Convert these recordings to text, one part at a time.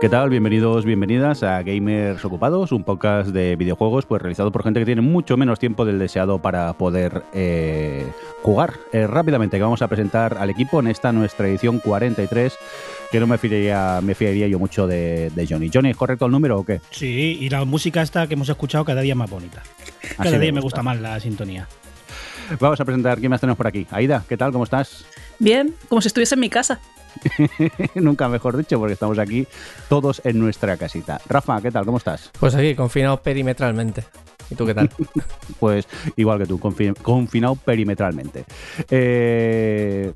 ¿Qué tal? Bienvenidos, bienvenidas a Gamers Ocupados, un podcast de videojuegos pues realizado por gente que tiene mucho menos tiempo del deseado para poder eh, jugar. Eh, rápidamente, que vamos a presentar al equipo en esta nuestra edición 43, que no me fiaría, me fiaría yo mucho de, de Johnny. Johnny, ¿es correcto el número o qué? Sí, y la música esta que hemos escuchado cada día más bonita. Cada Así día me me gusta. gusta más la sintonía. Vamos a presentar quién más tenemos por aquí. Aida, ¿qué tal? ¿Cómo estás? Bien, como si estuviese en mi casa. Nunca mejor dicho, porque estamos aquí todos en nuestra casita. Rafa, ¿qué tal? ¿Cómo estás? Pues aquí, confinado perimetralmente. ¿Y tú qué tal? Pues igual que tú, confi- confinado perimetralmente. Eh,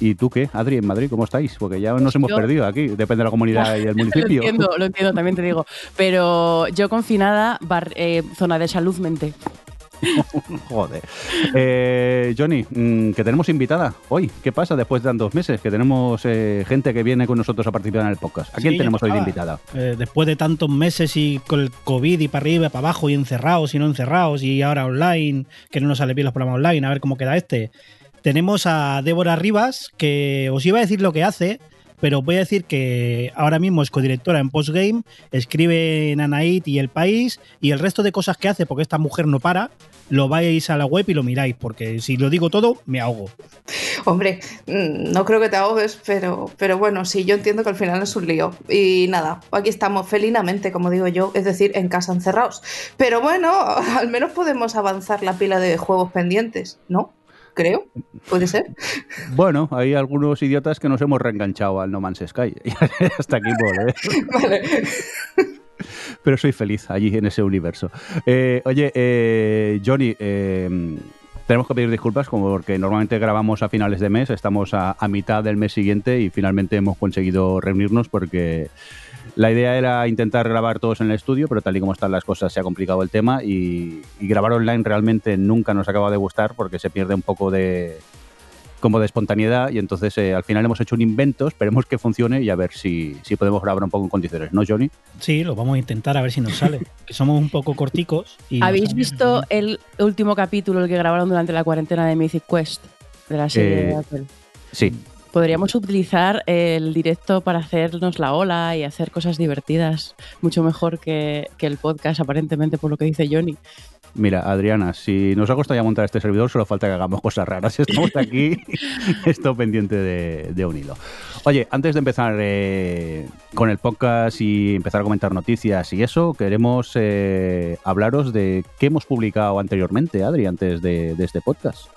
¿Y tú qué, Adri, en Madrid? ¿Cómo estáis? Porque ya nos hemos Yo- perdido aquí, depende de la comunidad y del Lo municipio. entiendo, lo entiendo, también te digo. Pero yo confinada, bar- eh, zona de salud mente. Joder. Eh, Johnny, mm, que tenemos invitada hoy. ¿Qué pasa después de tantos meses? Que tenemos eh, gente que viene con nosotros a participar en el podcast. ¿A quién Sí, tenemos hoy de invitada? Eh, después de tantos meses y con el COVID y para arriba, para abajo y encerrados y no encerrados y ahora online, que no nos sale bien los programas online, a ver cómo queda este. Tenemos a Débora Rivas, que os iba a decir lo que hace, pero voy a decir que ahora mismo es codirectora en Postgame, escribe en Anaid y El País y el resto de cosas que hace, porque esta mujer no para, lo vais a la web y lo miráis, porque si lo digo todo, me ahogo. Hombre, mm, no creo que te ahogues, pero, pero bueno, sí, yo entiendo que al final es un lío. Y nada, aquí estamos felinamente, como digo yo, es decir, en casa encerrados. Pero bueno, al menos podemos avanzar la pila de juegos pendientes, ¿no? Creo, puede ser. Bueno, hay algunos idiotas que nos hemos reenganchado al No Man's Sky. Hasta aquí leer. Vale. Pero soy feliz allí en ese universo. Eh, oye, eh, Johnny, eh, tenemos que pedir disculpas como porque normalmente grabamos a finales de mes, estamos a, a mitad del mes siguiente y finalmente hemos conseguido reunirnos porque la idea era intentar grabar todos en el estudio, pero tal y como están las cosas se ha complicado el tema y, y grabar online realmente nunca nos acaba de gustar porque se pierde un poco de como de espontaneidad y entonces eh, al final hemos hecho un invento, esperemos que funcione y a ver si, si podemos grabar un poco en condiciones, ¿no, Johnny? Sí, lo vamos a intentar a ver si nos sale. que somos un poco corticos. Y ¿Habéis visto el último capítulo, el que grabaron durante la cuarentena de Mythic Quest? De la serie Eh, de Apple. Sí, Podríamos utilizar el directo para hacernos la ola y hacer cosas divertidas, mucho mejor que, el podcast, aparentemente, por lo que dice Johnny. Mira, Adriana, si nos ha costado ya montar este servidor, solo falta que hagamos cosas raras. Estamos aquí, esto pendiente de, un hilo. Oye, antes de empezar eh, con el podcast y empezar a comentar noticias y eso, queremos eh, hablaros de qué hemos publicado anteriormente, Adri, antes de este podcast.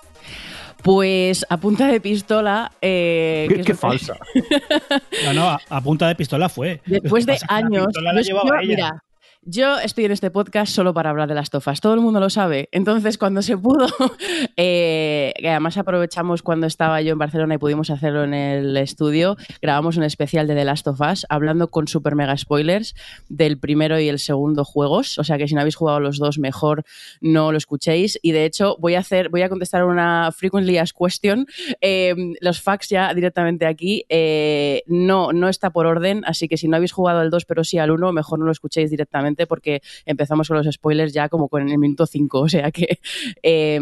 Pues a punta de pistola. eh, Qué, falsa. No, no, a, a punta de pistola fue. Después de la años. pistola la yo- llevaba yo- ella. mira, yo estoy en este podcast solo para hablar de las tofas. Todo el mundo lo sabe. Entonces, cuando se pudo, eh, además aprovechamos cuando estaba yo en Barcelona y pudimos hacerlo en el estudio, grabamos un especial de The Last of Us, hablando con super mega spoilers del primero y el segundo juegos. O sea que si no habéis jugado los dos, mejor no lo escuchéis. Y de hecho, voy a hacer, voy a contestar una frequently asked question. Eh, los facts ya directamente aquí. eh, no, no está por orden, así que si no habéis jugado al 2 pero sí al 1, mejor no lo escuchéis directamente porque empezamos con los spoilers ya como con el minuto 5, o sea que... eh,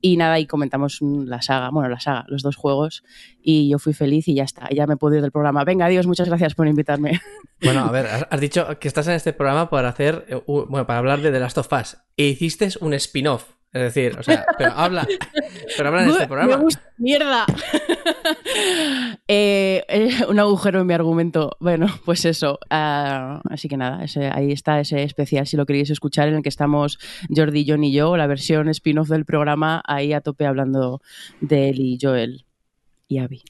y nada, y comentamos la saga, bueno, la saga, los dos juegos, y yo fui feliz y ya está, ya me puedo ir del programa. Venga, adiós, muchas gracias por invitarme. Bueno, a ver, has, dicho que estás en este programa para hacer, eh, bueno, para hablar de The Last of Us. E hiciste un spin-off. Es decir, o sea, pero habla, pero habla en este Me programa. gusta, mierda. Eh, eh, un agujero en mi argumento. Bueno, pues eso. ah, así que nada, ese- ahí está ese especial si lo queréis escuchar en el que estamos Jordi, John y yo, la versión spin-off del programa, ahí a tope hablando de él y Joel y Abby.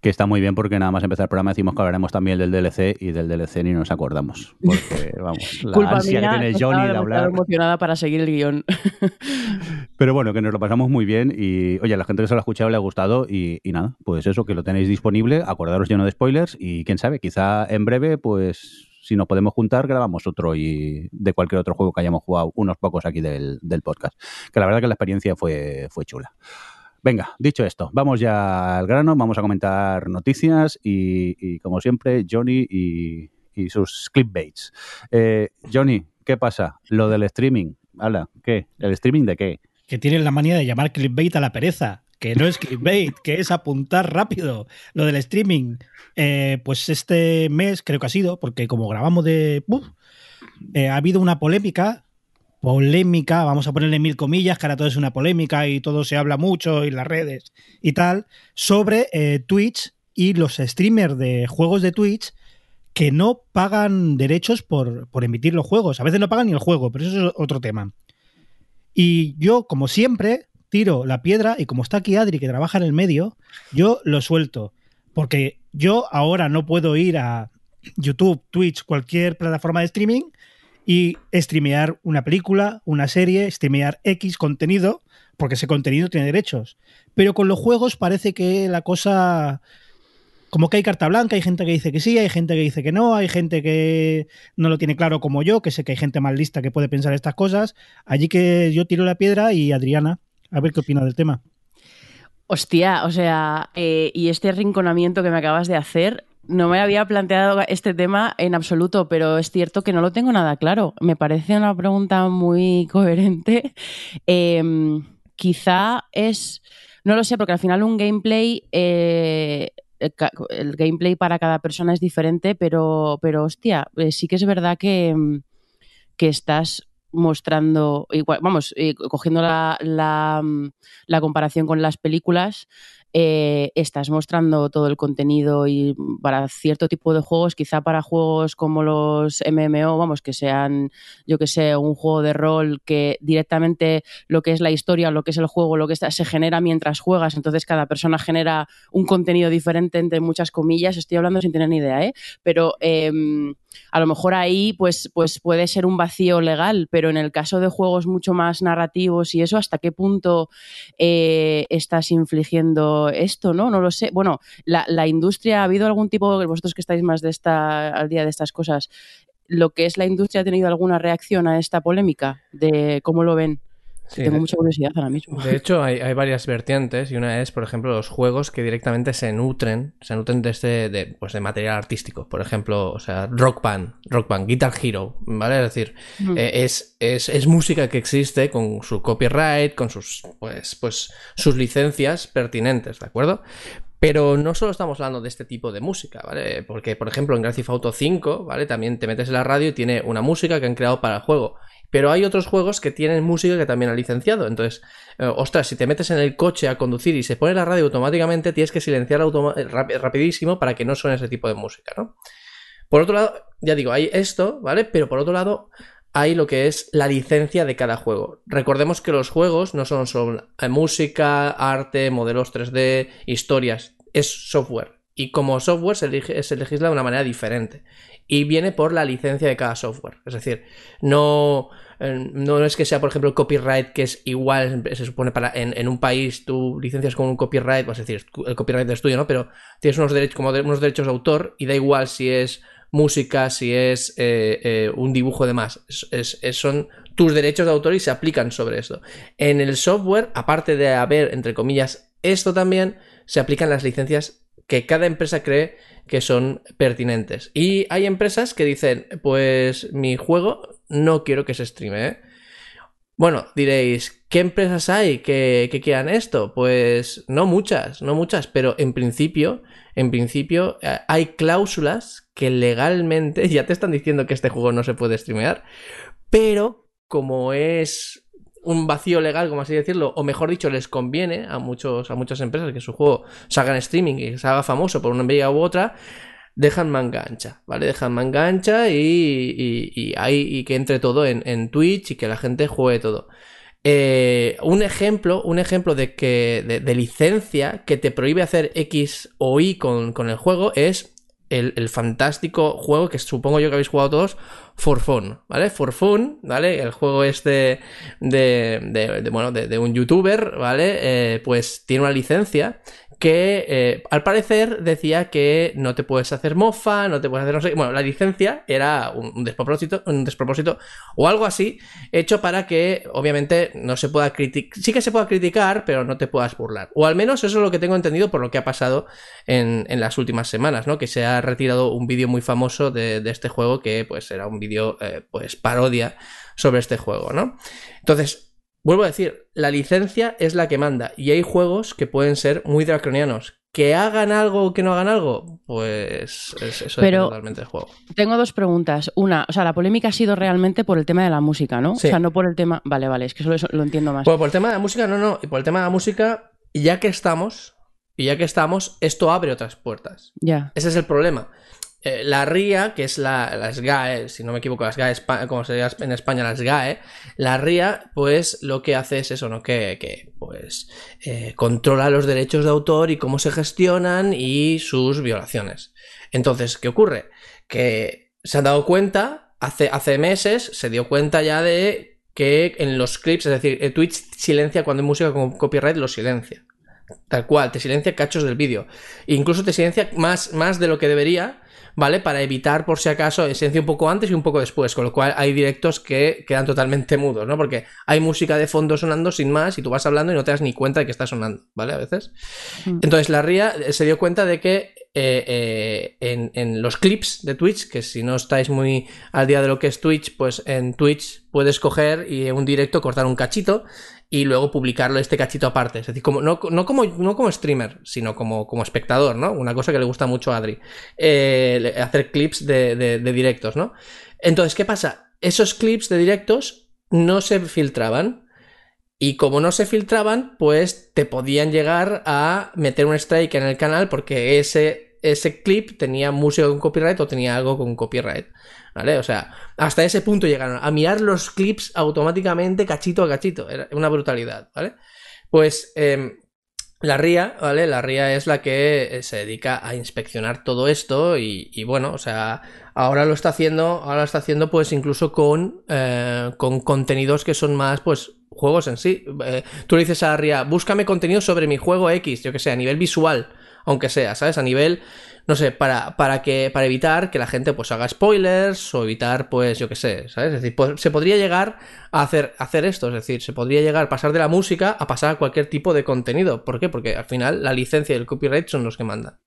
Que está muy bien porque nada más empezar el programa decimos que hablaremos también del DLC y del DLC ni nos acordamos. Porque, vamos, la Culpa ansia mía, que tiene Johnny de hablar. emocionada para seguir el guion. Pero bueno, que nos lo pasamos muy bien y, oye, a la gente que se lo ha escuchado le ha gustado y, y nada, pues eso, que lo tenéis disponible, acordaros lleno de spoilers y quién sabe, quizá en breve, pues si nos podemos juntar, grabamos otro y de cualquier otro juego que hayamos jugado, unos pocos aquí del, del podcast. Que la verdad que la experiencia fue, fue chula. Venga, dicho esto, vamos ya al grano, vamos a comentar noticias y, como siempre, Johnny y, sus clipbaits. Eh, Johnny, ¿qué pasa? Lo del streaming. Hala, ¿qué? ¿El streaming de qué? Que tienen la manía de llamar clickbait a la pereza. que no es clickbait, que es apuntar rápido lo del streaming. Eh, pues este mes creo que ha sido, porque como grabamos de... Eh, ha habido una polémica, polémica, vamos a ponerle mil comillas, que ahora todo es una polémica y todo se habla mucho en las redes y tal, sobre eh, Twitch y los streamers de juegos de Twitch que no pagan derechos por, por emitir los juegos. A veces no pagan ni el juego, pero eso es otro tema. Y yo, como siempre, tiro la piedra y como está aquí Adri, que trabaja en el medio, yo lo suelto. Porque yo ahora no puedo ir a YouTube, Twitch, cualquier plataforma de streaming y streamear una película, una serie, streamear X contenido, porque ese contenido tiene derechos. Pero con los juegos parece que la cosa como que hay carta blanca, hay gente que dice que sí, hay gente que dice que no, hay gente que no lo tiene claro como yo, que sé que hay gente más lista que puede pensar estas cosas. Allí que yo tiro la piedra y Adriana, a ver qué opina del tema. Hostia, o sea, eh, y este rinconamiento que me acabas de hacer, no me había planteado este tema en absoluto, pero es cierto que no lo tengo nada claro. Me parece una pregunta muy coherente. Em, quizá es, no lo sé, porque al final un gameplay, eh, el, gameplay para cada persona es diferente, pero, pero hostia, eh, sí que es verdad que, que estás mostrando, vamos, eh, cogiendo la, la, mm, la, comparación con las películas, eh, estás mostrando todo el contenido y para cierto tipo de juegos, quizá para juegos como los MMO, vamos, que sean, yo que sé, un juego de rol que directamente lo que es la historia, lo que es el juego, lo que está, se genera mientras juegas, entonces cada persona genera un contenido diferente entre muchas comillas, estoy hablando sin tener ni idea, ¿eh? Pero em, a lo mejor ahí pues, pues puede ser un vacío legal, pero en el caso de juegos mucho más narrativos y eso, ¿hasta qué punto eh, estás infligiendo esto? ¿No? No lo sé. Bueno, la, la, industria, ¿ha habido algún tipo, vosotros que estáis más de esta, al día de estas cosas, lo que es la industria ha tenido alguna reacción a esta polémica? ¿De cómo lo ven? Tengo mucha curiosidad ahora mismo. De hecho, hay, hay, varias vertientes y una es, por ejemplo, los juegos que directamente se nutren, se nutren de este, de, pues de material artístico. Por ejemplo, o sea, Rock Band, Rock Band, Guitar Hero, ¿vale? Es decir, eh, es, es, es, música que existe con su copyright, con sus, pues, pues, sus licencias pertinentes, ¿de acuerdo? Pero no solo estamos hablando de este tipo de música, ¿vale? Porque, por ejemplo, en Grand Theft Auto 5, ¿vale? También te metes en la radio y tiene una música que han creado para el juego. Pero hay otros juegos que tienen música que también han licenciado. Entonces, eh, ostras, si te metes en el coche a conducir y se pone la radio automáticamente, tienes que silenciar rapidísimo para que no suene ese tipo de música, ¿no? Por otro lado, ya digo, hay esto, ¿vale? Pero por otro lado, hay lo que es la licencia de cada juego. Recordemos que los juegos no son solo música, arte, modelos 3D, historias, es software. Y como software se legisla de una manera diferente y viene por la licencia de cada software. Es decir, no, eh, no es que sea, por ejemplo, copyright que es igual, se supone, para en, un país tú licencias con un copyright, pues es decir, el copyright es tuyo, ¿no? Pero tienes unos derechos, como unos derechos de autor y da igual si es música, si es eh, eh, un dibujo de más. Es, son tus derechos de autor y se aplican sobre esto. En el software, aparte de haber, entre comillas, esto también, se aplican las licencias que cada empresa cree que son pertinentes. Y hay empresas que dicen, pues mi juego no quiero que se streame. ¿eh? Bueno, diréis, ¿qué empresas hay que, que, quieran esto? Pues no muchas, no muchas, pero en principio, en principio eh, hay cláusulas que legalmente ya te están diciendo que este juego no se puede streamear, pero como es un vacío legal, como así decirlo, o mejor dicho, les conviene a, muchos, a muchas empresas que su juego salga en streaming y se haga famoso por una vía u otra, dejan manga ancha, ¿vale? Dejan manga ancha y, y, y, que entre todo en, Twitch y que la gente juegue todo. Eh, un ejemplo, un ejemplo de que de, licencia que te prohíbe hacer X o Y con, con el juego es el, fantástico juego que supongo yo que habéis jugado todos, For Fun, ¿vale? For Fun, ¿vale? El juego este de, de, bueno, de, un youtuber, ¿vale? Eh, pues tiene una licencia que eh, al parecer decía que no te puedes hacer mofa, no te puedes hacer no sé, bueno, la licencia era un, despropósito, un despropósito o algo así, hecho para que obviamente no se pueda criticar, sí que se pueda criticar, pero no te puedas burlar. O al menos eso es lo que tengo entendido por lo que ha pasado en, las últimas semanas, ¿no? Que se ha retirado un vídeo muy famoso de, este juego que pues era un vídeo eh, pues parodia sobre este juego, ¿no? Entonces, vuelvo a decir, la licencia es la que manda y hay juegos que pueden ser muy draconianos. Que hagan algo o que no hagan algo, pues es- eso Pero- depende totalmente del juego. Tengo dos preguntas. Una, o sea, la polémica ha sido realmente por el tema de la música, ¿no? Sí. O sea, no por el tema. Vale, vale, es que solo eso lo entiendo más. Pues por el tema de la música, no, no. Y por el tema de la música, ya que estamos, y ya que estamos, esto abre otras puertas. Ya. Ese es el problema. Eh, la RIA, que es la, la SGAE, si no me equivoco, la SGAE, Espa- como se diga en España, la SGAE, la RIA, pues lo que hace es eso, ¿no? Que, que, pues, eh, controla los derechos de autor y cómo se gestionan y sus violaciones. Entonces, ¿qué ocurre? Que se han dado cuenta, hace, hace meses, se dio cuenta ya de que en los clips, es decir, Twitch silencia cuando hay música con copyright, lo silencia. Tal cual, te silencia cachos del vídeo. E incluso te silencia más, más de lo que debería, ¿vale? Para evitar, por si acaso, silencia un poco antes y un poco después. Con lo cual hay directos que quedan totalmente mudos, ¿no? Porque hay música de fondo sonando sin más y tú vas hablando y no te das ni cuenta de que está sonando, ¿vale? A veces. Mm. Entonces la RIA eh, se dio cuenta de que eh, eh, en, en los clips de Twitch, que si no estáis muy al día de lo que es Twitch, pues en Twitch puedes coger y en un directo cortar un cachito y luego publicarlo este cachito aparte. Es decir, como, no, no como, no como streamer, sino como, como espectador, ¿no? Una cosa que le gusta mucho a Adri. Eh, hacer clips de, de- de directos, ¿no? Entonces, ¿qué pasa? Esos clips de directos no se filtraban. Y como no se filtraban, pues te podían llegar a meter un strike en el canal porque ese, ese clip tenía música con copyright o tenía algo con copyright. ¿Vale? O sea, hasta ese punto llegaron a mirar los clips automáticamente cachito a cachito. Era una brutalidad, ¿vale? Pues em, la RIA, ¿vale? La RIA es la que eh, se dedica a inspeccionar todo esto y, bueno, o sea, ahora lo está haciendo, ahora lo está haciendo pues incluso con, eh, con contenidos que son más pues juegos en sí. Eh, tú le dices a RIA, búscame contenido sobre mi juego X, yo que sé, a nivel visual, aunque sea, ¿sabes? A nivel, no sé, para, para que, para evitar que la gente pues haga spoilers o evitar, pues, yo que sé, ¿sabes? Es decir, se podría llegar a hacer, hacer esto, es decir, se podría llegar a pasar de la música a pasar a cualquier tipo de contenido. ¿Por qué? Porque al final la licencia y el copyright son los que mandan.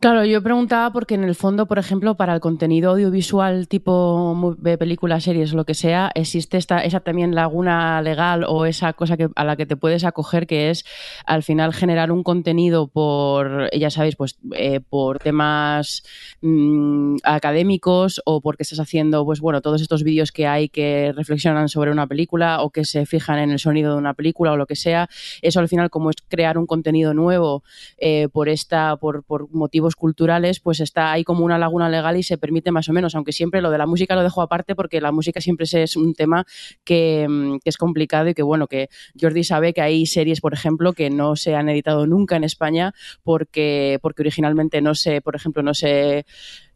Claro, yo preguntaba porque en el fondo, por ejemplo, para el contenido audiovisual tipo de películas, series, lo que sea, existe esta, esa también laguna legal o esa cosa que, a la que te puedes acoger, que es al final generar un contenido por, ya sabéis, pues eh, por temas mm, académicos o porque estás haciendo, pues bueno, todos estos vídeos que hay que reflexionan sobre una película o que se fijan en el sonido de una película o lo que sea. Eso al final, como es crear un contenido nuevo eh, por esta, por, por motivos culturales, pues está ahí como una laguna legal y se permite más o menos, aunque siempre lo de la música lo dejo aparte porque la música siempre es- un tema que, mm, que es complicado y que bueno, que Jordi sabe que hay series, por ejemplo, que no se han editado nunca en España porque, porque originalmente no se, por ejemplo, no se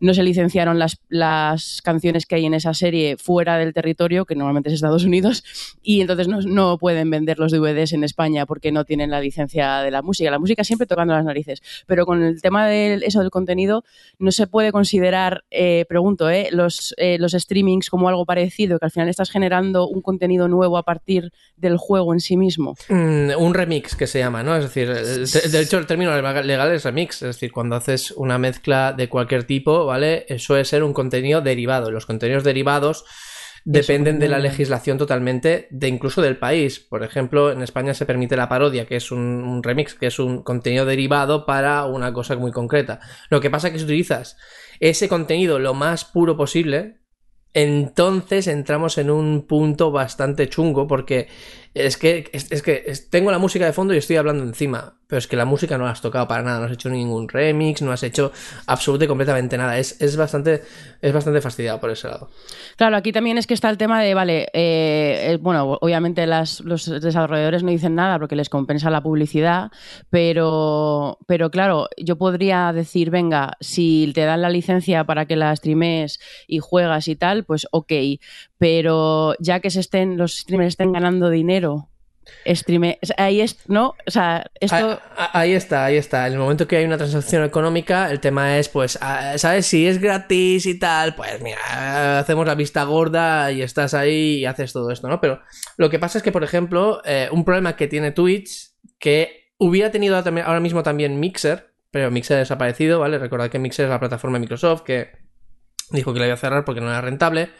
no se licenciaron las, las canciones que hay en esa serie fuera del territorio, que normalmente es Estados Unidos, y entonces no, no pueden vender los DVDs en España porque no tienen la licencia de la música. La música siempre tocando las narices. Pero con el tema de eso del contenido, no se puede considerar, eh, pregunto, eh, los, eh, los streamings como algo parecido, que al final estás generando un contenido nuevo a partir del juego en sí mismo. Mm, un remix que se llama, ¿no? Es decir, el- de hecho el término legal es remix, es decir, cuando haces una mezcla de cualquier tipo, ¿vale? Eh, Suele ser un contenido derivado. Los contenidos derivados dependen de la legislación totalmente de incluso del país. Por ejemplo, en España se permite la parodia, que es un, un remix, que es un contenido derivado para una cosa muy concreta. Lo que pasa es que si utilizas ese contenido lo más puro posible, entonces entramos en un punto bastante chungo porque es que, es, es que tengo la música de fondo y estoy hablando encima, pero es que la música no la has tocado para nada, no has hecho ningún remix, no has hecho absolutamente completamente nada, es, es bastante es bastante fastidiado por ese lado. Claro, aquí también es que está el tema de, vale, eh, eh, bueno, obviamente los desarrolladores no dicen nada porque les compensa la publicidad, pero, pero claro, yo podría decir, venga, si te dan la licencia para que la streames y juegas y tal, pues ok, pero ya que se estén, los streamers estén ganando dinero, ahí es, ¿no? O sea, esto... Ah, ah, Ahí está, ahí está. En el momento que hay una transacción económica, el tema es, pues, ah, ¿sabes? Si es gratis y tal, pues mira, hacemos la vista gorda y estás ahí y haces todo esto, ¿no? Pero lo que pasa es que, por ejemplo, eh, un problema que tiene Twitch, que hubiera tenido ahora mismo también Mixer, pero Mixer ha desaparecido, ¿vale? Recordad que Mixer es la plataforma de Microsoft que dijo que la iba a cerrar porque no era rentable.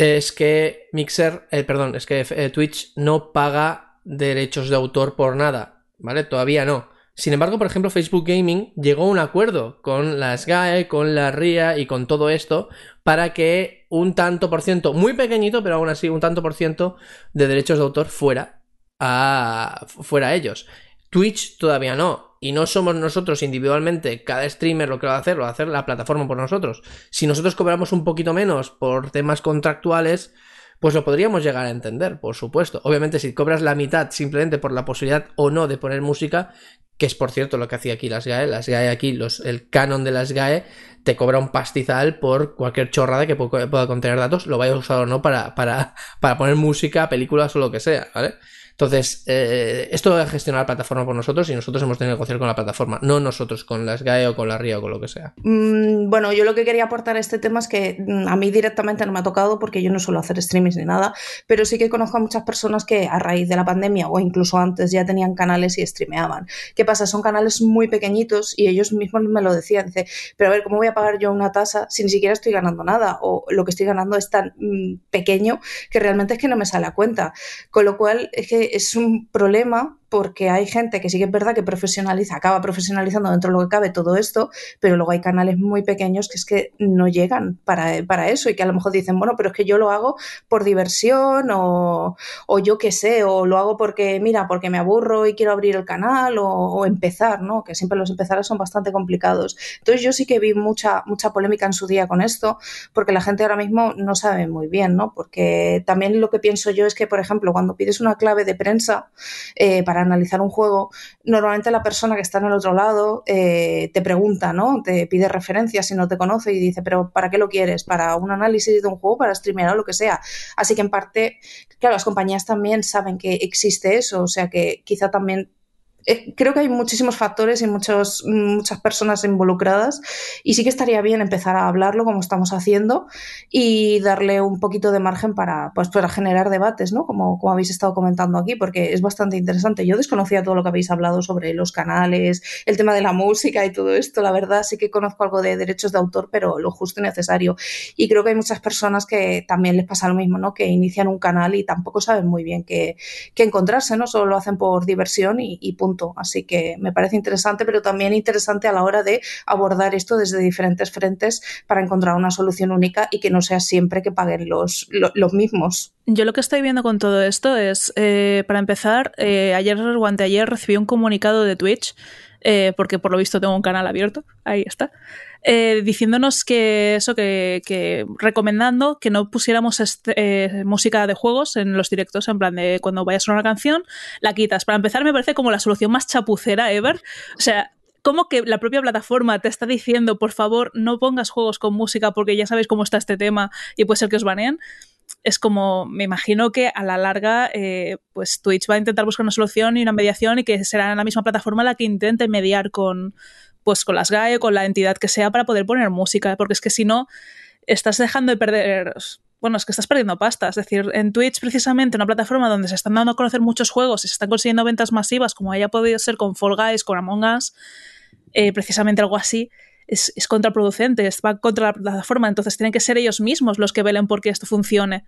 Es que Mixer, eh, perdón, es que eh, Twitch no paga derechos de autor por nada, ¿vale? Todavía no. Sin embargo, por ejemplo, Facebook Gaming llegó a un acuerdo con la SGAE, con la RIA y con todo esto para que un tanto por ciento, muy pequeñito, pero aún así un tanto por ciento de derechos de autor fuera a, fuera a ellos. Twitch todavía no. Y no somos nosotros individualmente, cada streamer lo que va a hacer, lo va a hacer la plataforma por nosotros. Si nosotros cobramos un poquito menos por temas contractuales, pues lo podríamos llegar a entender, por supuesto. Obviamente, si cobras la mitad simplemente por la posibilidad o no de poner música, que es por cierto lo que hacía aquí las GAE, las GAE aquí, los, el canon de las GAE, te cobra un pastizal por cualquier chorrada que pueda contener datos, lo vaya a usar o no para, para, para poner música, películas o lo que sea, ¿vale? Entonces, eh, esto a gestionar la plataforma por nosotros y nosotros hemos que negociar con la plataforma, no nosotros con las GAE o con la RIA o con lo que sea. Mm, bueno, yo lo que quería aportar a este tema es que mm, a mí directamente no me ha tocado porque yo no suelo hacer streamings ni nada, pero sí que conozco a muchas personas que a raíz de la pandemia o incluso antes ya tenían canales y streameaban. ¿Qué pasa? Son canales muy pequeñitos y ellos mismos me lo decían. Dice, pero a ver, ¿cómo voy a pagar yo una tasa si ni siquiera estoy ganando nada? O lo que estoy ganando es tan mm, pequeño que realmente es que no me sale a cuenta. Con lo cual, es que es un problema porque hay gente que sí que es verdad que profesionaliza, acaba profesionalizando dentro de lo que cabe todo esto, pero luego hay canales muy pequeños que es que no llegan para, para eso y que a lo mejor dicen, bueno, pero es que yo lo hago por diversión o, o yo qué sé, o lo hago porque, mira, porque me aburro y quiero abrir el canal o, empezar, ¿no? Que siempre los empezar son bastante complicados. Entonces yo sí que vi mucha, mucha polémica en su día con esto, porque la gente ahora mismo no sabe muy bien, ¿no? Porque también lo que pienso yo es que, por ejemplo, cuando pides una clave de prensa eh, para analizar un juego, normalmente la persona que está en el otro lado eh, te pregunta, ¿no? Te pide referencias si no te conoce y dice, pero ¿para qué lo quieres? ¿Para un análisis de un juego? ¿Para streamear o lo que sea? Así que en parte, claro, las compañías también saben que existe eso, o sea que quizá también eh, creo que hay muchísimos factores y muchos, muchas personas involucradas y sí que estaría bien empezar a hablarlo como estamos haciendo y darle un poquito de margen para, pues, para generar debates, ¿no? Como, como habéis estado comentando aquí, porque es bastante interesante. Yo desconocía todo lo que habéis hablado sobre los canales, el tema de la música y todo esto. La verdad sí que conozco algo de derechos de autor, pero lo justo y necesario. Y creo que hay muchas personas que también les pasa lo mismo, ¿no? Que inician un canal y tampoco saben muy bien qué, qué encontrarse, ¿no? Solo lo hacen por diversión y, y punto Así que me parece interesante, pero también interesante a la hora de abordar esto desde diferentes frentes para encontrar una solución única y que no sea siempre que paguen los, los, mismos. Yo lo que estoy viendo con todo esto es, eh, para empezar, eh, ayer o anteayer recibí un comunicado de Twitch, eh, porque por lo visto tengo un canal abierto, ahí está, eh, diciéndonos que eso, que, recomendando que no pusiéramos este, eh, música de juegos en los directos, en plan de cuando vayas a una canción, la quitas. Para empezar, me parece como la solución más chapucera ever. O sea, como que la propia plataforma te está diciendo, por favor, no pongas juegos con música porque ya sabéis cómo está este tema y puede ser que os baneen. Es como, me imagino que a la larga, eh, pues Twitch va a intentar buscar una solución y una mediación y que será la misma plataforma la que intente mediar con, pues con las GAE, con la entidad que sea para poder poner música, porque es que si no, estás dejando de perder bueno, es que estás perdiendo pasta. Es decir, en Twitch, precisamente, una plataforma donde se están dando a conocer muchos juegos y se están consiguiendo ventas masivas, como haya podido ser con Fall Guys, con Among Us, eh, precisamente algo así, es, contraproducente, va contra la plataforma. Entonces, tienen que ser ellos mismos los que velen porque esto funcione.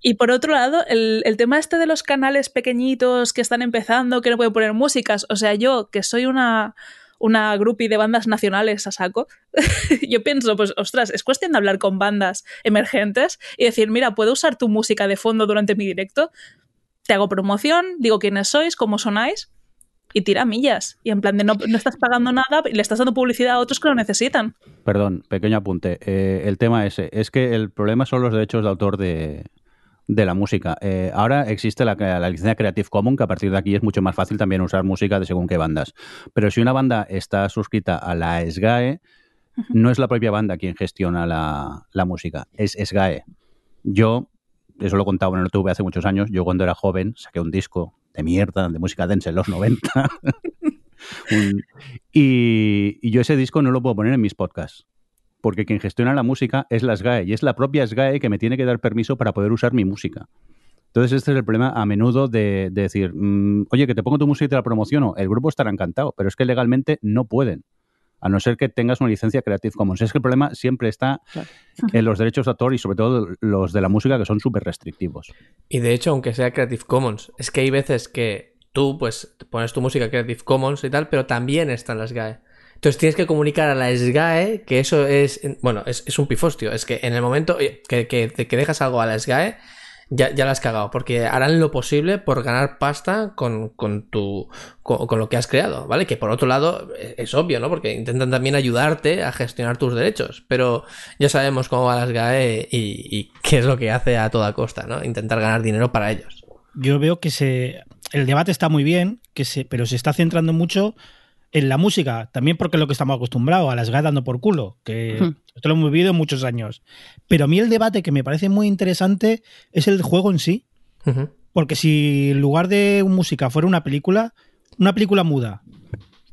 Y por otro lado, el, el, tema este de los canales pequeñitos que están empezando, que no pueden poner músicas, o sea, yo que soy una, una groupie de bandas nacionales a saco, yo pienso, pues, ostras, es cuestión de hablar con bandas emergentes y decir, mira, puedo usar tu música de fondo durante mi directo, te hago promoción, digo quiénes sois, cómo sonáis, y tira millas. Y en plan de no, no, estás pagando nada y le estás dando publicidad a otros que lo necesitan. Perdón, pequeño apunte. Eh, el tema ese es que el problema son los derechos de autor de, de la música. Eh, ahora existe la, licencia Creative Commons, que a partir de aquí es mucho más fácil también usar música de según qué bandas. Pero si una banda está suscrita a la SGAE, no es la propia banda quien gestiona la, música, es SGAE. Yo, eso lo he contado en el YouTube hace muchos años, yo cuando era joven saqué un disco de mierda, de música dense en los 90. y, y yo ese disco no lo puedo poner en mis podcasts porque quien gestiona la música es la SGAE y es la propia SGAE que me tiene que dar permiso para poder usar mi música. Entonces este es el problema a menudo de, decir, mm, oye, que te pongo tu música y te la promociono. El grupo estará encantado, pero es que legalmente no pueden. a no ser que tengas una licencia Creative Commons. Es que el problema siempre está en los derechos de autor y sobre todo los de la música que son súper restrictivos. Y de hecho, aunque sea Creative Commons, es que hay veces que tú pues pones tu música Creative Commons y tal, pero también están las GAE. Entonces tienes que comunicar a la SGAE que eso es, bueno, es, un pifostio. Es que en el momento que, que, que dejas algo a la SGAE, ya, ya la has cagado, porque harán lo posible por ganar pasta con, con tu con, lo que has creado, ¿vale? Que por otro lado es, obvio, ¿no? Porque intentan también ayudarte a gestionar tus derechos, pero ya sabemos cómo va las GAE y, y qué es lo que hace a toda costa, ¿no? Intentar ganar dinero para ellos. Yo veo que se el debate está muy bien, que se, pero se está centrando mucho en la música, también porque es lo que estamos acostumbrados, a las GAE dando por culo, que esto lo hemos vivido muchos años. Pero a mí el debate que me parece muy interesante es el juego en sí. Porque si en lugar de música fuera una película, una película muda,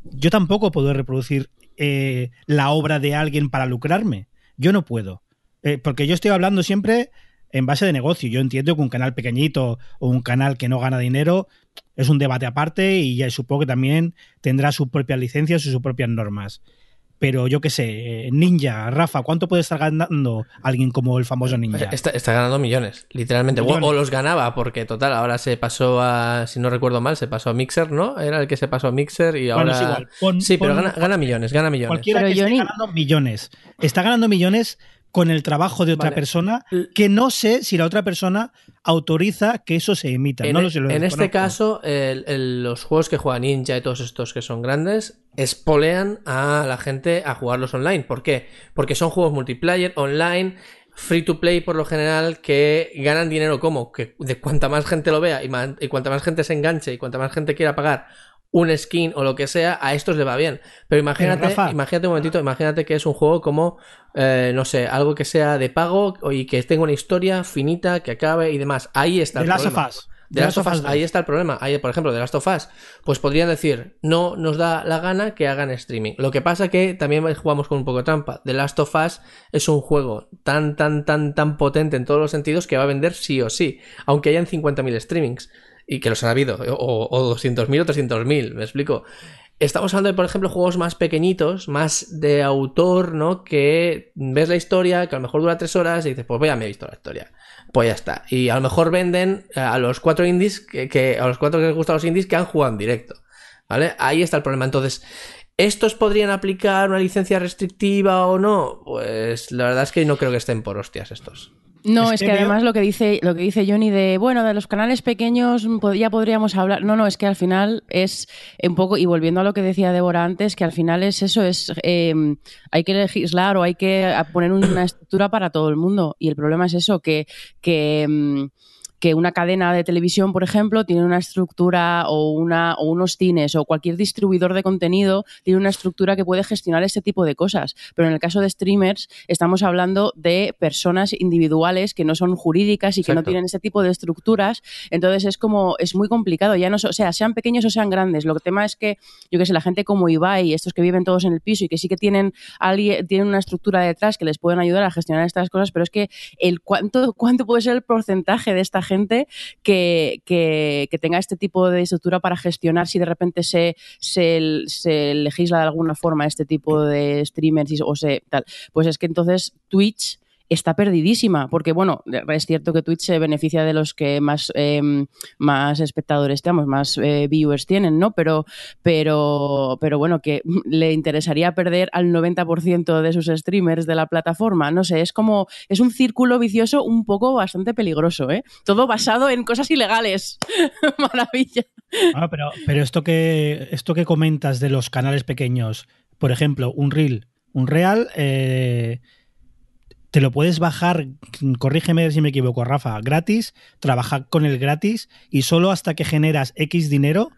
yo tampoco puedo reproducir eh, la obra de alguien para lucrarme. Yo no puedo. Eh, porque yo estoy hablando siempre en base de negocio. Yo entiendo que un canal pequeñito o un canal que no gana dinero es un debate aparte y ya supongo que también tendrá sus propias licencias y sus propias normas. Pero yo qué sé, eh, Ninja, Rafa, ¿cuánto puede estar ganando alguien como el famoso Ninja? Está, ganando millones, literalmente. O, los ganaba, porque total, ahora se pasó a, si no recuerdo mal, se pasó a Mixer, ¿no? Era el que se pasó a Mixer y ahora. sí, pero gana, millones, gana millones. Cualquiera que esté ganando millones. Está ganando millones con el trabajo de otra persona que no sé si la otra persona autoriza que eso se emita. En, no lo sé, en este caso, los juegos que juega Ninja y todos estos que son grandes espolean a la gente a jugarlos online. ¿Por qué? Porque son juegos multiplayer, online, free to play por lo general, que ganan dinero como que de cuanta más gente lo vea y, y cuanta más gente se enganche y cuanta más gente quiera pagar un skin o lo que sea, a estos le va bien. Pero imagínate, imagínate un momentito, imagínate que es un juego como, eh, no sé, algo que sea de pago y que tenga una historia finita, que acabe y demás. Ahí está el problema. De Last of Us, ahí está el problema. Ahí, por ejemplo, de Last of Us, pues podrían decir, no nos da la gana que hagan streaming. Lo que pasa que también jugamos con un poco de trampa. The Last of Us es un juego tan, tan, tan, tan potente en todos los sentidos que va a vender sí o sí, aunque hayan 50.000 streamings y que los ha habido, o, o 200.000 o 300.000, me explico. Estamos hablando de, por ejemplo, juegos más pequeñitos, más de autor, ¿no? Que ves la historia, que a lo mejor dura tres horas y dices, pues voy a me he visto la historia. Pues ya está. Y a lo mejor venden a los cuatro indies, que, a los cuatro que les gustan los indies, que han jugado en directo. ¿Vale? Ahí está el problema. Entonces, ¿estos podrían aplicar una licencia restrictiva o no? Pues la verdad es que no creo que estén por hostias estos. No, es, que, además lo que dice lo que dice Johnny de bueno de los canales pequeños ya podríamos hablar. No, no, es que al final es un poco y volviendo a lo que decía Débora antes que al final es eso es em, hay que legislar o hay que poner una estructura para todo el mundo y el problema es eso que que em, que una cadena de televisión, por ejemplo, tiene una estructura o, una, o unos cines o cualquier distribuidor de contenido tiene una estructura que puede gestionar este tipo de cosas. Pero en el caso de streamers estamos hablando de personas individuales que no son jurídicas y que no tienen ese tipo de estructuras. Entonces es como, es muy complicado. Ya no, o sea, sean pequeños o sean grandes. Lo que tema es que, yo que sé, la gente como Ibai, estos que viven todos en el piso y que sí que tienen, alguien, tienen una estructura detrás que les pueden ayudar a gestionar estas cosas, pero es que el cuánto, cuánto puede ser el porcentaje de esta gente que, que, tenga este tipo de estructura para gestionar si de repente se, se, se legisla de alguna forma este tipo de streamers o se tal. Pues es que entonces Twitch está perdidísima, porque bueno, es cierto que Twitch se beneficia de los que más, em, más espectadores tenemos, más eh, viewers tienen, ¿no? Pero, pero, pero bueno, que le interesaría perder al 90% de sus streamers de la plataforma, no sé, es como, es un círculo vicioso un poco bastante peligroso, ¿eh? Todo basado en cosas ilegales. Maravilla. Ah, pero, pero esto que, esto que comentas de los canales pequeños, por ejemplo, un reel, un real, te lo puedes bajar, corrígeme si me equivoco, Rafa, gratis, trabajar con el gratis y solo hasta que generas X dinero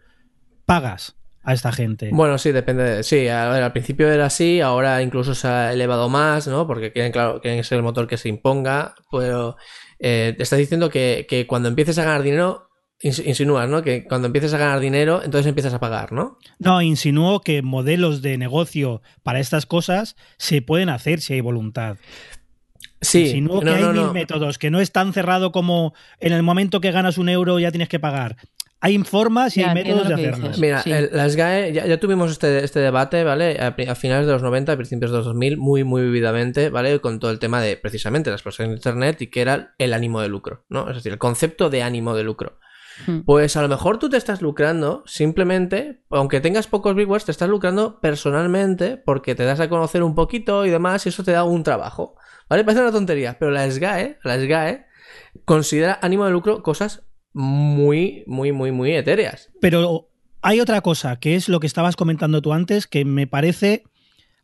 pagas a esta gente. Bueno, sí, depende. sí, a ver, al principio era así, ahora incluso se ha elevado más, ¿no? Porque quieren, claro, quieren ser el motor que se imponga, pero eh, te estás diciendo que, que, cuando empieces a ganar dinero, insinúas, ¿no? Que cuando empieces a ganar dinero, entonces empiezas a pagar, ¿no? No, insinúo que modelos de negocio para estas cosas se pueden hacer si hay voluntad. Sí, sino que hay mil métodos, que no es tan cerrado como en el momento que ganas un euro ya tienes que pagar. hay formas y Ya, hay métodos de hacerlo. Mira, Sí. el- la SGAE, ya, ya tuvimos este, este debate, ¿vale? A, finales de los 90, a principios de los 2000, muy, muy vividamente, ¿vale? Con todo el tema de precisamente la explosión de Internet y que era el ánimo de lucro, ¿no? Es decir, el concepto de ánimo de lucro. Hmm. Pues a lo mejor tú te estás lucrando simplemente, aunque tengas pocos viewers, te estás lucrando personalmente porque te das a conocer un poquito y demás y eso te da un trabajo, ¿vale? Parece una tontería, pero la SGAE, la SGAE considera ánimo de lucro cosas muy, muy, muy, muy etéreas. Pero hay otra cosa, que es lo que estabas comentando tú antes, que me parece...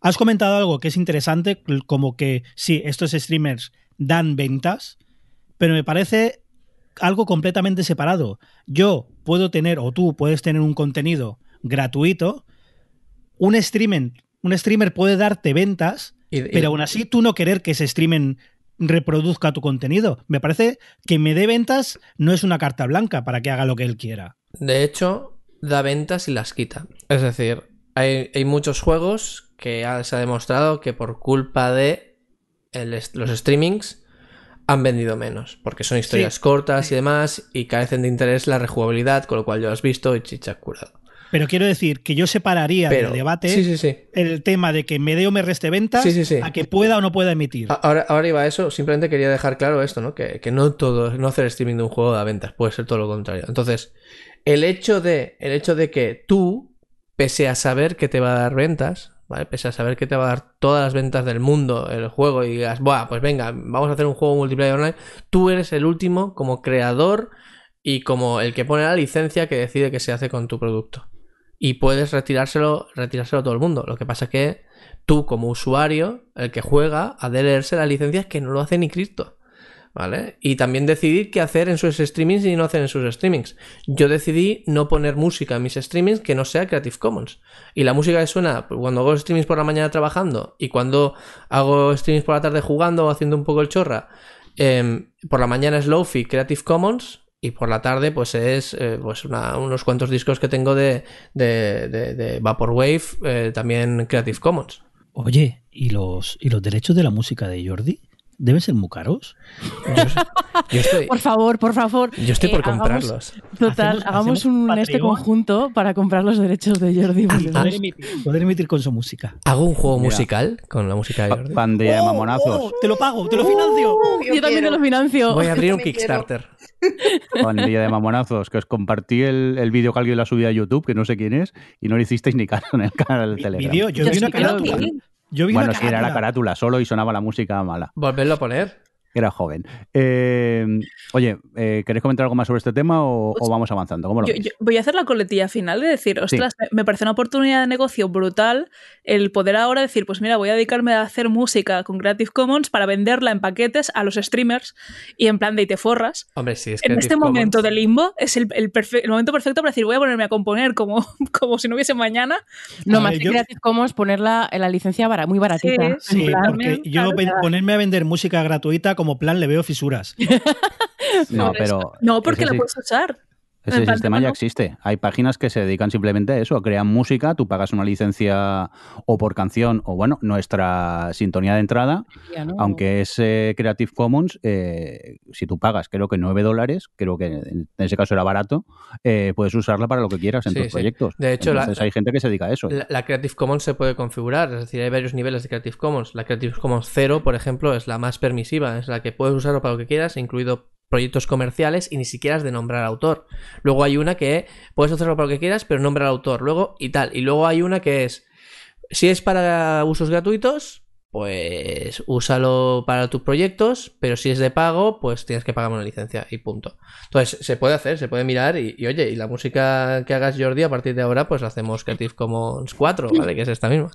Has comentado algo que es interesante, como que sí, estos streamers dan ventas, pero me parece algo completamente separado. Yo puedo tener, o tú puedes tener un contenido gratuito, un streamer, un streamer puede darte ventas, Y- y- pero aún así tú no querer que ese streamer reproduzca tu contenido. Me parece que me dé ventas no es una carta blanca para que haga lo que él quiera. De hecho, da ventas y las quita. Es decir, hay, hay muchos juegos que ha- se ha demostrado que por culpa de el los streamings han vendido menos. Porque son historias Sí. cortas y demás y carecen de interés la rejugabilidad, con lo cual ya lo has visto y chicha curado. Pero quiero decir que yo separaría Pero, del debate sí, sí, sí. el tema de que me dé o me reste ventas Sí, sí, sí. a que pueda o no pueda emitir. Ahora, ahora iba a eso, simplemente quería dejar claro esto, ¿no? Que, que no todo, no hacer streaming de un juego da ventas, puede ser todo lo contrario. Entonces, el hecho de, el hecho de que tú, pese a saber que te va a dar ventas, ¿vale? Pese a saber que te va a dar todas las ventas del mundo el juego y digas, Buah, pues venga, vamos a hacer un juego multiplayer online, tú eres el último como creador y como el que pone la licencia que decide qué se hace con tu producto. Y puedes retirárselo, retirárselo a todo el mundo. Lo que pasa es que tú, como usuario, el que juega, ha de leerse las licencias que no lo hace ni Cristo. ¿Vale? Y también decidir qué hacer en sus streamings y no hacer en sus streamings. Yo decidí no poner música en mis streamings que no sea Creative Commons. Y la música que suena pues, cuando hago streamings por la mañana trabajando y cuando hago streamings por la tarde jugando o haciendo un poco el chorra, em, por la mañana es Lofi Creative Commons y por la tarde pues es eh, pues una- unos cuantos discos que tengo de, de, de- Vaporwave, eh, también Creative Commons. Oye, ¿y los, ¿y los derechos de la música de Jordi? ¿Deben ser muy caros? Yo, yo estoy, Por favor, por favor. yo estoy eh, por hagamos- comprarlos. Total, Hacemos- hagamos hacemos un un este conjunto para comprar los derechos de Jordi. Poder es- emitir, poder emitir con su música. ¿Hago un juego Mira. musical con la música de Jordi? pandilla de mamonazos. Oh, te lo pago, te lo financio. Yo, también te lo financio. Voy a abrir un. Kickstarter. Pandilla de mamonazos. Que os compartí el, el vídeo que alguien lo ha subido a YouTube, que no sé quién es, y no le hicisteis ni caso en el canal del Telegram. Vídeo, yo, Yo vi sí una vi. Yo vi Bueno, sí, era la carátula. solo y sonaba la música mala. Volverlo a poner. Era joven. Eh, oye, eh, ¿queréis comentar algo más sobre este tema o, o vamos avanzando? ¿Cómo lo Yo, voy a hacer la coletilla final de decir, ostras, me- me parece una oportunidad de negocio brutal el poder ahora decir, pues mira, voy a dedicarme a hacer música con Creative Commons para venderla en paquetes a los streamers y en plan de y te forras. Hombre, sí, es En Creative este momento de limbo es el, el perfe- el momento perfecto para decir, voy a ponerme a componer como, como si no hubiese mañana. No, A más yo- Creative Commons ponerla en la licencia bara- muy baratita. Sí, Sí, plan, porque yo claro, ponerme a vender música gratuita como plan le veo fisuras. No, pero. No, porque la puedes usar. Ese sistema ya existe. Hay páginas que se dedican simplemente a eso, a crear música, tú pagas una licencia o por canción o bueno, nuestra sintonía de entrada, Ya, ¿no? aunque es eh, Creative Commons, eh, si tú pagas creo que 9 dólares, creo que en ese caso era barato, eh, puedes usarla para lo que quieras en Sí, tus sí. proyectos. De hecho, la- Entonces hay gente que se dedica a eso. La, la Creative Commons se puede configurar, es decir, hay varios niveles de Creative Commons. La Creative Commons 0, por ejemplo, es la más permisiva, es la que puedes usarlo para lo que quieras, incluido proyectos comerciales y ni siquiera has de nombrar autor. Luego hay una que puedes hacerlo para lo que quieras, pero nombra al autor. Luego y tal. Y luego hay una que es, si es para usos gratuitos, pues úsalo para tus proyectos, pero si es de pago, pues tienes que pagar una licencia y punto. Entonces, se puede hacer, se puede mirar y, y, oye, y la música que hagas Jordi a partir de ahora, pues hacemos Creative Commons 4, ¿vale? Que es esta misma.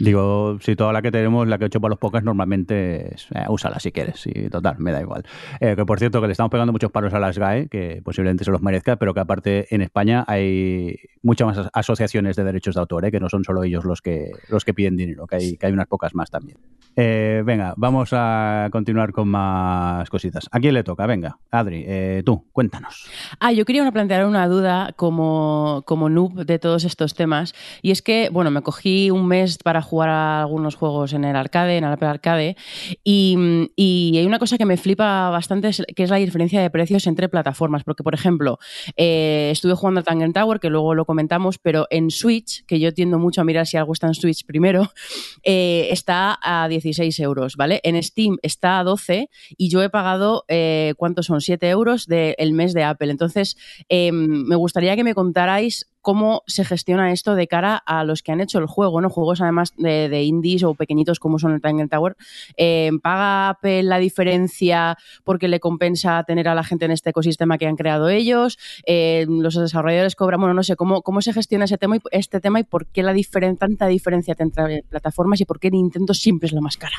Digo, si toda la que tenemos, la que he hecho para los pocas, normalmente es, eh, úsala si quieres. Y total, me da igual. Eh, que por cierto, que le estamos pegando muchos palos a las GAE, que posiblemente se los merezca, pero que aparte en España hay muchas más asociaciones de derechos de autor, ¿eh? que no son solo ellos los que, los que piden dinero, que hay, unas pocas más también. Eh, venga, vamos a continuar con más cositas. ¿A quién le toca? Venga, Adri, tú, cuéntanos. Ah, yo quería plantear una duda como, como noob de todos estos temas. Y es que, bueno, me cogí un mes para jugar a algunos juegos en el arcade, en el Apple Arcade. Y, y hay una cosa que me flipa bastante, que es la diferencia de precios entre plataformas. Porque, por ejemplo, eh, estuve jugando a Tangen Tower, que luego lo comentamos, pero en Switch, que yo tiendo mucho a mirar si algo está en Switch primero, eh, está a 10 16 euros, ¿vale? En Steam está a 12 y yo he pagado, eh, ¿cuántos son? 7 euros del mes de Apple. Entonces, eh, me gustaría que me contarais cómo se gestiona esto de cara a los que han hecho el juego, ¿no? Juegos además de, indies o pequeñitos como son el Tangle Tower. Eh, ¿Paga Apple la diferencia porque le compensa tener a la gente en este ecosistema que han creado ellos? Eh, ¿Los desarrolladores cobran? Bueno, no sé, ¿cómo, cómo se gestiona ese tema y, este tema y por qué la tanta diferencia entre plataformas y por qué Nintendo siempre es la más cara?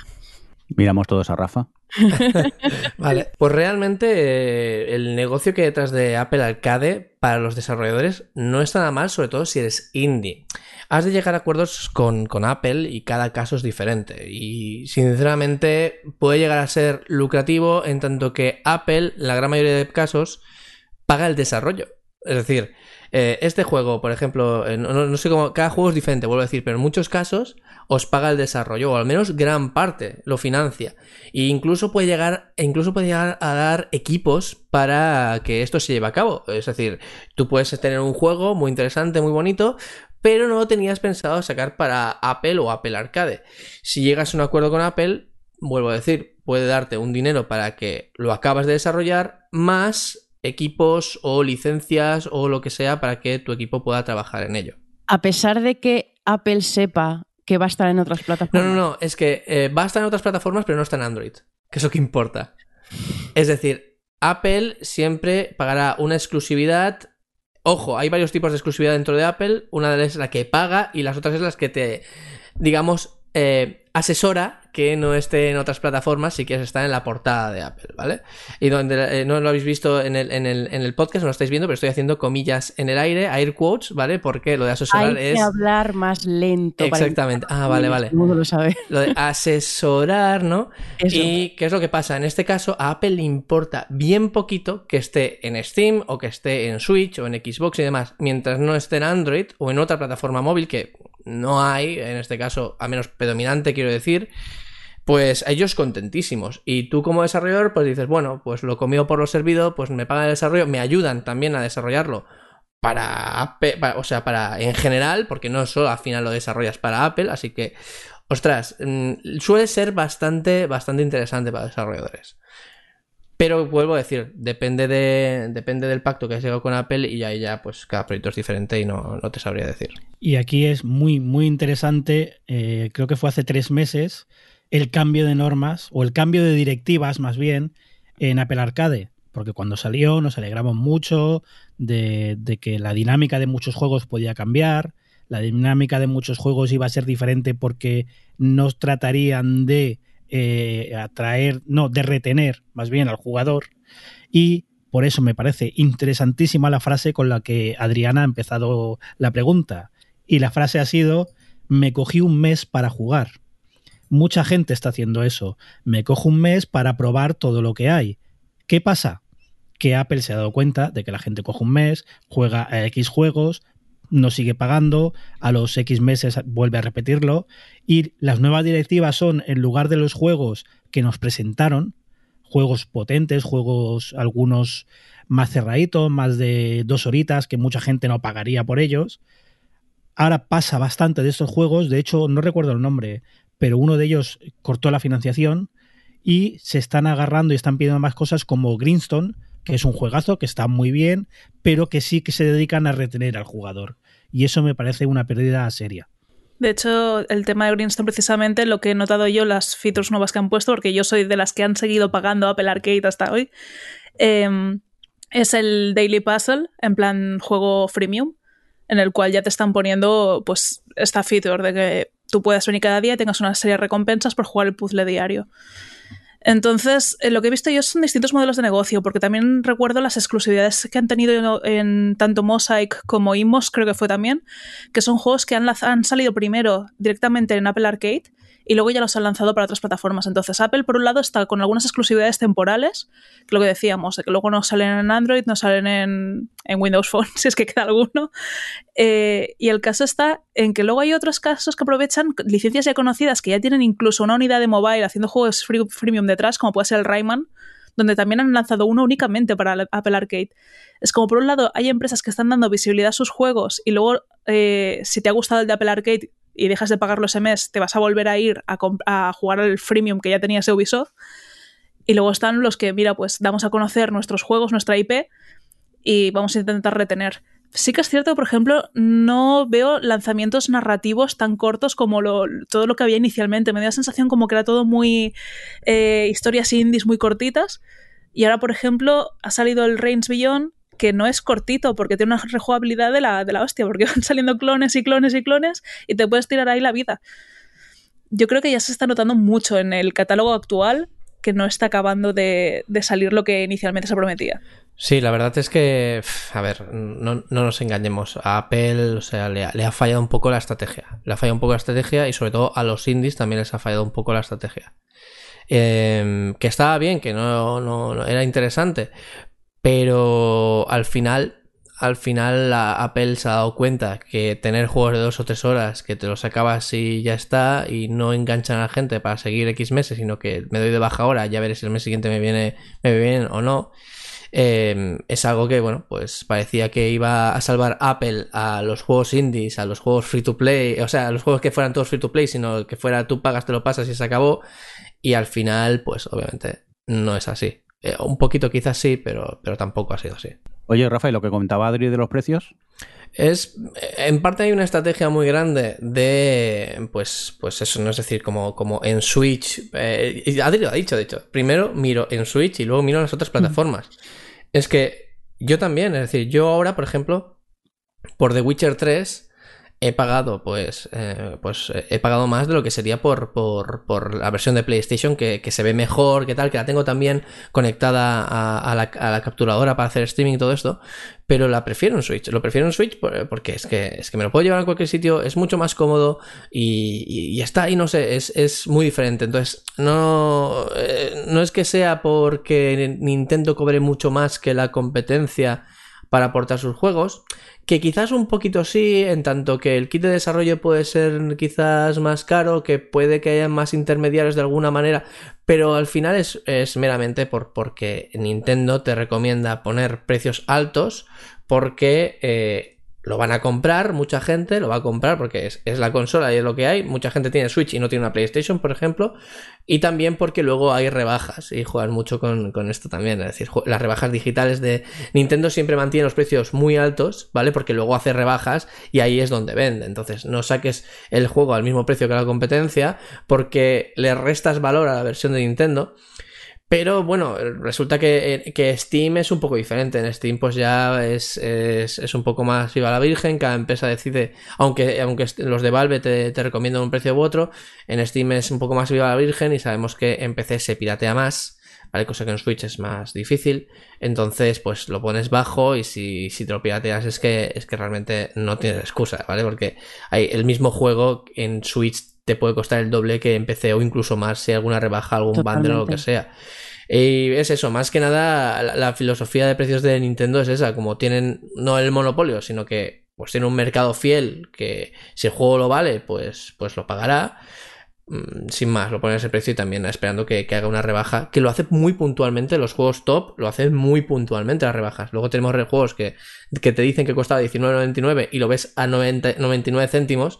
Miramos todos a Rafa. vale, pues realmente eh, el negocio que hay detrás de Apple Arcade para los desarrolladores no está nada mal, sobre todo si eres indie. Has de llegar a acuerdos con, con Apple y cada caso es diferente. Y sinceramente puede llegar a ser lucrativo en tanto que Apple, la gran mayoría de casos, paga el desarrollo. Es decir, eh, este juego, por ejemplo, eh, no, sé cómo, cada juego es diferente, vuelvo a decir, pero en muchos casos os paga el desarrollo, o al menos gran parte lo financia. E incluso puede llegar, e incluso puede llegar a dar equipos para que esto se lleve a cabo. Es decir, tú puedes tener un juego muy interesante, muy bonito, pero no lo tenías pensado sacar para Apple o Apple Arcade. Si llegas a un acuerdo con Apple, vuelvo a decir, puede darte un dinero para que lo acabas de desarrollar, más equipos o licencias o lo que sea para que tu equipo pueda trabajar en ello. A pesar de que Apple sepa que va a estar en otras plataformas. No, no, no, es que eh, va a estar en otras plataformas, pero no está en Android, que es lo que importa. Es decir, Apple siempre pagará una exclusividad. Ojo, hay varios tipos de exclusividad dentro de Apple. Una de ellas es la que paga y las otras es las que te, digamos, eh, asesora que no esté en otras plataformas si quieres estar en la portada de Apple, ¿vale? Y donde eh, no lo habéis visto en el, en, el, en el podcast, no lo estáis viendo, pero estoy haciendo comillas en el aire, air quotes, ¿vale? Porque lo de asesorar Hay es. que hablar más lento. Exactamente. ah, vale, vale. Todo lo sabe. Lo de asesorar, ¿no? Y ¿qué es lo que pasa? En este caso, a Apple le importa bien poquito que esté en Steam o que esté en Switch o en Xbox y demás, mientras no esté en Android o en otra plataforma móvil que no hay, en este caso, a menos predominante, quiero decir, pues ellos contentísimos. Y tú como desarrollador, pues dices, bueno, pues lo comido por lo servido, pues me pagan el desarrollo, me ayudan también a desarrollarlo para, o sea, para en general, porque no solo al final lo desarrollas para Apple, así que, ostras, mm, suele ser bastante, bastante interesante para desarrolladores. Pero vuelvo a decir, depende, de, depende del pacto que has llegado con Apple y ahí ya pues cada proyecto es diferente y no, no te sabría decir. Y aquí es muy, muy interesante, eh, creo que fue hace tres meses, el cambio de normas o el cambio de directivas más bien en Apple Arcade. Porque cuando salió nos alegramos mucho de, de que la dinámica de muchos juegos podía cambiar, la dinámica de muchos juegos iba a ser diferente porque nos tratarían de eh, atraer, no, de retener más bien al jugador. Y por eso me parece interesantísima la frase con la que Adriana ha empezado la pregunta. Y la frase ha sido, me cogí un mes para jugar. Mucha gente está haciendo eso. Me cojo un mes para probar todo lo que hay. ¿Qué pasa? Que Apple se ha dado cuenta de que la gente coge un mes, juega a X juegos, no sigue pagando, a los X meses vuelve a repetirlo y las nuevas directivas son, en lugar de los juegos que nos presentaron, juegos potentes, juegos algunos más cerraditos, más de dos horitas, que mucha gente no pagaría por ellos. Ahora pasa bastante de estos juegos, de hecho no recuerdo el nombre, pero uno de ellos cortó la financiación y se están agarrando y están pidiendo más cosas como Greenstone, que es un juegazo que está muy bien, pero que sí que se dedican a retener al jugador. Y eso me parece una pérdida seria. De hecho, el tema de Greenstone, precisamente, lo que he notado yo, las features nuevas que han puesto, porque yo soy de las que han seguido pagando Apple Arcade hasta hoy, em, es el Daily Puzzle, en plan juego freemium, en el cual ya te están poniendo pues esta feature de que tú puedas venir cada día y tengas una serie de recompensas por jugar el puzzle diario. Entonces, eh, lo que he visto yo son distintos modelos de negocio, porque también recuerdo las exclusividades que han tenido en tanto Mosaic como Imos, creo que fue también, que son juegos que han, han salido primero directamente en Apple Arcade y luego ya los han lanzado para otras plataformas. Entonces, Apple, por un lado, está con algunas exclusividades temporales, que lo que decíamos, de que luego no salen en Android, no salen en, Windows Phone, si es que queda alguno. Eh, y el caso está en que luego hay otros casos que aprovechan licencias ya conocidas que ya tienen incluso una unidad de mobile haciendo juegos freemium detrás, como puede ser el Rayman, donde también han lanzado uno únicamente para Apple Arcade. Es como, por un lado, hay empresas que están dando visibilidad a sus juegos y luego, eh, si te ha gustado el de Apple Arcade y dejas de pagarlo ese mes, te vas a volver a ir a, jugar al freemium que ya tenías de Ubisoft. Y luego están los que, mira, pues damos a conocer nuestros juegos, nuestra IP, y vamos a intentar retener. Sí que es cierto, por ejemplo, no veo lanzamientos narrativos tan cortos como todo lo que había inicialmente. Me da la sensación como que era todo muy eh, historias indies muy cortitas. Y ahora, por ejemplo, ha salido el Reigns Beyond, que no es cortito porque tiene una rejugabilidad de la, de la hostia, porque van saliendo clones y clones y clones y te puedes tirar ahí la vida. Yo creo que ya se está notando mucho en el catálogo actual que no está acabando de, salir lo que inicialmente se prometía. Sí, la verdad es que, a ver, no, nos engañemos. A Apple, o sea, le, ha fallado un poco la estrategia. Le ha fallado un poco la estrategia y sobre todo a los indies también les ha fallado un poco la estrategia. Em, que estaba bien, que no, no, era interesante, pero al final, al final la Apple se ha dado cuenta que tener juegos de dos o tres horas que te los acabas y ya está y no enganchan a la gente para seguir X meses, sino que me doy de baja ahora, ya veré si el mes siguiente me viene, me bien o no. Em, es algo que, bueno, pues parecía que iba a salvar Apple a los juegos indies, a los juegos free to play, o sea, a los juegos que fueran todos free to play, sino que fuera tú pagas, te lo pasas y se acabó. Y al final, pues obviamente no es así. Eh, un poquito quizás sí, pero, pero tampoco ha sido así. Oye, Rafa, ¿y lo que comentaba Adri de los precios? Es, en parte hay una estrategia muy grande de, pues, pues eso, no es decir, como, como en Switch, eh, Adri lo ha dicho, de hecho, primero miro en Switch y luego miro en las otras plataformas. Es que yo también, es decir, yo ahora, por ejemplo, por The Witcher 3, he pagado, pues, eh, pues eh, he pagado más de lo que sería por, por, la versión de PlayStation, que, que, se ve mejor, que tal, que la tengo también conectada a, la, capturadora para hacer streaming y todo esto, pero la prefiero en Switch. Lo prefiero en Switch porque es que, es que me lo puedo llevar a cualquier sitio, es mucho más cómodo y, y, está ahí, no sé, es, es muy diferente. Entonces, no, eh, no es que sea porque Nintendo cobre mucho más que la competencia para aportar sus juegos, que quizás un poquito sí, en tanto que el kit de desarrollo puede ser quizás más caro, que puede que haya más intermediarios de alguna manera, pero al final es, es meramente por, porque Nintendo te recomienda poner precios altos porque eh, lo van a comprar, mucha gente lo va a comprar porque es, la consola y es lo que hay. Mucha gente tiene Switch y no tiene una PlayStation, por ejemplo. Y también porque luego hay rebajas y juegan mucho con, esto también. Es decir, las rebajas digitales de Nintendo siempre mantiene los precios muy altos, ¿vale? Porque luego hace rebajas y ahí es donde vende. Entonces, no saques el juego al mismo precio que la competencia porque le restas valor a la versión de Nintendo. Pero bueno, resulta que, que, Steam es un poco diferente. En Steam pues ya es, es, es, un poco más viva la virgen, cada empresa decide, aunque, aunque los de Valve te, te, recomiendan un precio u otro, en Steam es un poco más viva la virgen y sabemos que en PC se piratea más, ¿vale? Cosa que en Switch es más difícil. Entonces pues lo pones bajo y si, si te lo pirateas es que, es que realmente no tienes excusa, ¿vale? Porque hay el mismo juego en Switch te puede costar el doble que en PC o incluso más si hay alguna rebaja, algún bundle o lo que sea. Y es eso, más que nada la, filosofía de precios de Nintendo es esa, como tienen no el monopolio, sino que pues tiene un mercado fiel que si el juego lo vale, pues, pues lo pagará. Mm, sin más, lo pone a ese precio y también esperando que, haga una rebaja, que lo hace muy puntualmente, los juegos top lo hacen muy puntualmente las rebajas. Luego tenemos juegos que, que te dicen que costaba 19.99 y lo ves a 90, 99 céntimos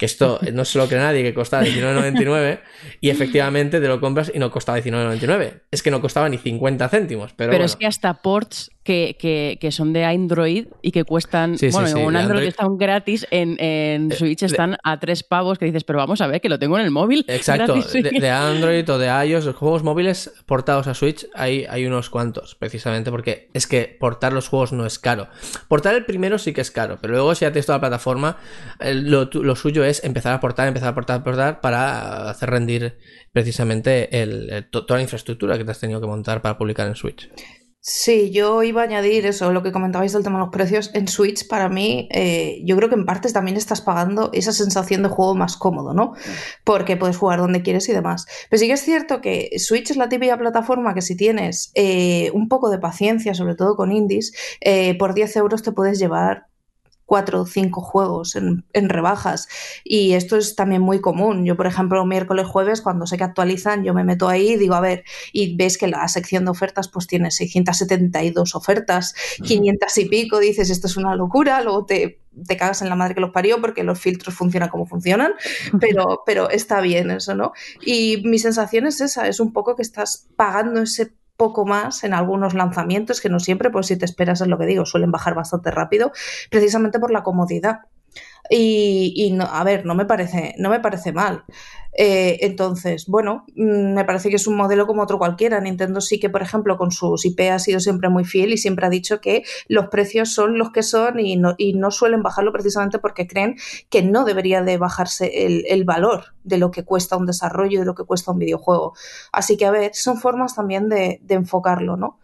que esto no se lo cree nadie, que costaba 19,99 y efectivamente te lo compras y no costaba 19,99. Es que no costaba ni 50 céntimos. Pero, pero es que hasta ports que, que, son de Android y que cuestan, bueno, un Android, que están gratis en, en eh, Switch están a tres pavos que dices, pero vamos a ver, que lo tengo en el móvil. Exacto, de, Android o de iOS, los juegos móviles portados a Switch hay, hay unos cuantos, precisamente porque es que portar los juegos no es caro. Portar el primero sí que es caro, pero luego si ya tienes toda la plataforma, lo, lo suyo es empezar a aportar, empezar a aportar, aportar para hacer rendir precisamente toda la infraestructura que te has tenido que montar para publicar en Switch. Sí, yo iba a añadir eso, lo que comentabais del tema de los precios. En Switch, para mí, eh, yo creo que en partes también estás pagando esa sensación de juego más cómodo, ¿no? Porque puedes jugar donde quieres y demás. Pero sí que es cierto que Switch es la típica plataforma que si tienes eh, un poco de paciencia, sobre todo con indies, eh, por 10 euros te puedes llevar cuatro o cinco juegos en, rebajas. Y esto es también muy común. Yo, por ejemplo, miércoles, jueves, cuando sé que actualizan, yo me meto ahí y digo, a ver, y ves que la sección de ofertas pues tiene 672 ofertas, 500 y pico, dices, esto es una locura, luego te, te cagas en la madre que los parió porque los filtros funcionan como funcionan, pero, pero está bien eso, ¿no? Y mi sensación es esa, es un poco que estás pagando ese poco más en algunos lanzamientos, que no siempre, pues si te esperas es lo que digo, suelen bajar bastante rápido, precisamente por la comodidad. Y, no, a ver, no me parece, no me parece mal. Eh, entonces, bueno, mm, me parece que es un modelo como otro cualquiera. Nintendo sí que, por ejemplo, con sus IP ha sido siempre muy fiel y siempre ha dicho que los precios son los que son y no, y no suelen bajarlo precisamente porque creen que no debería de bajarse el, el valor de lo que cuesta un desarrollo y de lo que cuesta un videojuego. Así que, a ver, son formas también de enfocarlo, ¿no?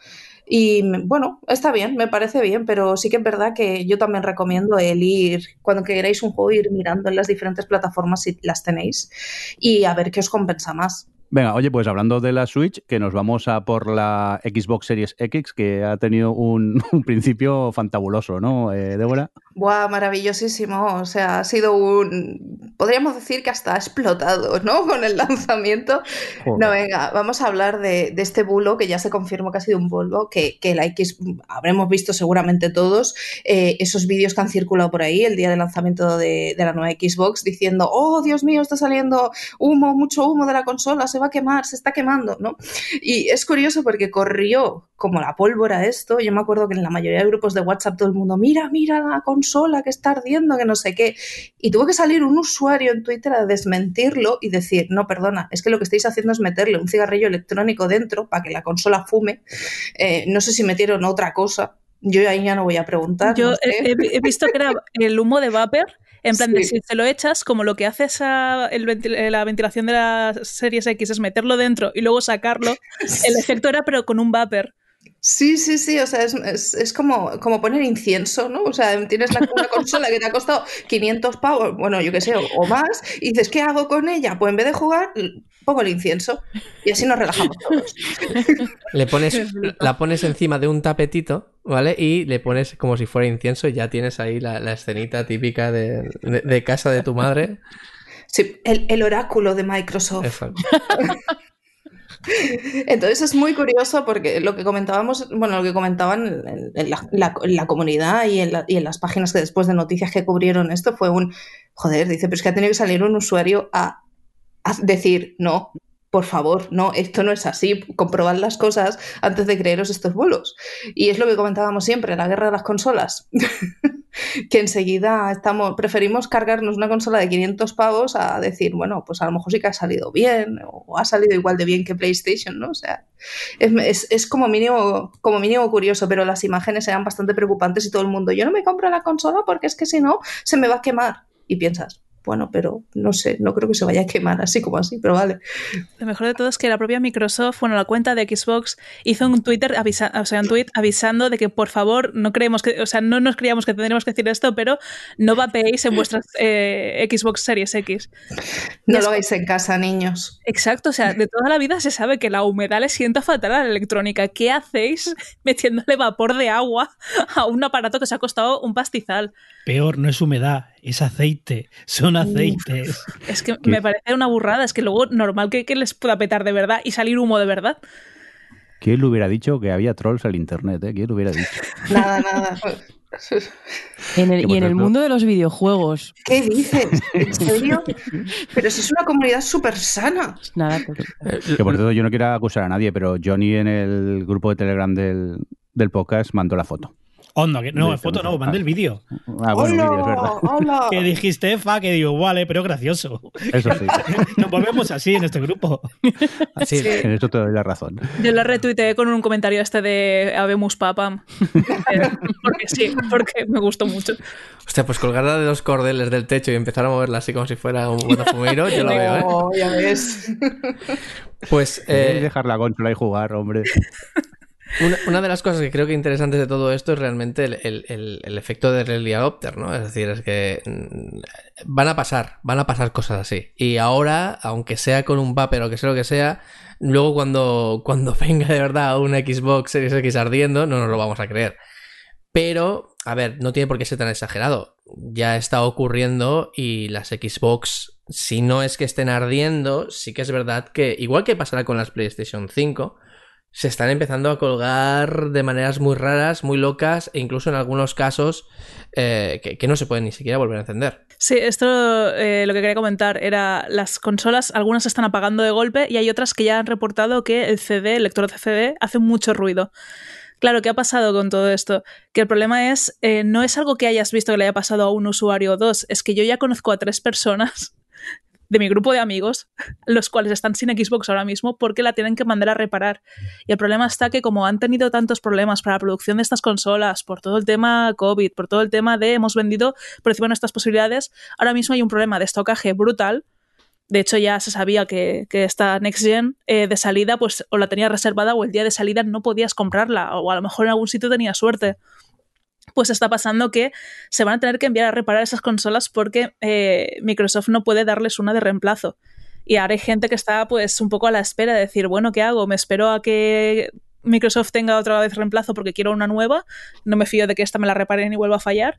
Y bueno, está bien, me parece bien, pero sí que es verdad que yo también recomiendo el ir, cuando queráis un juego, ir mirando en las diferentes plataformas si las tenéis y a ver qué os compensa más. Venga, oye, pues hablando de la Switch, que nos vamos a por la Xbox Series X, que ha tenido un, principio fantabuloso, ¿no, eh, Débora? Buah, maravillosísimo. O sea, ha sido un. Podríamos decir que hasta ha explotado, ¿no? Con el lanzamiento. No, venga, vamos a hablar de, este bulo que ya se confirmó que ha sido un bulbo, que, que la X habremos visto seguramente todos eh, esos vídeos que han circulado por ahí el día del lanzamiento de, de la nueva Xbox diciendo, oh, Dios mío, está saliendo humo, mucho humo de la consola, se va a quemar, se está quemando, ¿no? Y es curioso porque corrió como la pólvora esto. Yo me acuerdo que en la mayoría de grupos de WhatsApp todo el mundo, mira, mira la consola que está ardiendo, que no sé qué. Y tuvo que salir un usuario en Twitter a desmentirlo y decir, no, perdona, es que lo que estáis haciendo es meterle un cigarrillo electrónico dentro para que la consola fume. Eh, no sé si metieron otra cosa. Yo ahí ya no voy a preguntar. Yo he, visto que era el humo de vapor en plan, de si te lo echas, como lo que hace esa, la ventilación de las series X es meterlo dentro y luego sacarlo, el efecto era pero con un vapor. Sí, sí, sí, o sea, es, es, como, como poner incienso, ¿no? O sea, tienes la, una consola que te ha costado 500 pavos, bueno, yo qué sé, o, más, y dices, ¿qué hago con ella? Pues en vez de jugar, pongo el incienso y así nos relajamos todos. Le pones, la pones encima de un tapetito, ¿vale? Y le pones como si fuera incienso y ya tienes ahí la, escenita típica de, de, casa de tu madre. Sí, el, el oráculo de Microsoft. Entonces es muy curioso porque lo que comentábamos, bueno, lo que comentaban en, la, comunidad y en, las páginas que después de noticias que cubrieron esto fue un, joder, dice, pero es que ha tenido que salir un usuario a, a decir, no, por favor, no, esto no es así, comprobad las cosas antes de creeros estos bolos. Y es lo que comentábamos siempre, la guerra de las consolas. que enseguida estamos, preferimos cargarnos una consola de 500 pavos a decir, bueno, pues a lo mejor sí que ha salido bien o ha salido igual de bien que PlayStation, ¿no? O sea, es, es, como, mínimo, como mínimo curioso, pero las imágenes eran bastante preocupantes y todo el mundo, yo no me compro la consola porque es que si no se me va a quemar. Y piensas, bueno, pero no sé, no creo que se vaya a quemar así como así, pero vale. Lo mejor de todo es que la propia Microsoft, bueno, la cuenta de Xbox hizo un Twitter o sea, un tweet avisando de que por favor no creemos que, o sea, no nos creíamos que tendríamos que decir esto, pero no vapeéis en vuestras eh, Xbox Series X. No lo hagáis en casa, niños. Exacto, o sea, de toda la vida se sabe que la humedad le sienta fatal a la electrónica. ¿Qué hacéis metiéndole vapor de agua a un aparato que os ha costado un pastizal? Peor, no es humedad, es aceite, son aceites. Es que me parece una burrada, es que luego normal que, les pueda petar de verdad y salir humo de verdad. ¿Quién le hubiera dicho que había trolls al internet? Eh? ¿Quién lo hubiera dicho? Nada, nada. En el, y en el mundo de los videojuegos. ¿Qué dices? ¿En serio? Pero si es una comunidad súper sana. Nada, Que por cierto, yo no quiero acusar a nadie, pero Johnny en el grupo de Telegram del, del podcast mandó la foto. Onda, que no, De foto no, mandé el vale. vídeo. Ah, bueno, vídeo, es verdad. ¡Hola! Que dijiste, fa, que digo, vale, pero gracioso. Eso sí, Nos volvemos así en este grupo. Así, en eso te doy la razón. Yo la retuiteé con un comentario este de Habemus Papam. Eh, porque sí, porque me gustó mucho. Hostia, pues colgarla de dos cordeles del techo y empezar a moverla así como si fuera un botafumeiro, yo lo veo, ¿eh? Oh, ya ves. Pues eh, dejar la consola y jugar, hombre. Una, de las cosas que creo que interesantes de todo esto es realmente el, el- efecto de early adopter, ¿no? Es decir, es que mm, van a pasar, van a pasar cosas así. Y ahora, aunque sea con un vapor o que sea lo que sea, luego cuando, cuando venga de verdad una Xbox Series X ardiendo, no nos lo vamos a creer. Pero, a ver, no tiene por qué ser tan exagerado. Ya está ocurriendo y las Xbox, si no es que estén ardiendo, sí que es verdad que, igual que pasará con las PlayStation 5, se están empezando a colgar de maneras muy raras, muy locas, e incluso en algunos casos eh, que, no se pueden ni siquiera volver a encender. Sí, esto eh, lo que quería comentar era las consolas, algunas se están apagando de golpe y hay otras que ya han reportado que el CD, el lector de CD, hace mucho ruido. Claro, ¿qué ha pasado con todo esto? Que el problema es, eh, no es algo que hayas visto que le haya pasado a un usuario o dos, es que yo ya conozco a tres personas de mi grupo de amigos, los cuales están sin Xbox ahora mismo porque la tienen que mandar a reparar. Y el problema está que como han tenido tantos problemas para la producción de estas consolas, por todo el tema COVID, por todo el tema de hemos vendido por encima nuestras posibilidades, ahora mismo hay un problema de estocaje brutal. De hecho, ya se sabía que, que esta Next Gen eh, de salida, pues o la tenías reservada o el día de salida no podías comprarla, o a lo mejor en algún sitio tenías suerte. Pues está pasando que se van a tener que enviar a reparar esas consolas porque eh, Microsoft no puede darles una de reemplazo. Y ahora hay gente que está pues un poco a la espera de decir, bueno, ¿qué hago? ¿Me espero a que Microsoft tenga otra vez reemplazo porque quiero una nueva? No me fío de que esta me la reparen y vuelva a fallar.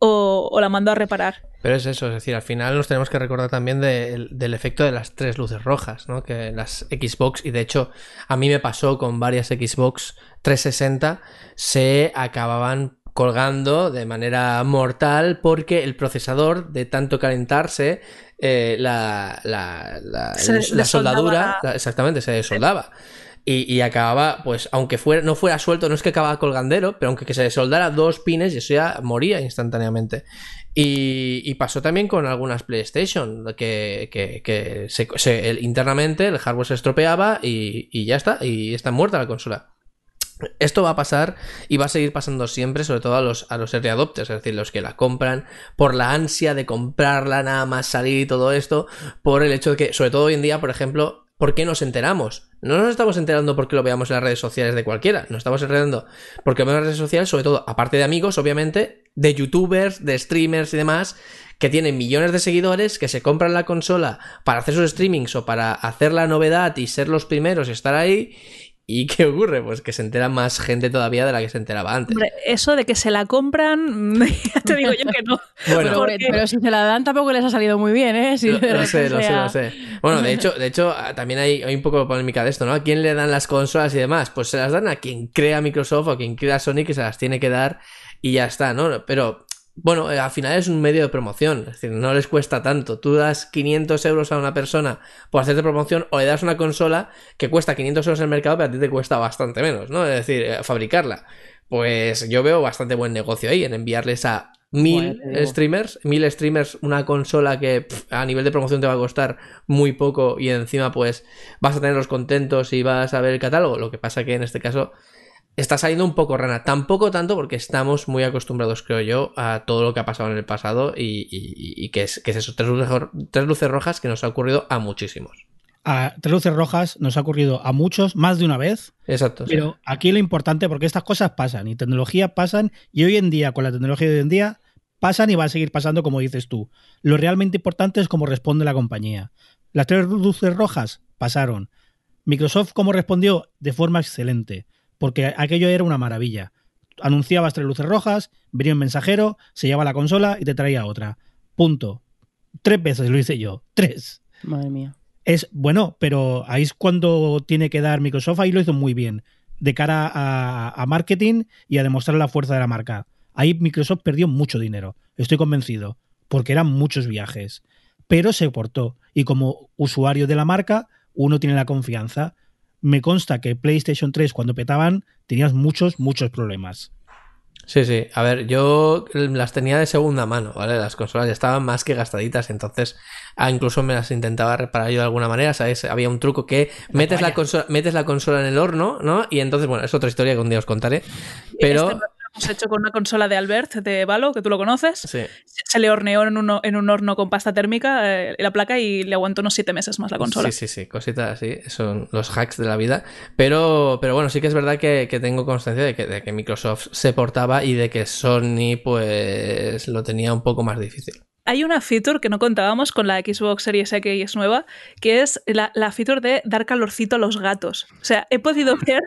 O, la mando a reparar. Pero es eso, es decir, al final nos tenemos que recordar también de- del efecto de las tres luces rojas, ¿no? Que las Xbox, y de hecho a mí me pasó con varias Xbox 360, se acababan colgando de manera mortal porque el procesador, de tanto calentarse, eh, la, la, la- Se la desoldaba soldadura, exactamente, se desoldaba. Y, y acababa, pues, aunque fuera, no fuera suelto, no es que acababa colgandero, pero aunque que se soldara dos pines y eso ya moría instantáneamente. Y, y pasó también con algunas PlayStation, que, que, que se- se- el- internamente el hardware se estropeaba y, y ya está, y está muerta la consola. Esto va a pasar y va a seguir pasando siempre, sobre todo a los, a los early adopters, es decir, los que la compran por la ansia de comprarla, nada más salir y todo esto, por el hecho de que, sobre todo hoy en día, por ejemplo, ¿por qué nos enteramos? No nos estamos enterando porque lo veamos en las redes sociales de cualquiera, nos estamos enterando porque vemos en las redes sociales, sobre todo, aparte de amigos, obviamente, de youtubers, de streamers y demás, que tienen millones de seguidores, que se compran la consola para hacer sus streamings o para hacer la novedad y ser los primeros y estar ahí. ¿Y qué ocurre? Pues que se entera más gente todavía de la que se enteraba antes. Hombre, eso de que se la compran, ya te digo yo que no. Bueno, pero, porque- pero si se la dan tampoco les ha salido muy bien, ¿eh? Si Lo, sé, lo sé, lo sé. Bueno, de hecho, de hecho, ah, también hay, hay un poco de polémica de esto, ¿no? ¿A quién le dan las consolas y demás? Pues se las dan a quien crea Microsoft o a quien crea Sony que se las tiene que dar y ya está, ¿no? Pero, bueno, eh, al final es un medio de promoción, es decir, no les cuesta tanto. Tú das 500 euros a una persona por hacerte promoción o le das una consola que cuesta 500 euros en el mercado, pero a ti te cuesta bastante menos, ¿no? Es decir, eh, fabricarla. Pues yo veo bastante buen negocio ahí en enviarles a mil Bueno, streamers, mil streamers, una consola que a nivel de promoción te va a costar muy poco y encima pues vas a tenerlos contentos y vas a ver el catálogo. Lo que pasa que en este caso está saliendo un poco rana. Tampoco tanto porque estamos muy acostumbrados, creo yo, a todo lo que ha pasado en el pasado y, y- y que, es, que es eso, tres luces, tres luces rojas que nos ha ocurrido a muchísimos. A tres luces rojas nos ha ocurrido a muchos más de una vez, Exacto. sí. pero aquí lo importante, porque estas cosas pasan y tecnología pasan, y hoy en día, con la tecnología de hoy en día, pasan y va a seguir pasando como dices tú. Lo realmente importante es cómo responde la compañía. Las tres luces rojas pasaron. Microsoft, ¿cómo respondió? De forma excelente, porque aquello era una maravilla. Anunciabas tres luces rojas, venía un mensajero, se llevaba la consola y te traía otra. Punto. Tres veces lo hice yo. Tres. Madre mía. Es bueno, pero ahí es cuando tiene que dar Microsoft, ahí lo hizo muy bien, de cara a, a marketing y a demostrar la fuerza de la marca. Ahí Microsoft perdió mucho dinero, estoy convencido, porque eran muchos viajes, pero se portó. Y como usuario de la marca, uno tiene la confianza. Me consta que PlayStation 3 cuando petaban tenías muchos, muchos problemas. Sí, sí. A ver, yo las tenía de segunda mano, ¿vale? Las consolas ya estaban más que gastaditas, entonces ah, incluso me las intentaba reparar yo de alguna manera, ¿sabes? Había un truco que metes la, consola, metes la consola en el horno, ¿no? Y entonces, bueno, es otra historia que un día os contaré. Pero... Este hemos hecho con una consola de Albert de Valo, que tú lo conoces. Sí. Se le horneó en, uno, en un horno con pasta térmica eh, la placa y le aguantó unos siete meses más la consola. Sí, sí, sí, cositas así, son los hacks de la vida. Pero, pero bueno, sí que es verdad que, que tengo constancia de que, de que Microsoft se portaba y de que Sony pues lo tenía un poco más difícil. Hay una feature que no contábamos con la Xbox Series X nueva, que es la, la, feature de dar calorcito a los gatos. O sea, he podido ver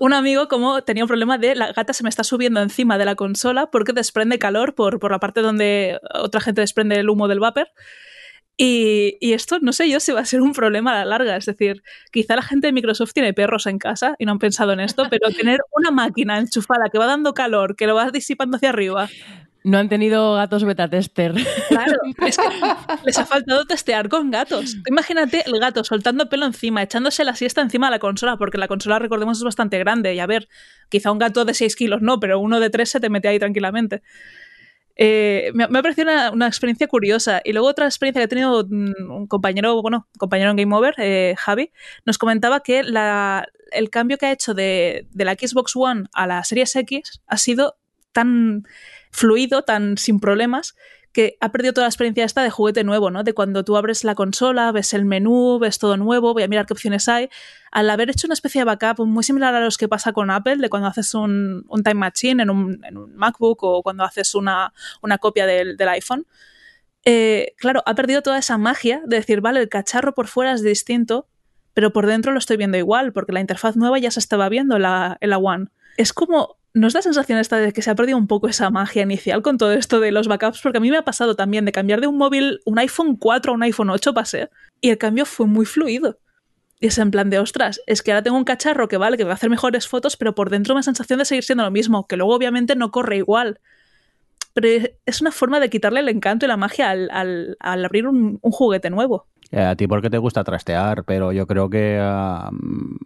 un amigo como tenía un problema de la gata se me está subiendo encima de la consola porque desprende calor por, por la parte donde otra gente desprende el humo del vapor. Y, y, esto no sé yo si va a ser un problema a la larga. Es decir, quizá la gente de Microsoft tiene perros en casa y no han pensado en esto, pero tener una máquina enchufada que va dando calor, que lo va disipando hacia arriba, no han tenido gatos beta tester. Claro, es que les ha faltado testear con gatos. Imagínate el gato soltando pelo encima, echándose la siesta encima de la consola, porque la consola, recordemos, es bastante grande. Y a ver, quizá un gato de 6 kilos no, pero uno de 3 se te mete ahí tranquilamente. Eh, me, me, ha parecido una, una, experiencia curiosa. Y luego otra experiencia que ha tenido un compañero, bueno, compañero en Game Over, eh, Javi, nos comentaba que la, el cambio que ha hecho de, de la Xbox One a la Series X ha sido tan fluido, tan sin problemas, que ha perdido toda la experiencia esta de juguete nuevo, ¿no? De cuando tú abres la consola, ves el menú, ves todo nuevo, voy a mirar qué opciones hay. Al haber hecho una especie de backup muy similar a los que pasa con Apple, de cuando haces un, Time Machine en un, MacBook o cuando haces una, una copia del, iPhone, eh, claro, ha perdido toda esa magia de decir, vale, el cacharro por fuera es distinto, pero por dentro lo estoy viendo igual, porque la interfaz nueva ya se estaba viendo en la, en la One. Es como ¿No es la sensación esta de que se ha perdido un poco esa magia inicial con todo esto de los backups? Porque a mí me ha pasado también de cambiar de un móvil, un iPhone 4 a un iPhone 8 pasé, y el cambio fue muy fluido. Y es en plan de, ostras, es que ahora tengo un cacharro que vale, que va a hacer mejores fotos, pero por dentro me da sensación de seguir siendo lo mismo, que luego obviamente no corre igual. Pero es una forma de quitarle el encanto y la magia al, al, al abrir un juguete nuevo. Eh, a ti porque te gusta trastear, pero yo creo que a,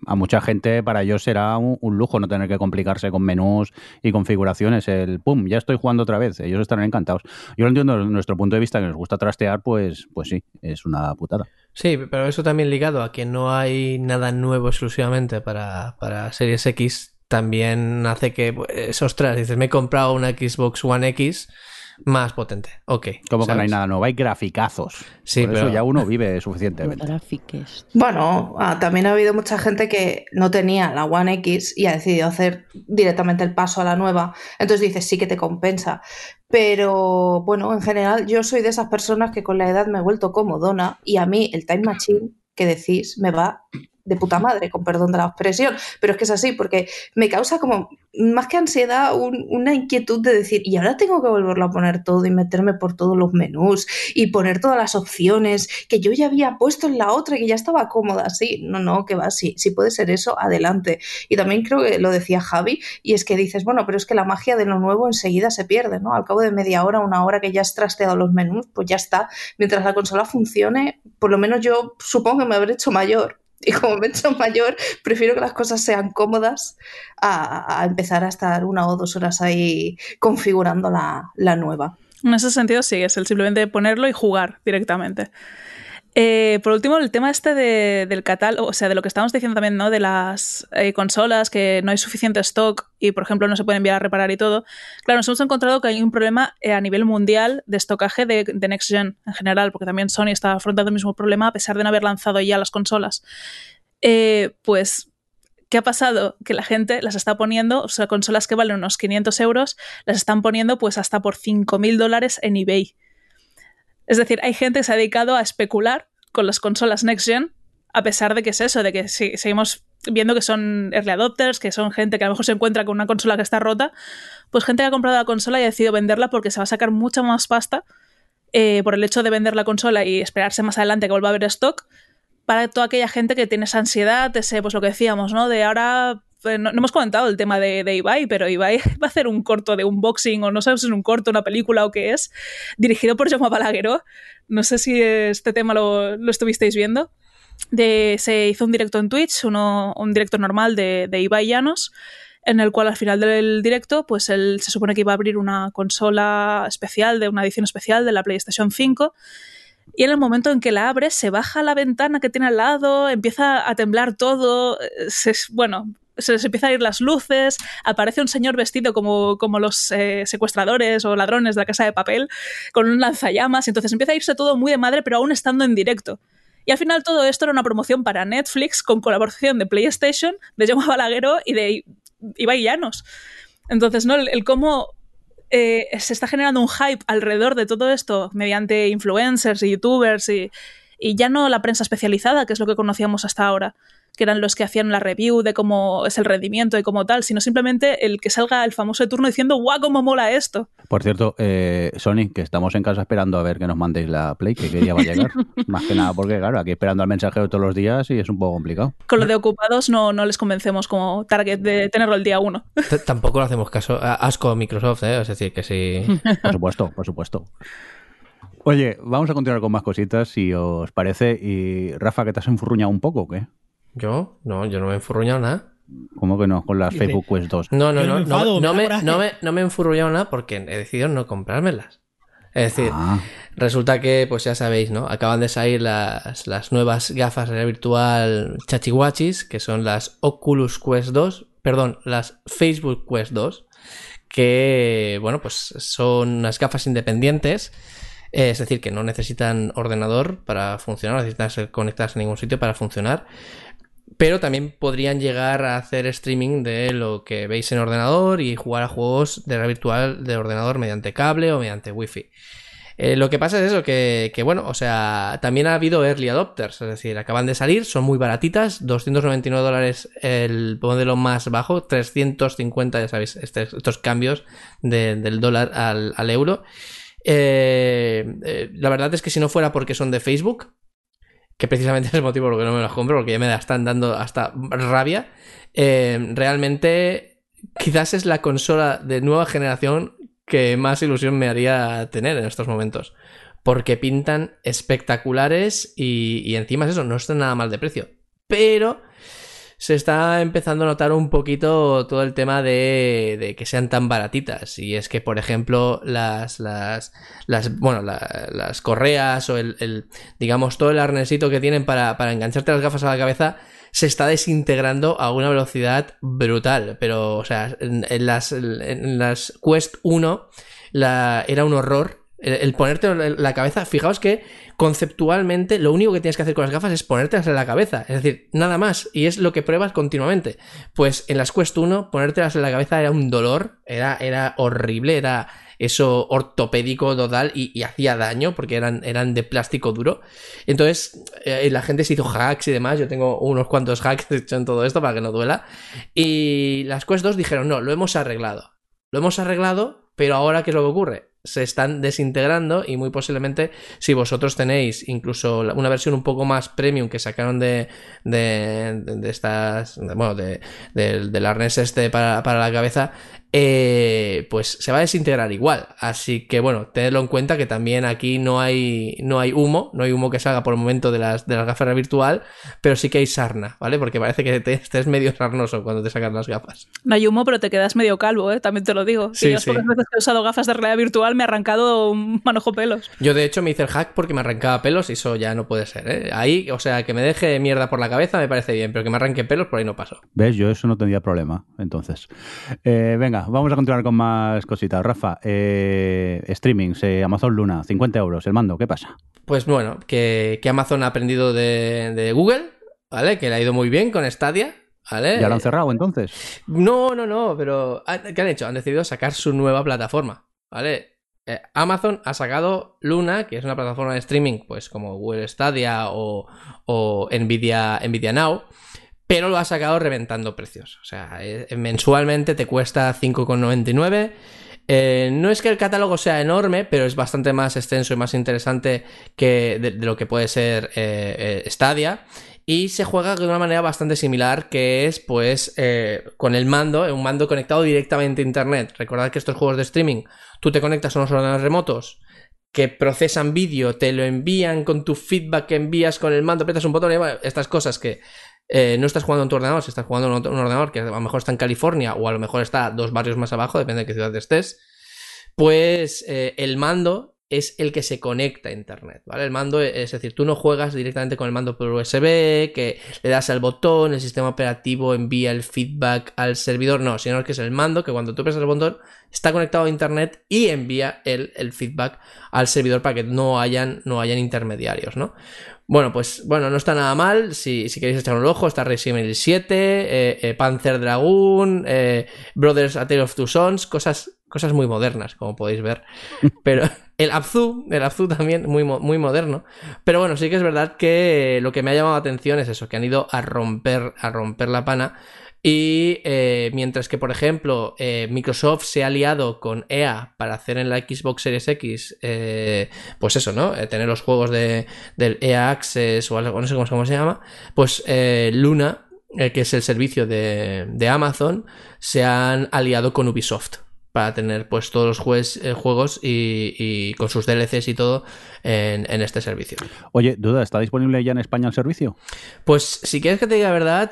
a mucha gente para ellos será un, un, lujo no tener que complicarse con menús y configuraciones. El pum, ya estoy jugando otra vez. Ellos estarán encantados. Yo lo entiendo desde nuestro punto de vista que nos gusta trastear, pues, pues sí, es una putada. Sí, pero eso también ligado a que no hay nada nuevo exclusivamente para, para Series X, también hace que, pues, ostras, dices, me he comprado una Xbox One X más potente. Ok. Como que no hay nada nuevo, hay graficazos. Sí, Por pero... eso ya uno vive suficientemente. Grafiques. Bueno, ah, también ha habido mucha gente que no tenía la One X y ha decidido hacer directamente el paso a la nueva. Entonces dices, sí que te compensa. Pero bueno, en general yo soy de esas personas que con la edad me he vuelto comodona y a mí el Time Machine que decís me va de puta madre, con perdón de la expresión, pero es que es así, porque me causa como, más que ansiedad, un, una inquietud de decir, y ahora tengo que volverlo a poner todo y meterme por todos los menús y poner todas las opciones que yo ya había puesto en la otra y que ya estaba cómoda así. No, no, que va, sí, si puede ser eso, adelante. Y también creo que lo decía Javi, y es que dices, bueno, pero es que la magia de lo nuevo enseguida se pierde, ¿no? Al cabo de media hora, una hora que ya has trasteado los menús, pues ya está. Mientras la consola funcione, por lo menos yo supongo que me habré hecho mayor y como me he hecho mayor, prefiero que las cosas sean cómodas a, a, empezar a estar una o dos horas ahí configurando la, la nueva. En ese sentido, sí, es el simplemente ponerlo y jugar directamente. Eh, por último, el tema este de, del catálogo, o sea, de lo que estamos diciendo también, ¿no? De las eh, consolas, que no hay suficiente stock y, por ejemplo, no se puede enviar a reparar y todo. Claro, nos hemos encontrado que hay un problema eh, a nivel mundial de estocaje de, Next Gen en general, porque también Sony está afrontando el mismo problema a pesar de no haber lanzado ya las consolas. Pues, ¿qué ha pasado? Que la gente las está poniendo, o sea, consolas que valen unos 500 euros, las están poniendo pues hasta por 5.000 dólares en eBay. Es decir, hay gente que se ha dedicado a especular con las consolas Next Gen, a pesar de que es eso, de que sí, seguimos viendo que son early adopters, que son gente que a lo mejor se encuentra con una consola que está rota, pues gente que ha comprado la consola y ha decidido venderla porque se va a sacar mucha más pasta eh, por el hecho de vender la consola y esperarse más adelante que vuelva a haber stock para toda aquella gente que tiene esa ansiedad, ese, pues lo que decíamos, ¿no? De ahora no, hemos comentado el tema de, de, Ibai, pero Ibai va a hacer un corto de unboxing, o no sé si es un corto, una película o qué es, dirigido por Jaume Balagueró. No sé si este tema lo, estuvisteis viendo. Se hizo un directo en Twitch, un directo normal de, de Ibai Llanos, en el cual al final del directo, pues él se supone que iba a abrir una consola especial, de una edición especial de la PlayStation 5. Y en el momento en que la abre, se baja la ventana que tiene al lado, empieza a temblar todo. Bueno, se les empieza a ir las luces, aparece un señor vestido como, como los eh, secuestradores o ladrones de la casa de papel, con un lanzallamas, entonces empieza a irse todo muy de madre, pero aún estando en directo. Y al final todo esto era una promoción para Netflix con colaboración de PlayStation, de Jaume Balagueró y de Ibai Llanos. Entonces, ¿no? El, cómo eh, se está generando un hype alrededor de todo esto mediante influencers y youtubers y, y ya no la prensa especializada, que es lo que conocíamos hasta ahora que eran los que hacían la review de cómo es el rendimiento y cómo tal, sino simplemente el que salga el famoso turno diciendo ¡guau, cómo mola esto! Por cierto, eh, Sony, que estamos en casa esperando a ver que nos mandéis la Play, que, que ya va a llegar. Más que nada porque, claro, aquí esperando al mensajero todos los días y es un poco complicado. Con lo de ocupados no, no les convencemos como target de tenerlo el día uno. Tampoco lo hacemos caso. Asco a Microsoft, ¿eh? Es decir, que sí. Por supuesto, por supuesto. Oye, vamos a continuar con más cositas, si os parece. Y Rafa, que te has enfurruñado un poco, ¿o qué? ¿Yo? No, yo no me he enfurruñado nada. ¿Cómo que no? Con las Facebook Quest 2. No, no, no. No, no, me, no, me, no me he enfurruñado nada porque he decidido no comprármelas. Es decir, ah. resulta que, pues ya sabéis, ¿no? Acaban de salir las, las nuevas gafas de realidad virtual chachihuachis, que son las Oculus Quest 2, perdón, las Facebook Quest 2, que, bueno, pues son unas gafas independientes, es decir, que no necesitan ordenador para funcionar, no necesitan ser conectadas en ningún sitio para funcionar, pero también podrían llegar a hacer streaming de lo que veis en ordenador y jugar a juegos de realidad virtual de ordenador mediante cable o mediante wifi. Eh, lo que pasa es eso, que, bueno, o sea, también ha habido early adopters, es decir, acaban de salir, son muy baratitas, 299 dólares el modelo más bajo, 350, ya sabéis, este, estos cambios del dólar al, euro. Eh, eh, la verdad es que si no fuera porque son de Facebook, que precisamente es el motivo por el que no me las compro, porque ya me están dando hasta rabia, eh, realmente quizás es la consola de nueva generación que más ilusión me haría tener en estos momentos. Porque pintan espectaculares y, y encima es eso, no están nada mal de precio. Pero se está empezando a notar un poquito todo el tema de, que sean tan baratitas. Y es que, por ejemplo, las, las, las bueno, las correas o el, digamos, todo el arnesito que tienen para, para engancharte las gafas a la cabeza se está desintegrando a una velocidad brutal. Pero, o sea, en, las, en las Quest 1 la, era un horror el, ponerte la cabeza, fijaos que conceptualmente lo único que tienes que hacer con las gafas es ponértelas en la cabeza, es decir, nada más, y es lo que pruebas continuamente. Pues en las Quest 1, ponértelas en la cabeza era un dolor, era, era horrible, era eso ortopédico total y, hacía daño porque eran, eran de plástico duro. Entonces eh, la gente se hizo hacks y demás, yo tengo unos cuantos hacks hecho en todo esto para que no duela. Y las Quest 2 dijeron, no, lo hemos arreglado. Lo hemos arreglado, pero ahora ¿qué es lo que ocurre? Se están desintegrando y muy posiblemente si vosotros tenéis incluso una versión un poco más premium que sacaron de, de, de, estas, bueno, de, del arnés este para, para la cabeza, eh, pues se va a desintegrar igual. Así que bueno, tenedlo en cuenta que también aquí no hay, no hay humo, no hay humo que salga por el momento de las, de las gafas virtual, pero sí que hay sarna, ¿vale? Porque parece que te, estés medio sarnoso cuando te sacan las gafas. No hay humo, pero te quedas medio calvo, ¿eh? También te lo digo. Sí, sí. veces que he usado gafas de realidad virtual me ha arrancado un manojo pelos. Yo de hecho me hice el hack porque me arrancaba pelos y eso ya no puede ser, ¿eh? Ahí, o sea, que me deje mierda por la cabeza me parece bien, pero que me arranque pelos por ahí no paso. ¿Ves? Yo eso no tendría problema, entonces. Eh, venga, vamos a continuar con más cositas. Rafa, eh, streaming, Amazon Luna, 50 euros el mando, ¿qué pasa? Pues bueno, que, Amazon ha aprendido de, Google, ¿vale? Que le ha ido muy bien con Stadia. ¿Vale? ¿Ya lo han cerrado entonces? No, no, no, pero ¿qué han hecho? Han decidido sacar su nueva plataforma, ¿vale? Eh, Amazon ha sacado Luna, que es una plataforma de streaming, pues como Google Stadia o, o Nvidia, Nvidia Now, pero lo ha sacado reventando precios. O sea, eh, mensualmente te cuesta 5,99. Eh, no es que el catálogo sea enorme, pero es bastante más extenso y más interesante que de, lo que puede ser eh, Stadia. Y se juega de una manera bastante similar, que es pues con el mando, un mando conectado directamente a Internet. Recordad que estos juegos de streaming, tú te conectas a unos ordenadores remotos que procesan vídeo, te lo envían con tu feedback que envías con el mando, aprietas un botón y bueno, estas cosas que eh, no estás jugando en tu ordenador, si estás jugando en un ordenador que a lo mejor está en California o a lo mejor está dos barrios más abajo, depende de qué ciudad estés, pues eh, el mando es el que se conecta a internet, ¿vale? El mando, es decir, tú no juegas directamente con el mando por USB, que le das al botón, el sistema operativo envía el feedback al servidor, no, sino que es el mando que cuando tú presas el botón está conectado a internet y envía el, el feedback al servidor para que no hayan, no hayan intermediarios, ¿no? Bueno, pues bueno, no está nada mal. Si, si queréis echar un ojo, está Resident Evil 7, eh, eh, Panzer Dragoon, eh, Brothers A Tale of Two Sons, cosas, cosas muy modernas, como podéis ver. Pero el Abzu, el Abzu también muy, muy moderno. Pero bueno, sí que es verdad que lo que me ha llamado la atención es eso, que han ido a romper, a romper la pana y eh, mientras que, por ejemplo, eh, Microsoft se ha aliado con EA para hacer en la Xbox Series X, eh, pues eso, ¿no? tener los juegos de, del EA Access o algo, no sé cómo, se llama, pues Luna, que es el servicio de, de, Amazon, se han aliado con Ubisoft para tener pues todos los juegos y, con sus DLCs y todo en, en, este servicio. Oye, duda, ¿está disponible ya en España el servicio? Pues si quieres que te diga la verdad,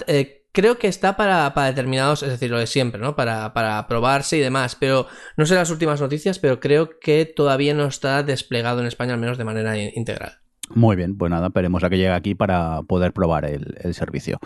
creo que está para, determinados, es decir, lo de siempre, ¿no? Para, para probarse y demás. Pero no sé las últimas noticias, pero creo que todavía no está desplegado en España, al menos de manera integral. Muy bien, pues nada, esperemos a que llegue aquí para poder probar el, servicio.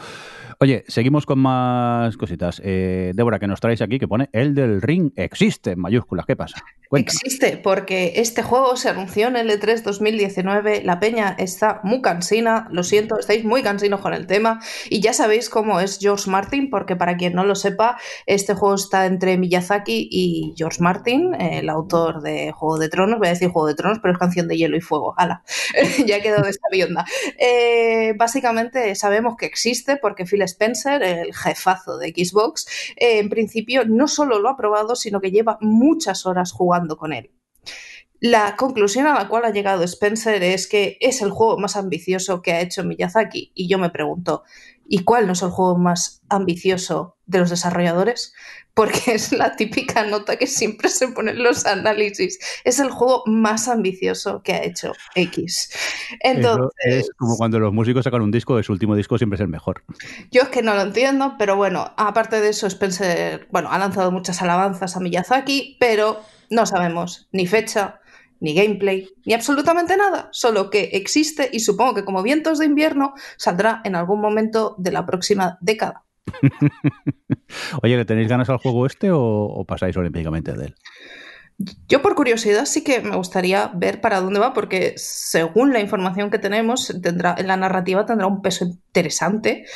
Oye, seguimos con más cositas. Eh, Débora, que nos traéis aquí, que pone el del ring existe en mayúsculas. ¿Qué pasa? Existe, porque este juego se anunció en el E3 2019. La peña está muy cansina, lo siento, estáis muy cansinos con el tema. Y ya sabéis cómo es George Martin, porque para quien no lo sepa, este juego está entre Miyazaki y George Martin, el autor de Juego de Tronos. Voy a decir Juego de Tronos, pero es canción de hielo y fuego. ¡Hala! ya quedó de esta bionda. Eh, básicamente sabemos que existe porque Phil Spencer, el jefazo de Xbox, eh, en principio no solo lo ha probado, sino que lleva muchas horas jugando con él. La conclusión a la cual ha llegado Spencer es que es el juego más ambicioso que ha hecho Miyazaki. Y yo me pregunto, ¿y cuál no es el juego más ambicioso de los desarrolladores? porque es la típica nota que siempre se pone en los análisis. Es el juego más ambicioso que ha hecho X. Entonces, es como cuando los músicos sacan un disco, su último disco siempre es el mejor. Yo es que no lo entiendo, pero bueno, aparte de eso, Spencer, bueno, ha lanzado muchas alabanzas a Miyazaki, pero no sabemos ni fecha, ni gameplay, ni absolutamente nada, solo que existe y supongo que como vientos de invierno saldrá en algún momento de la próxima década. Oye, ¿le tenéis ganas al juego este o, pasáis olímpicamente de él? Yo por curiosidad sí que me gustaría ver para dónde va, porque según la información que tenemos, tendrá, en la narrativa tendrá un peso interesante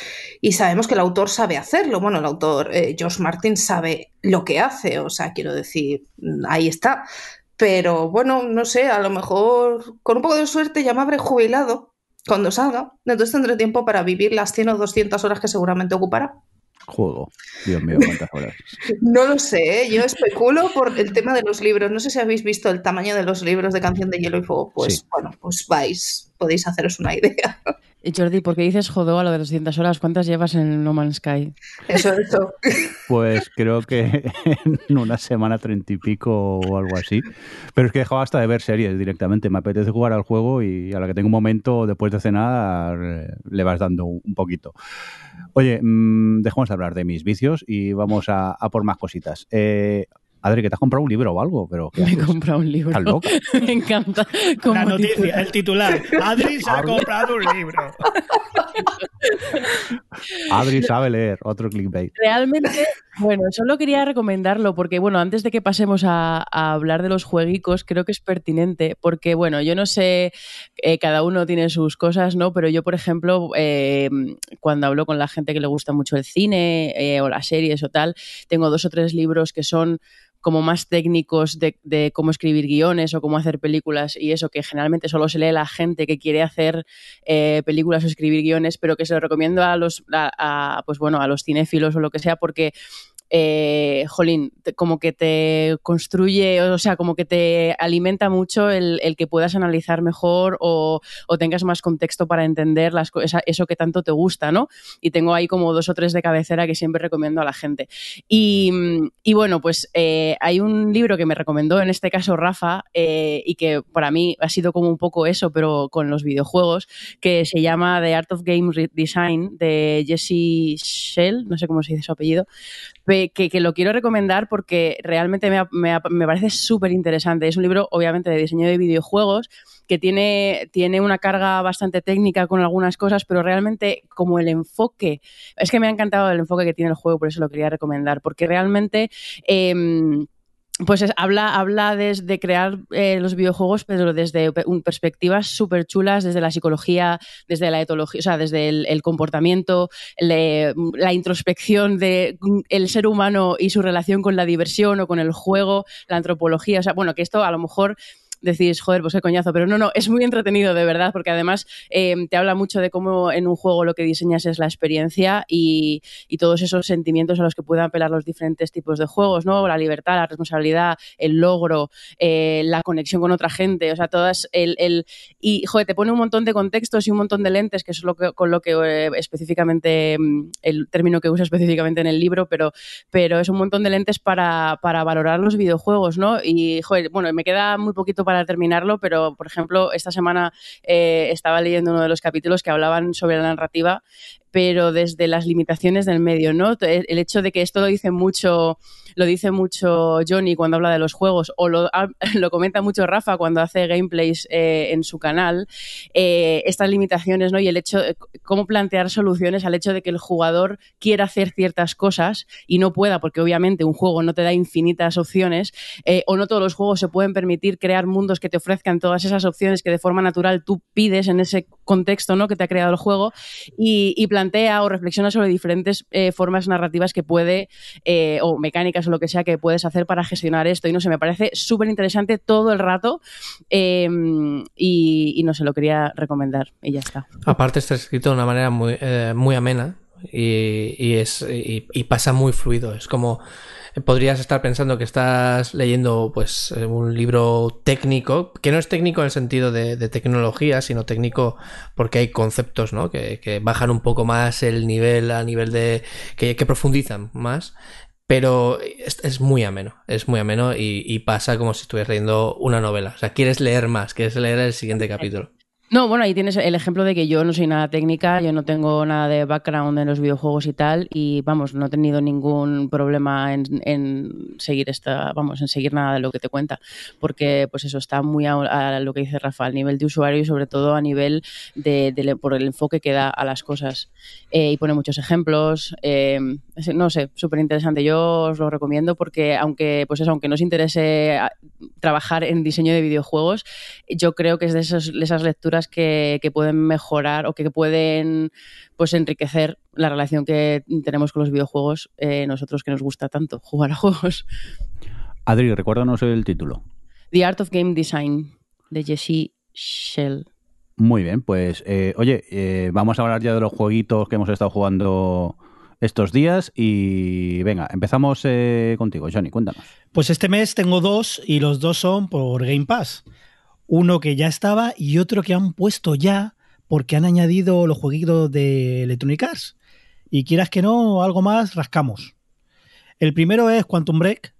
y sabemos que el autor sabe hacerlo. Bueno, el autor eh, George Martin sabe lo que hace, o sea, quiero decir, ahí está. Pero bueno, no sé, a lo mejor con un poco de suerte ya me habré jubilado cuando salga. Entonces tendré tiempo para vivir las 100 o 200 horas que seguramente ocupará. Juego. Dios mío, cuántas horas. no lo sé, ¿eh? yo especulo por el tema de los libros. No sé si habéis visto el tamaño de los libros de Canción de Hielo y Fuego. Pues bueno, pues vais, podéis haceros una idea. Jordi, ¿por qué dices jodó a lo de 200 horas? ¿Cuántas llevas en No Man's Sky? Eso, eso. Pues creo que en una semana treinta y pico o algo así. Pero es que he dejado hasta de ver series directamente. Me apetece jugar al juego y a la que tengo un momento después de cenar le vas dando un poquito. Oye, mmm, dejemos de hablar de mis vicios y vamos a, por más cositas. Eh, Adri, que te has comprado un libro o algo, pero Me he comprado un libro. Me encanta. La noticia, el titular. Adri se ha comprado un libro. Adri sabe leer, otro clickbait. Realmente, bueno, solo quería recomendarlo porque, bueno, antes de que pasemos a, hablar de los jueguicos, creo que es pertinente porque, bueno, yo no sé, eh, cada uno tiene sus cosas, ¿no? Pero yo, por ejemplo, eh, cuando hablo con la gente que le gusta mucho el cine eh, o las series o tal, tengo dos o tres libros que son como más técnicos de, cómo escribir guiones o cómo hacer películas y eso que generalmente solo se lee la gente que quiere hacer eh, películas o escribir guiones, pero que se lo recomiendo a los, pues bueno, a los cinéfilos o lo que sea porque eh, jolín, como que te construye, o sea, como que te alimenta mucho el, que puedas analizar mejor o, tengas más contexto para entender eso que tanto te gusta, ¿no? Y tengo ahí como dos o tres de cabecera que siempre recomiendo a la gente. Y, bueno, pues eh, hay un libro que me recomendó, en este caso Rafa, eh, y que para mí ha sido como un poco eso, pero con los videojuegos, que se llama The Art of Game Design de Jesse Shell, no sé cómo se dice su apellido, que, lo quiero recomendar porque realmente me, parece súper interesante. Es un libro, obviamente, de diseño de videojuegos que tiene, tiene una carga bastante técnica con algunas cosas, pero realmente como el enfoque, es que me ha encantado el enfoque que tiene el juego, por eso lo quería recomendar, porque realmente... Em, pues habla, habla de, crear eh, los videojuegos, pero desde perspectivas súper chulas, desde la psicología, desde la etología, o sea, desde el, comportamiento, la introspección del el ser humano y su relación con la diversión o con el juego, la antropología. O sea, bueno, que esto a lo mejor decís, joder, pues qué coñazo, pero no, no, es muy entretenido de verdad, porque además eh, te habla mucho de cómo en un juego lo que diseñas es la experiencia y, todos esos sentimientos a los que pueden apelar los diferentes tipos de juegos, ¿no? La libertad, la responsabilidad, el logro, eh, la conexión con otra gente, o sea, todas, el, el, y, joder, te pone un montón de contextos y un montón de lentes, que es lo que, con lo que eh, específicamente, mm, el término que usa específicamente en el libro, pero, pero es un montón de lentes para, para valorar los videojuegos, ¿no? Y, joder, bueno, me queda muy poquito para terminarlo, pero por ejemplo, esta semana eh, estaba leyendo uno de los capítulos que hablaban sobre la narrativa pero desde las limitaciones del medio, ¿no? El hecho de que esto lo dice mucho, lo dice mucho Johnny cuando habla de los juegos, o lo, lo comenta mucho Rafa cuando hace gameplays eh, en su canal, eh, estas limitaciones, ¿no? Y el hecho, cómo plantear soluciones al hecho de que el jugador quiera hacer ciertas cosas y no pueda, porque obviamente un juego no te da infinitas opciones, eh, o no todos los juegos se pueden permitir crear mundos que te ofrezcan todas esas opciones que de forma natural tú pides en ese contexto, ¿no? Que te ha creado el juego y, y plantea o reflexiona sobre diferentes eh, formas narrativas que puede, eh, o mecánicas o lo que sea que puedes hacer para gestionar esto. Y no sé, me parece súper interesante todo el rato em, y, no sé, lo quería recomendar y ya está. Aparte está escrito de una manera muy, eh, muy amena y, es, y pasa muy fluido. Es como podrías estar pensando que estás leyendo pues eh, un libro técnico, que no es técnico en el sentido de, tecnología, sino técnico porque hay conceptos ¿no? que, bajan un poco más el nivel a nivel de... que, profundizan más. Pero es, muy ameno, es muy ameno y, y, pasa como si estuvieras leyendo una novela. O sea, quieres leer más, quieres leer el siguiente capítulo. No, bueno, ahí tienes el ejemplo de que yo no soy nada técnica, yo no tengo nada de background en los videojuegos y tal, y vamos, no he tenido ningún problema en, seguir esta, vamos, en seguir nada de lo que te cuenta, porque pues eso está muy a, lo que dice Rafa, al nivel de usuario y sobre todo a nivel de, por el enfoque que da a las cosas. Eh, y pone muchos ejemplos, eh, no sé, súper interesante. Yo os lo recomiendo porque aunque, pues eso, aunque no os interese trabajar en diseño de videojuegos, yo creo que es de, de esas lecturas que, pueden mejorar o que pueden pues enriquecer la relación que tenemos con los videojuegos, eh, nosotros que nos gusta tanto jugar a juegos. Adri, recuérdanos el título. The Art of Game Design, de Jesse Shell. Muy bien, pues eh, oye, eh, vamos a hablar ya de los jueguitos que hemos estado jugando estos días y venga, empezamos contigo, Johnny, cuéntanos. Pues este mes tengo dos y los dos son por Game Pass uno que ya estaba y otro que han puesto ya porque han añadido los jueguitos de Electronic Arts. Y quieras que no, algo más, rascamos. El primero es Quantum Break,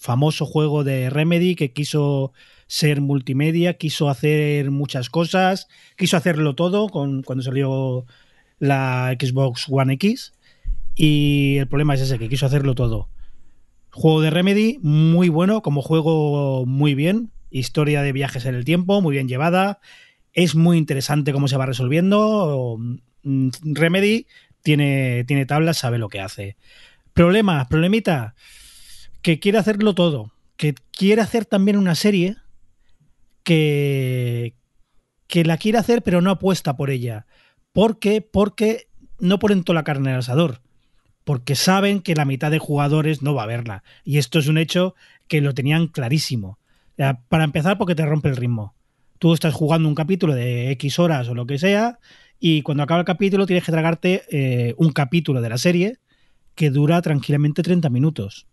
famoso juego de Remedy que quiso ser multimedia, quiso hacer muchas cosas, quiso hacerlo todo con, cuando salió la Xbox One X. Y el problema es ese, que quiso hacerlo todo. Juego de Remedy, muy bueno, como juego muy bien, historia de viajes en el tiempo, muy bien llevada. Es muy interesante cómo se va resolviendo. Mm, Remedy tiene, tiene tablas, sabe lo que hace. Problema, problemita, que quiere hacerlo todo. Que quiere hacer también una serie que, que la quiere hacer pero no apuesta por ella. ¿Por qué? Porque no ponen toda la carne al asador. Porque saben que la mitad de jugadores no va a verla. Y esto es un hecho que lo tenían clarísimo. Para empezar, porque te rompe el ritmo. Tú estás jugando un capítulo de X horas o lo que sea, y cuando acaba el capítulo tienes que tragarte eh, un capítulo de la serie que dura tranquilamente 30 minutos.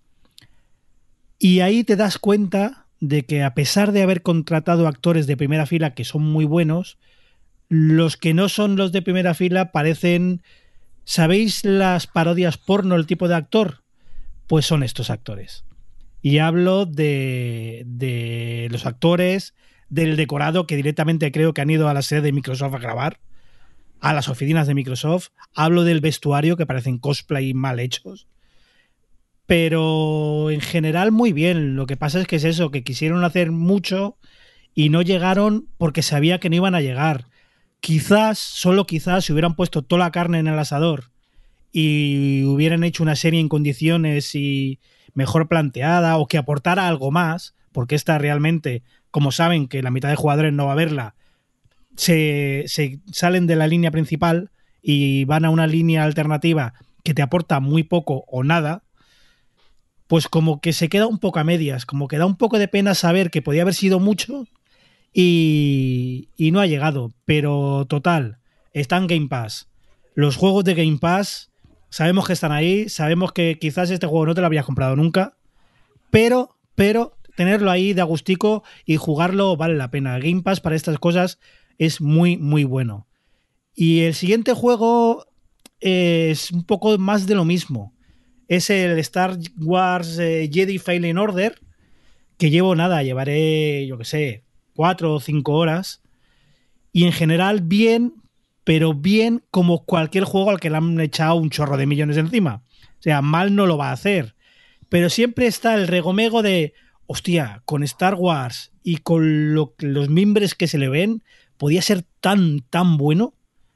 Y ahí te das cuenta de que a pesar de haber contratado actores de primera fila que son muy buenos, los que no son los de primera fila parecen... ¿Sabéis las parodias porno, el tipo de actor? Pues son estos actores. Y hablo de, de los actores, del decorado que directamente creo que han ido a la sede de Microsoft a grabar, a las oficinas de Microsoft. Hablo del vestuario que parecen cosplay mal hechos. Pero en general muy bien. Lo que pasa es que es eso, que quisieron hacer mucho y no llegaron porque sabía que no iban a llegar. Quizás, solo quizás, si hubieran puesto toda la carne en el asador y hubieran hecho una serie en condiciones y mejor planteada o que aportara algo más, porque esta realmente, como saben que la mitad de jugadores no va a verla, se, se salen de la línea principal y van a una línea alternativa que te aporta muy poco o nada, pues como que se queda un poco a medias, como que da un poco de pena saber que podía haber sido mucho y, y no ha llegado. Pero total, está en Game Pass. Los juegos de Game Pass sabemos que están ahí, sabemos que quizás este juego no te lo habías comprado nunca, pero, pero tenerlo ahí de agustico y jugarlo vale la pena. Game Pass para estas cosas es muy, muy bueno. Y el siguiente juego es un poco más de lo mismo. Es el Star Wars eh, Jedi Fallen Order, que llevo nada, llevaré, yo que sé, cuatro o cinco horas. Y en general bien, pero bien como cualquier juego al que le han echado un chorro de millones encima. O sea, mal no lo va a hacer. Pero siempre está el regomego de, hostia, con Star Wars y con los mimbres que se le ven, podía ser tan, tan bueno.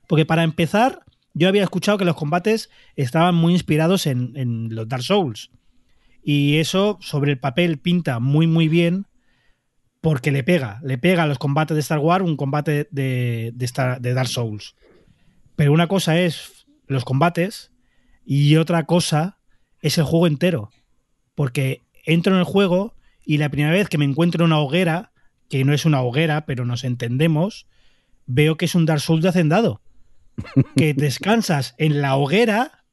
Porque para empezar, yo había escuchado que los combates estaban muy inspirados en, en, los Dark Souls. Y eso sobre el papel pinta muy, muy bien. Porque le pega, le pega a los combates de Star Wars un combate de, de, Star, de Dark Souls. Pero una cosa es los combates y otra cosa es el juego entero. Porque entro en el juego y la primera vez que me encuentro en una hoguera, que no es una hoguera, pero nos entendemos, veo que es un Dark Souls de hacendado. Que descansas en la hoguera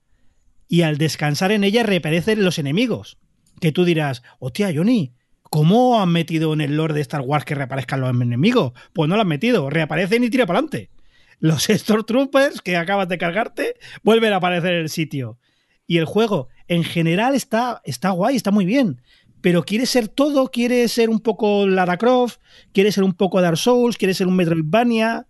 y al descansar en ella reaparecen los enemigos. Que tú dirás, hostia, Johnny, ¿cómo han metido en el lore de Star Wars que reaparezcan los enemigos? Pues no lo han metido, reaparecen y tira para adelante. Los Stormtroopers que acabas de cargarte vuelven a aparecer en el sitio. Y el juego, en general, está, está guay, está muy bien pero quiere ser todo, quiere ser un poco Lara Croft, quiere ser un poco Dark Souls, quiere ser un Metroidvania.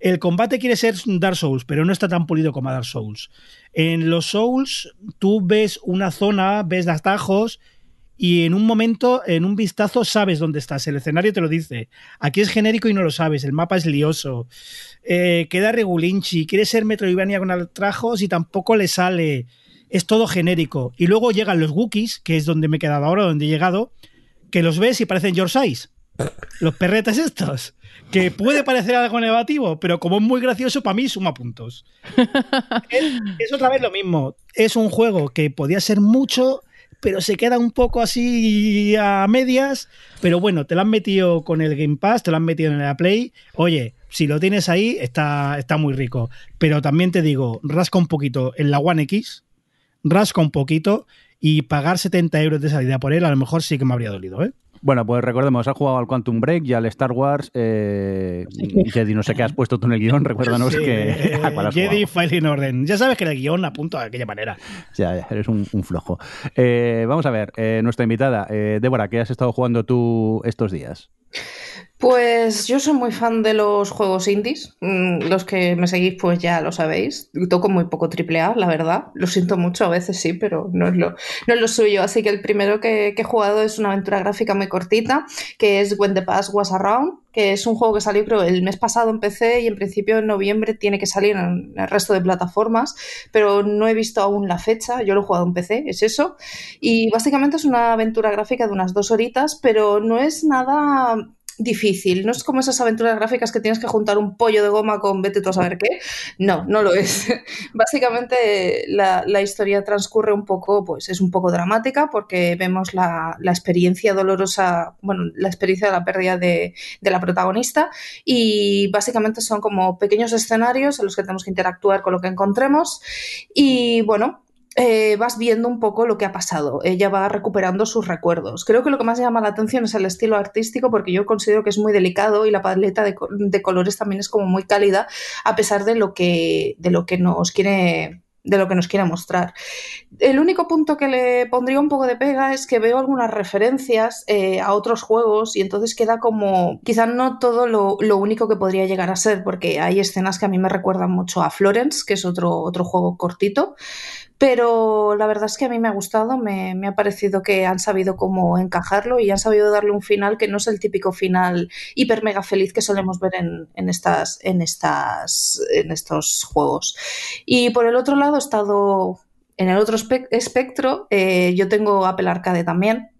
El combate quiere ser Dark Souls, pero no está tan pulido como Dark Souls. En los Souls tú ves una zona, ves atajos y en un momento, en un vistazo, sabes dónde estás. El escenario te lo dice. Aquí es genérico y no lo sabes. El mapa es lioso. Eh, queda regulinchi. Quiere ser Metroidvania con atajos y tampoco le sale es todo genérico. Y luego llegan los Wookiees, que es donde me he quedado ahora, donde he llegado, que los ves y parecen your size. Los perretes estos. Que puede parecer algo negativo, pero como es muy gracioso, para mí suma puntos. es, es, otra vez lo mismo. Es un juego que podía ser mucho, pero se queda un poco así a medias. Pero bueno, te lo han metido con el Game Pass, te lo han metido en la Play. Oye, si lo tienes ahí, está, está muy rico. Pero también te digo, rasca un poquito en la One X rasca un poquito y pagar 70 euros de salida por él a lo mejor sí que me habría dolido, ¿eh? Bueno, pues recordemos, has jugado al Quantum Break y al Star Wars. Eh, Jedi, no sé qué has puesto tú en el guion, recuérdanos Sí, que. eh, ¿a cuál has Jedi? Filing Orden. Ya sabes que el guion apunta de aquella manera. Ya, ya, eres un, un flojo. Eh, vamos a ver, eh, nuestra invitada, eh, Débora, ¿qué has estado jugando tú estos días? Pues yo soy muy fan de los juegos indies. Mm, Los que me seguís, pues ya lo sabéis. Toco muy poco triple A, la verdad. Lo siento mucho, a veces sí, pero no es lo, no es lo suyo. Así que el primero que, he jugado es una aventura gráfica muy cortita, que es When the Past Was Around, que es un juego que salió creo el mes pasado en PC y en principio en noviembre tiene que salir en el resto de plataformas, pero no he visto aún la fecha. Yo lo he jugado en PC, es eso. Y básicamente es una aventura gráfica de unas dos horitas, pero no es nada difícil. No es como esas aventuras gráficas que tienes que juntar un pollo de goma con vete tú a saber qué. No, no lo es. Básicamente la, la historia transcurre un poco, pues es un poco dramática porque vemos la, la experiencia dolorosa, bueno, la experiencia de la pérdida de, de la protagonista y básicamente son como pequeños escenarios en los que tenemos que interactuar con lo que encontremos y bueno, eh, vas viendo un poco lo que ha pasado. Ella va recuperando sus recuerdos. Creo que lo que más llama la atención es el estilo artístico, porque yo considero que es muy delicado y la paleta de, colores también es como muy cálida, a pesar de lo que, de lo que nos quiere de lo que nos quiere mostrar. El único punto que le pondría un poco de pega es que veo algunas referencias eh, a otros juegos y entonces queda como quizá no todo lo, lo, único que podría llegar a ser, porque hay escenas que a mí me recuerdan mucho a Florence, que es otro, otro juego cortito, pero la verdad es que a mí me ha gustado, me, ha parecido que han sabido cómo encajarlo y han sabido darle un final que no es el típico final hiper mega feliz que solemos ver en, en estas, en, estas, en estos juegos. Y por el otro lado he estado en el otro espectro, eh, yo tengo Apple Arcade también,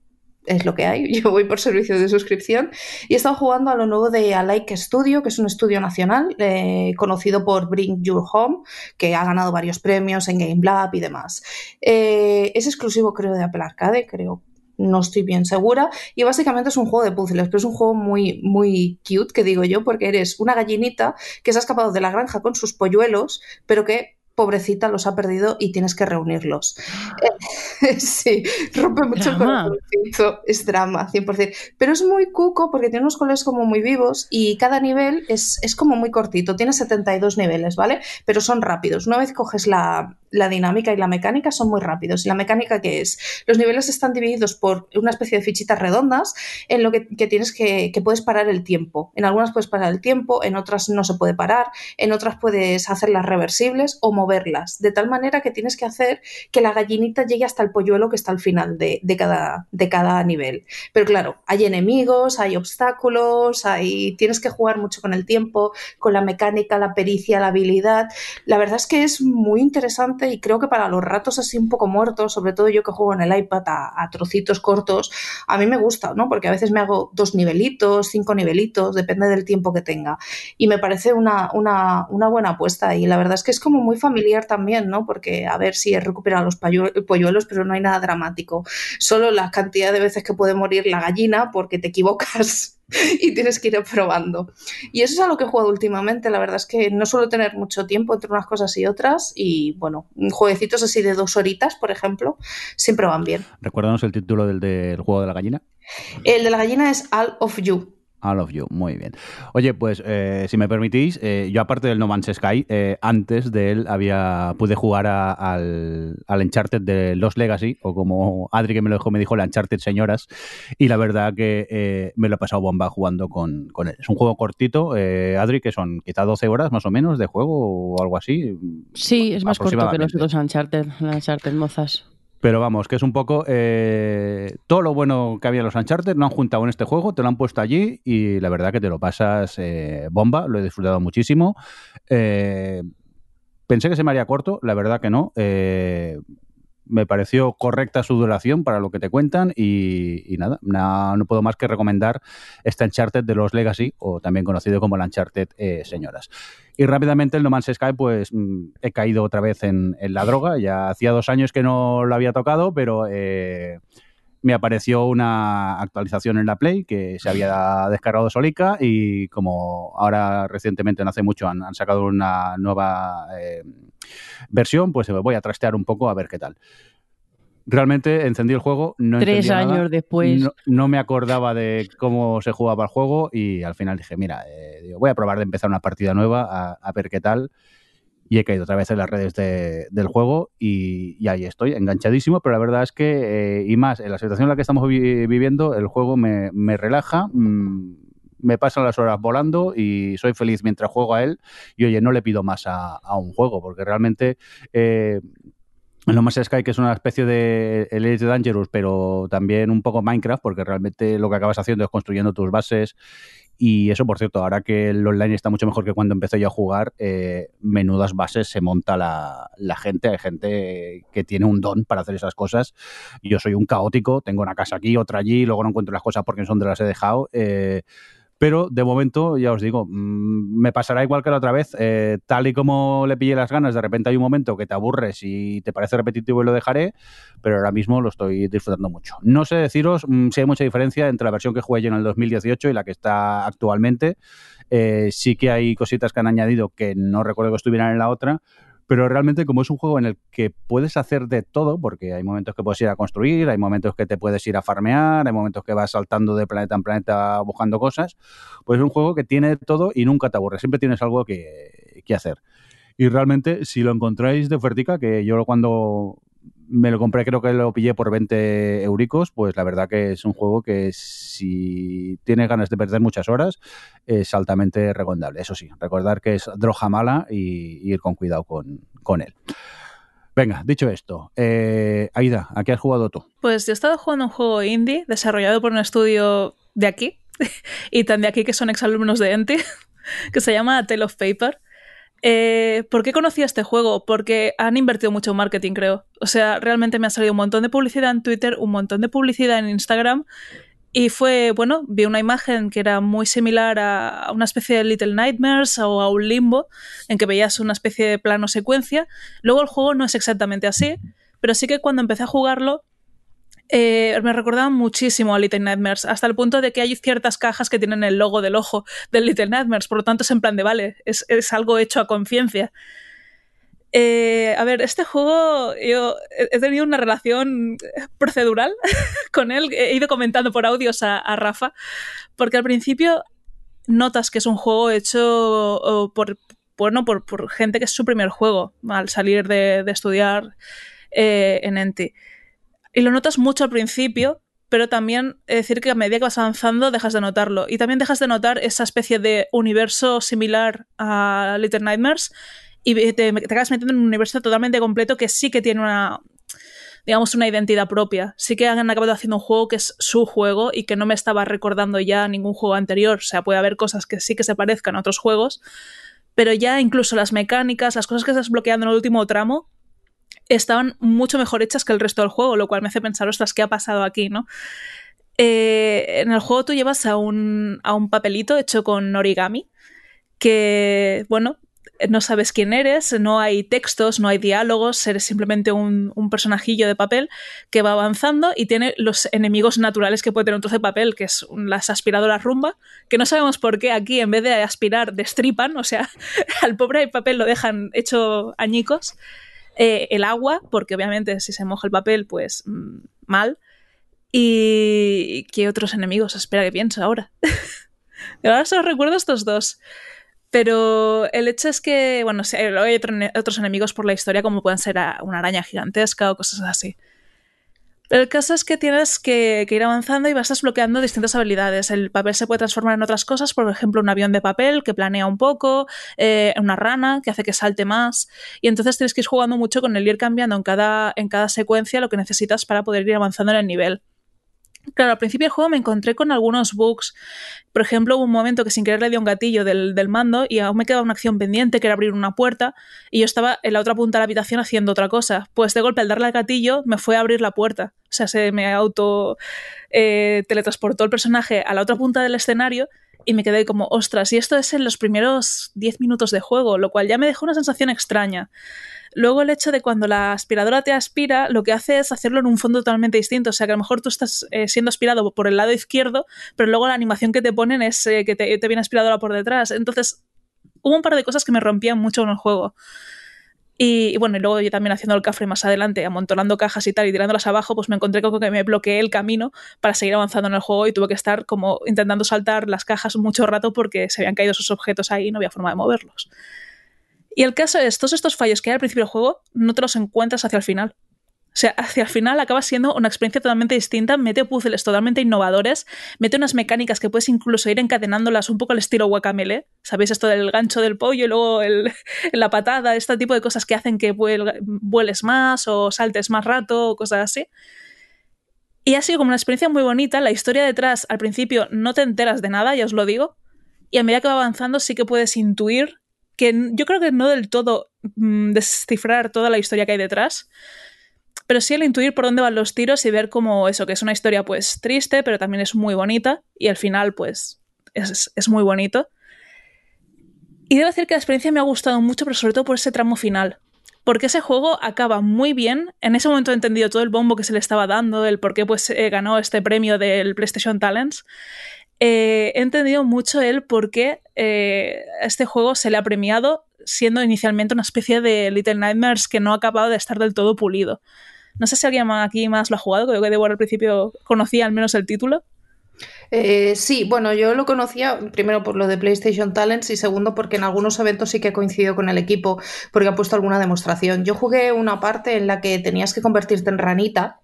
es lo que hay. Yo voy por servicio de suscripción y he estado jugando a lo nuevo de Alike Studio, que es un estudio nacional eh, conocido por Bring Your Home, que ha ganado varios premios en Game Lab y demás. Eh, es exclusivo, creo, de Apple Arcade, creo. No estoy bien segura. Y básicamente es un juego de puzzles, pero es un juego muy, muy cute, que digo yo, porque eres una gallinita que se ha escapado de la granja con sus polluelos, pero que pobrecita los ha perdido y tienes que reunirlos. sí, rompe mucho el corazón. Es drama, 100%. Pero es muy cuco porque tiene unos colores como muy vivos y cada nivel es, es como muy cortito. Tiene 72 niveles, ¿vale? Pero son rápidos. Una vez coges la, la dinámica y la mecánica son muy rápidos. ¿Y la mecánica que es? Los niveles están divididos por una especie de fichitas redondas en lo que, que tienes que, que, puedes parar el tiempo. En algunas puedes parar el tiempo, en otras no se puede parar, en otras puedes hacerlas reversibles o moverlas, de tal manera que tienes que hacer que la gallinita llegue hasta el polluelo que está al final de, de cada, de cada nivel. Pero claro, hay enemigos, hay obstáculos, hay, tienes que jugar mucho con el tiempo, con la mecánica, la pericia, la habilidad. La verdad es que es muy interesante y creo que para los ratos así un poco muertos, sobre todo yo que juego en el iPad a, a, trocitos cortos, a mí me gusta, ¿no? Porque a veces me hago dos nivelitos, cinco nivelitos, depende del tiempo que tenga. Y me parece una, una, una buena apuesta y la verdad es que es como muy familiar también, ¿no? Porque a ver si he recuperado los polluelos, pero no hay nada dramático. Solo la cantidad de veces que puede morir la gallina porque te equivocas y tienes que ir probando. Y eso es a lo que he jugado últimamente. La verdad es que no suelo tener mucho tiempo entre unas cosas y otras. Y bueno, jueguecitos así de dos horitas, por ejemplo, siempre van bien. Recuérdanos el título del, del juego de la gallina. El de la gallina es All of You. All of You, muy bien. Oye, pues eh, si me permitís, eh, yo aparte del No Man's Sky, eh, antes de él había pude jugar a, al, al Uncharted de Los Legacy, o como Adri que me lo dejó, me dijo, el Uncharted Señoras, y la verdad que me lo he pasado bomba jugando con, con él. Es un juego cortito, Adri, que son quizá 12 horas más o menos de juego o algo así. Sí, es más corto que los otros Uncharted, Uncharted mozas. Pero vamos, que es un poco eh, todo lo bueno que había en los Uncharted, lo han juntado en este juego, te lo han puesto allí y la verdad que te lo pasas eh, bomba, lo he disfrutado muchísimo. Eh, pensé que se me haría corto, la verdad que no. Me pareció correcta su duración para lo que te cuentan y, nada, no, puedo más que recomendar este Uncharted de los Legacy, o también conocido como el Uncharted Señoras. Y rápidamente el No Man's Sky, pues he caído otra vez en, en, la droga. Ya hacía dos años que no lo había tocado, pero eh, me apareció una actualización en la Play que se había descargado solica y como ahora recientemente, no hace mucho, han, han sacado una nueva eh, versión, pues voy a trastear un poco a ver qué tal realmente encendí el juego, no Tres años nada, después. No, no, me acordaba de cómo se jugaba el juego y al final dije, mira, eh, digo, voy a probar de empezar una partida nueva a, a, ver qué tal. Y he caído otra vez en las redes de, del juego y, ahí estoy, enganchadísimo, pero la verdad es que, eh, y más, en la situación en la que estamos vi viviendo, el juego me, me relaja, mmm, me pasan las horas volando y soy feliz mientras juego a él. Y oye, no le pido más a, a un juego, porque realmente eh, No Man's Sky, que es una especie de Elite Dangerous, pero también un poco Minecraft, porque realmente lo que acabas haciendo es construyendo tus bases. Y eso, por cierto, ahora que el online está mucho mejor que cuando empecé yo a jugar, eh, menudas bases se monta la, la, gente. Hay gente que tiene un don para hacer esas cosas. Yo soy un caótico, tengo una casa aquí, otra allí, luego no encuentro las cosas porque son de las he dejado. Eh, pero de momento, ya os digo, mmm, me pasará igual que la otra vez. Eh, tal y como le pillé las ganas, de repente hay un momento que te aburres y te parece repetitivo y lo dejaré, pero ahora mismo lo estoy disfrutando mucho. No sé deciros mmm, si hay mucha diferencia entre la versión que jugué yo en el 2018 y la que está actualmente. Eh, sí que hay cositas que han añadido que no recuerdo que estuvieran en la otra, pero realmente como es un juego en el que puedes hacer de todo, porque hay momentos que puedes ir a construir, hay momentos que te puedes ir a farmear, hay momentos que vas saltando de planeta en planeta buscando cosas, pues es un juego que tiene todo y nunca te aburre, siempre tienes algo que, que hacer. Y realmente, si lo encontráis de ofertica, que yo cuando me lo compré, creo que lo pillé por 20 euricos, pues la verdad que es un juego que si tienes ganas de perder muchas horas, es altamente recomendable. Eso sí, recordar que es droga mala y, ir con cuidado con, él. Venga, dicho esto, eh, Aida, ¿a qué has jugado tú? Pues yo he estado jugando un juego indie desarrollado por un estudio de aquí, y tan de aquí que son exalumnos de Enti, que se llama Tale of Paper. Eh, ¿Por qué conocí este juego? Porque han invertido mucho en marketing, creo. O sea, realmente me ha salido un montón de publicidad en Twitter, un montón de publicidad en Instagram. Y fue, bueno, vi una imagen que era muy similar a una especie de Little Nightmares o a un limbo, en que veías una especie de plano secuencia. Luego el juego no es exactamente así, pero sí que cuando empecé a jugarlo eh, me recordaba muchísimo a Little Nightmares, hasta el punto de que hay ciertas cajas que tienen el logo del ojo del Little Nightmares, por lo tanto es en plan de vale, es, algo hecho a conciencia. Eh, a ver, este juego yo he tenido una relación procedural con él, he ido comentando por audios a, Rafa, porque al principio notas que es un juego hecho por, bueno, por, gente que es su primer juego al salir de, estudiar eh, en Enti. Y lo notas mucho al principio, pero también es decir que a medida que vas avanzando dejas de notarlo. Y también dejas de notar esa especie de universo similar a Little Nightmares y te, te acabas metiendo en un universo totalmente completo que sí que tiene una digamos, una identidad propia. Sí que han acabado haciendo un juego que es su juego y que no me estaba recordando ya ningún juego anterior. O sea, puede haber cosas que sí que se parezcan a otros juegos, pero ya incluso las mecánicas, las cosas que estás bloqueando en el último tramo, estaban mucho mejor hechas que el resto del juego, lo cual me hace pensar, ostras, ¿qué ha pasado aquí, no? Eh, en el juego tú llevas a un, a un papelito hecho con origami, que, bueno, no sabes quién eres, no hay textos, no hay diálogos, eres simplemente un, un, personajillo de papel que va avanzando y tiene los enemigos naturales que puede tener un trozo de papel, que es las aspiradoras rumba, que no sabemos por qué aquí en vez de aspirar destripan, o sea, al pobre papel lo dejan hecho añicos. Eh, el agua, porque obviamente si se moja el papel, pues mm, mal. ¿Y qué otros enemigos? Espera que pienso ahora. ahora solo recuerdo estos dos. Pero el hecho es que, bueno, hay otros enemigos por la historia, como pueden ser una araña gigantesca o cosas así. El caso es que tienes que, ir avanzando y vas desbloqueando distintas habilidades. El papel se puede transformar en otras cosas, por ejemplo, un avión de papel que planea un poco, eh, una rana que hace que salte más. Y entonces tienes que ir jugando mucho con el ir cambiando en cada, en cada secuencia lo que necesitas para poder ir avanzando en el nivel. Claro, al principio del juego me encontré con algunos bugs. Por ejemplo, hubo un momento que sin querer le di un gatillo del, mando y aún me quedaba una acción pendiente que era abrir una puerta y yo estaba en la otra punta de la habitación haciendo otra cosa. Pues de golpe al darle al gatillo me fue a abrir la puerta. O sea, se me auto eh, teletransportó el personaje a la otra punta del escenario y me quedé como, ostras, y esto es en los primeros 10 minutos de juego, lo cual ya me dejó una sensación extraña. Luego el hecho de cuando la aspiradora te aspira, lo que hace es hacerlo en un fondo totalmente distinto. O sea, que a lo mejor tú estás eh, siendo aspirado por el lado izquierdo, pero luego la animación que te ponen es eh, que te, viene aspiradora por detrás. Entonces, hubo un par de cosas que me rompían mucho en el juego. Y, bueno, y luego yo también haciendo el café más adelante, amontonando cajas y tal y tirándolas abajo, pues me encontré con que me bloqueé el camino para seguir avanzando en el juego y tuve que estar como intentando saltar las cajas mucho rato porque se habían caído esos objetos ahí y no había forma de moverlos. Y el caso es, todos estos fallos que hay al principio del juego no te los encuentras hacia el final. O sea, hacia el final acaba siendo una experiencia totalmente distinta, mete puzzles totalmente innovadores, mete unas mecánicas que puedes incluso ir encadenándolas un poco al estilo guacamele. ¿Sabéis esto del gancho del pollo y luego la patada? Este tipo de cosas que hacen que vueles más o saltes más rato o cosas así. Y ha sido como una experiencia muy bonita. La historia detrás, al principio, no te enteras de nada, ya os lo digo. Y a medida que va avanzando, sí que puedes intuir que yo creo que no del todo mm, descifrar toda la historia que hay detrás, pero sí el intuir por dónde van los tiros y ver cómo eso, que es una historia pues triste, pero también es muy bonita y al final pues es, es muy bonito. Y debo decir que la experiencia me ha gustado mucho, pero sobre todo por ese tramo final. Porque ese juego acaba muy bien. En ese momento he entendido todo el bombo que se le estaba dando, el por qué pues, eh, ganó este premio del PlayStation Talents. Eh, he entendido mucho el por qué eh, este juego se le ha premiado siendo inicialmente una especie de Little Nightmares que no ha acabado de estar del todo pulido. No sé si alguien aquí más lo ha jugado, creo que Debo al principio conocía al menos el título. Eh, sí, bueno, yo lo conocía primero por lo de PlayStation Talents y segundo porque en algunos eventos sí que coincidido con el equipo porque ha puesto alguna demostración. Yo jugué una parte en la que tenías que convertirte en ranita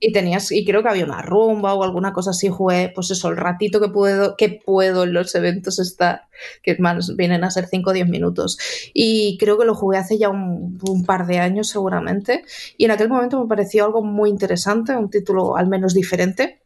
y tenías, y creo que había una rumba o alguna cosa así, jugué, pues eso, el ratito que puedo, que puedo en los eventos estar, que más vienen a ser 5 o 10 minutos. Y creo que lo jugué hace ya un, un, par de años seguramente. Y en aquel momento me pareció algo muy interesante, un título al menos diferente.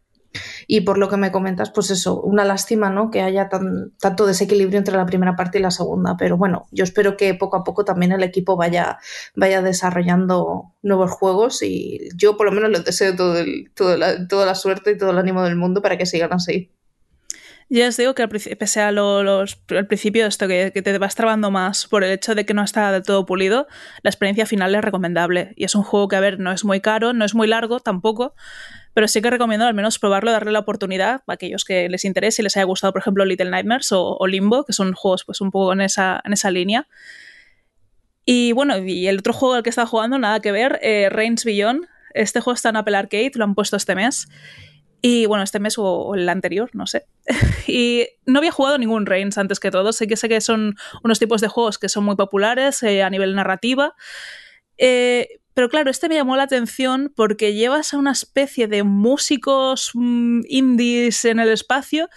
Y por lo que me comentas, pues eso, una lástima, ¿no? Que haya tan, tanto desequilibrio entre la primera parte y la segunda. Pero bueno, yo espero que poco a poco también el equipo vaya, vaya desarrollando nuevos juegos y yo por lo menos les deseo todo el, todo la, toda la suerte y todo el ánimo del mundo para que sigan así. Ya os digo que pese a lo, los, al principio esto, que, que, te vas trabando más por el hecho de que no está del todo pulido, la experiencia final es recomendable. Y es un juego que, a ver, no es muy caro, no es muy largo tampoco, pero sí que recomiendo al menos probarlo, darle la oportunidad a aquellos que les interese y les haya gustado, por ejemplo, Little Nightmares o, Limbo, que son juegos pues un poco en esa, en esa línea. Y bueno, y el otro juego al que estaba jugando, nada que ver, eh, Reigns Beyond. Este juego está en Apple Arcade, lo han puesto este mes. Y bueno, este mes o el anterior, no sé. y no había jugado ningún Reigns antes que todo. Sé que sé que son unos tipos de juegos que son muy populares eh, a nivel narrativa. Eh, pero claro, este me llamó la atención porque llevas a una especie de músicos mmm, indies en el espacio,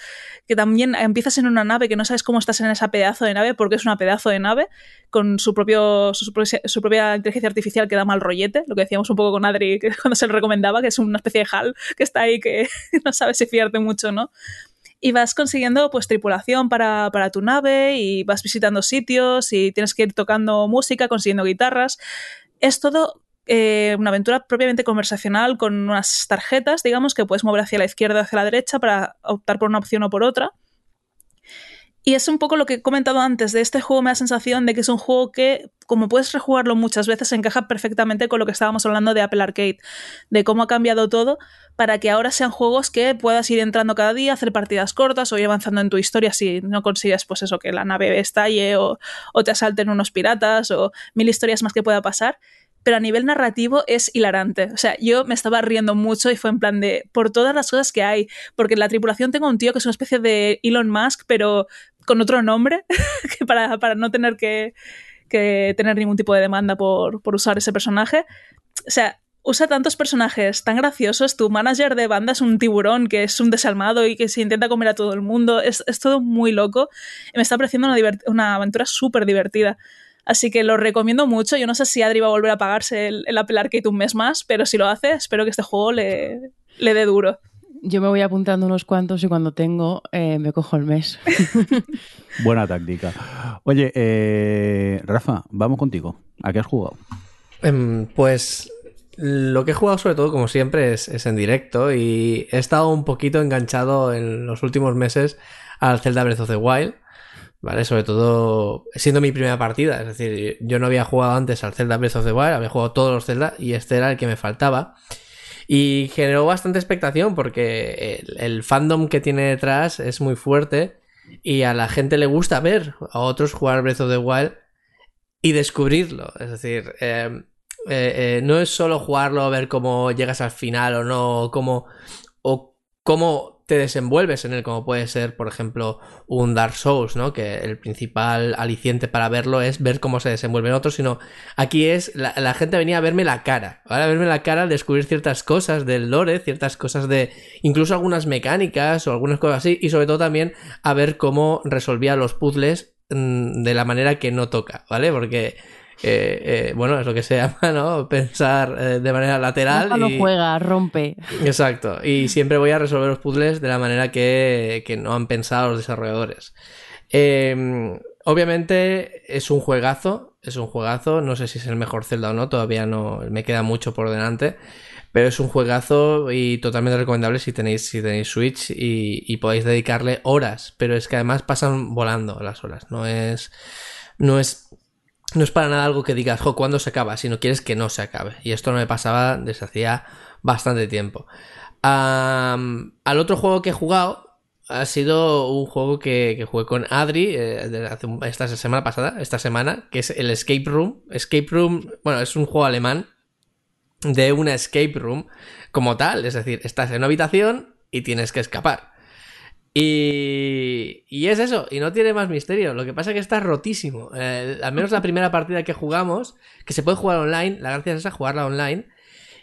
que también empiezas en una nave que no sabes cómo estás en esa pedazo de nave, porque es una pedazo de nave, con su, propio, su, propia inteligencia artificial que da mal rollete, lo que decíamos un poco con Adri cuando se le recomendaba, que es una especie de HAL que está ahí que no sabes si fiarte mucho no y vas consiguiendo pues tripulación para, para, tu nave y vas visitando sitios y tienes que ir tocando música, consiguiendo guitarras. Es todo eh, una aventura propiamente conversacional con unas tarjetas, digamos, que puedes mover hacia la izquierda o hacia la derecha para optar por una opción o por otra. Y es un poco lo que he comentado antes de este juego, me da sensación de que es un juego que, como puedes rejugarlo muchas veces, encaja perfectamente con lo que estábamos hablando de Apple Arcade, de cómo ha cambiado todo para que ahora sean juegos que puedas ir entrando cada día, hacer partidas cortas o ir avanzando en tu historia si no consigues, pues eso, que la nave estalle o te asalten unos piratas o mil historias más que pueda pasar pero a nivel narrativo es hilarante. O sea, yo me estaba riendo mucho y fue en plan de, por todas las cosas que hay, porque en la tripulación tengo un tío que es una especie de Elon Musk, pero con otro nombre, que para, para, no tener que, que, tener ningún tipo de demanda por, por usar ese personaje. O sea, usa tantos personajes tan graciosos. Tu manager de banda es un tiburón que es un desalmado y que se intenta comer a todo el mundo. Es, es todo muy loco. Me está pareciendo una, una aventura súper divertida. Así que lo recomiendo mucho. Yo no sé si Adri va a volver a pagarse el, el Apple Arcade un mes más, pero si lo hace, espero que este juego le, le dé duro. Yo me voy apuntando unos cuantos y cuando tengo eh, me cojo el mes. Buena táctica. Oye, eh, Rafa, vamos contigo. ¿A qué has jugado? Um, pues lo que he jugado sobre todo, como siempre, es, es, en directo y he estado un poquito enganchado en los últimos meses al Zelda Breath of the Wild. ¿Vale? Sobre todo siendo mi primera partida, es decir, yo no había jugado antes al Zelda Breath of the Wild, había jugado todos los Zelda y este era el que me faltaba. Y generó bastante expectación porque el, fandom que tiene detrás es muy fuerte y a la gente le gusta ver a otros jugar Breath of the Wild y descubrirlo. Es decir, eh, eh, eh, no es solo jugarlo, ver cómo llegas al final o no, cómo, o cómo te desenvuelves en él, como puede ser, por ejemplo, un Dark Souls, ¿no? Que el principal aliciente para verlo es ver cómo se desenvuelven otros, sino aquí es, la, gente venía a verme la cara, ¿vale? A verme la cara, al descubrir ciertas cosas del lore, ciertas cosas de, incluso algunas mecánicas o algunas cosas así, y sobre todo también a ver cómo resolvía los puzzles mmm, de la manera que no toca, ¿vale? Porque eh, eh, bueno, es lo que se llama, ¿no? Pensar eh, de manera lateral. No y... juega, rompe. Exacto. Y siempre voy a resolver los puzzles de la manera que, que no han pensado los desarrolladores. Eh, obviamente es un juegazo, es un juegazo. No sé si es el mejor Zelda o no, todavía no me queda mucho por delante. Pero es un juegazo y totalmente recomendable si tenéis, si tenéis Switch y, y podéis dedicarle horas. Pero es que además pasan volando las horas. No es. No es no es para nada algo que digas, jo, ¿cuándo se acaba? Sino quieres que no se acabe. Y esto no me pasaba desde hacía bastante tiempo. Al otro juego que he jugado ha sido un juego que, que jugué con Adri eh, hace esta semana pasada, esta semana, que es el Escape Room. Escape Room, bueno, es un juego alemán de una escape room como tal, es decir, estás en una habitación y tienes que escapar. Y, y es eso, y no tiene más misterio. Lo que pasa es que está rotísimo. Eh, al menos la primera partida que jugamos, que se puede jugar online, la gracia es esa, jugarla online.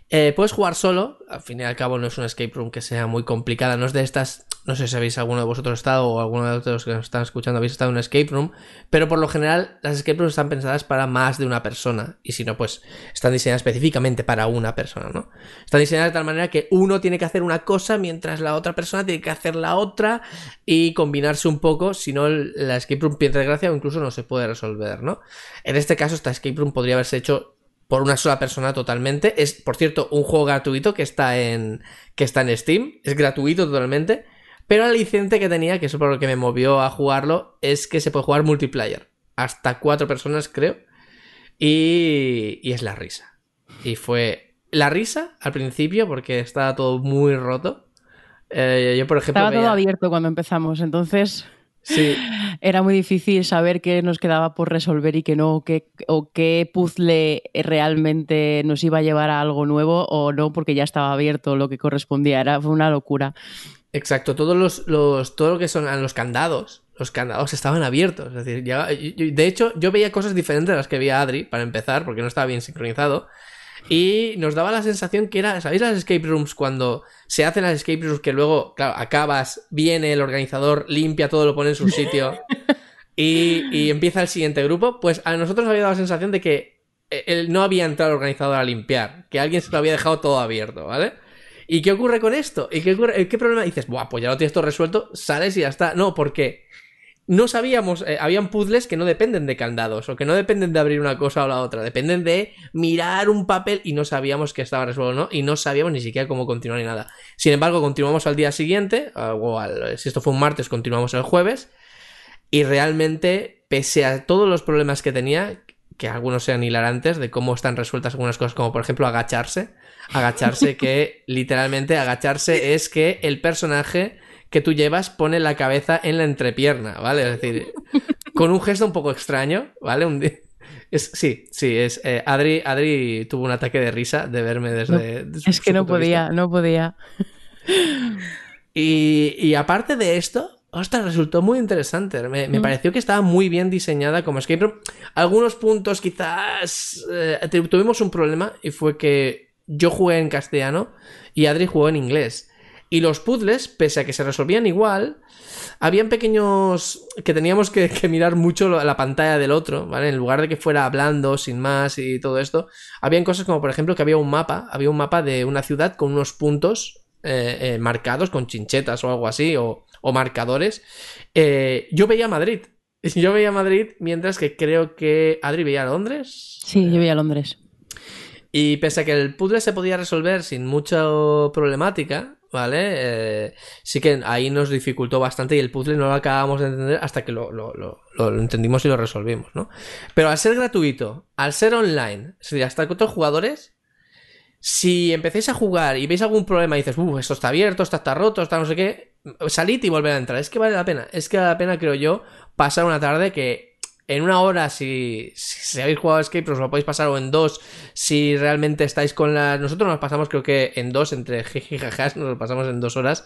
Eh, puedes jugar solo, al fin y al cabo no es una escape room que sea muy complicada, no es de estas, no sé si habéis alguno de vosotros estado o alguno de los que nos están escuchando habéis estado en una escape room, pero por lo general las escape rooms están pensadas para más de una persona, y si no, pues están diseñadas específicamente para una persona, ¿no? Están diseñadas de tal manera que uno tiene que hacer una cosa mientras la otra persona tiene que hacer la otra y combinarse un poco, si no la escape room pierde gracia o incluso no se puede resolver, ¿no? En este caso esta escape room podría haberse hecho por una sola persona totalmente. Es, por cierto, un juego gratuito que está en, que está en Steam. Es gratuito totalmente. Pero la licencia que tenía, que eso por lo que me movió a jugarlo, es que se puede jugar multiplayer. Hasta cuatro personas, creo. Y, y es la risa. Y fue la risa al principio, porque estaba todo muy roto. Eh, yo, por ejemplo. Estaba veía- todo abierto cuando empezamos, entonces Sí, era muy difícil saber qué nos quedaba por resolver y qué no, qué, o qué puzzle realmente nos iba a llevar a algo nuevo o no, porque ya estaba abierto lo que correspondía. Era, fue una locura. Exacto, todos los, los, todo lo que son los candados, los candados estaban abiertos. Es decir, ya- y- y- de hecho, yo veía cosas diferentes a las que veía Adri, para empezar, porque no estaba bien sincronizado. Y nos daba la sensación que era, ¿sabéis las escape rooms cuando se hacen las escape rooms que luego, claro, acabas, viene el organizador, limpia todo, lo pone en su sitio y, y empieza el siguiente grupo? Pues a nosotros nos había dado la sensación de que eh, él no había entrado el organizador a limpiar, que alguien se lo había dejado todo abierto, ¿vale? ¿Y qué ocurre con esto? ¿Y qué, ocurre? ¿Qué problema? dices, Buah, pues ya lo tienes todo resuelto, sales y ya está. No, porque no sabíamos, eh, habían puzzles que no dependen de candados o que no dependen de abrir una cosa o la otra, dependen de mirar un papel y no sabíamos que estaba resuelto o no, y no sabíamos ni siquiera cómo continuar ni nada. Sin embargo, continuamos al día siguiente, ah, o al- si esto fue un martes, continuamos el jueves, y realmente, pese a todos los problemas que tenía, que algunos sean hilarantes de cómo están resueltas algunas cosas, como por ejemplo agacharse, agacharse que literalmente agacharse es que el personaje que tú llevas pone la cabeza en la entrepierna, ¿vale? Es decir, con un gesto un poco extraño, ¿vale? Un es, sí, sí, es eh, Adri, Adri tuvo un ataque de risa de verme desde... Es que no vista. podía, no podía. Y, y aparte de esto, ostras, resultó muy interesante. Me, me Mm. pareció que estaba muy bien diseñada como escape room. Algunos puntos quizás eh, tu- tuvimos un problema y fue que yo jugué en castellano y Adri jugó en inglés. Y los puzzles, pese a que se resolvían igual, habían pequeños que teníamos que, que mirar mucho la pantalla del otro, ¿vale? En lugar de que fuera hablando sin más y todo esto, habían cosas como por ejemplo que había un mapa, había un mapa de una ciudad con unos puntos eh, eh, marcados con chinchetas o algo así, o, o marcadores. Eh, yo veía Madrid. Yo veía Madrid, mientras que creo que Adri veía Londres. Sí, yo veía Londres. Y pese a que el puzzle se podía resolver sin mucha problemática, ¿vale? Eh, sí que ahí nos dificultó bastante y el puzzle no lo acabamos de entender hasta que lo, lo- lo- entendimos y lo resolvimos, ¿no? Pero al ser gratuito, al ser online, es decir, hasta otros jugadores, si empecéis a jugar y veis algún problema y dices, uh, esto está abierto, esto está roto, está no sé qué, salid y volver a entrar. Es que vale la pena. Es que vale la pena, creo yo, pasar una tarde que en una hora, si, si, habéis jugado Escape Rooms, lo podéis pasar o en dos, si realmente estáis con la... Nosotros nos pasamos creo que en dos, entre jijijajas, nos lo pasamos en dos horas.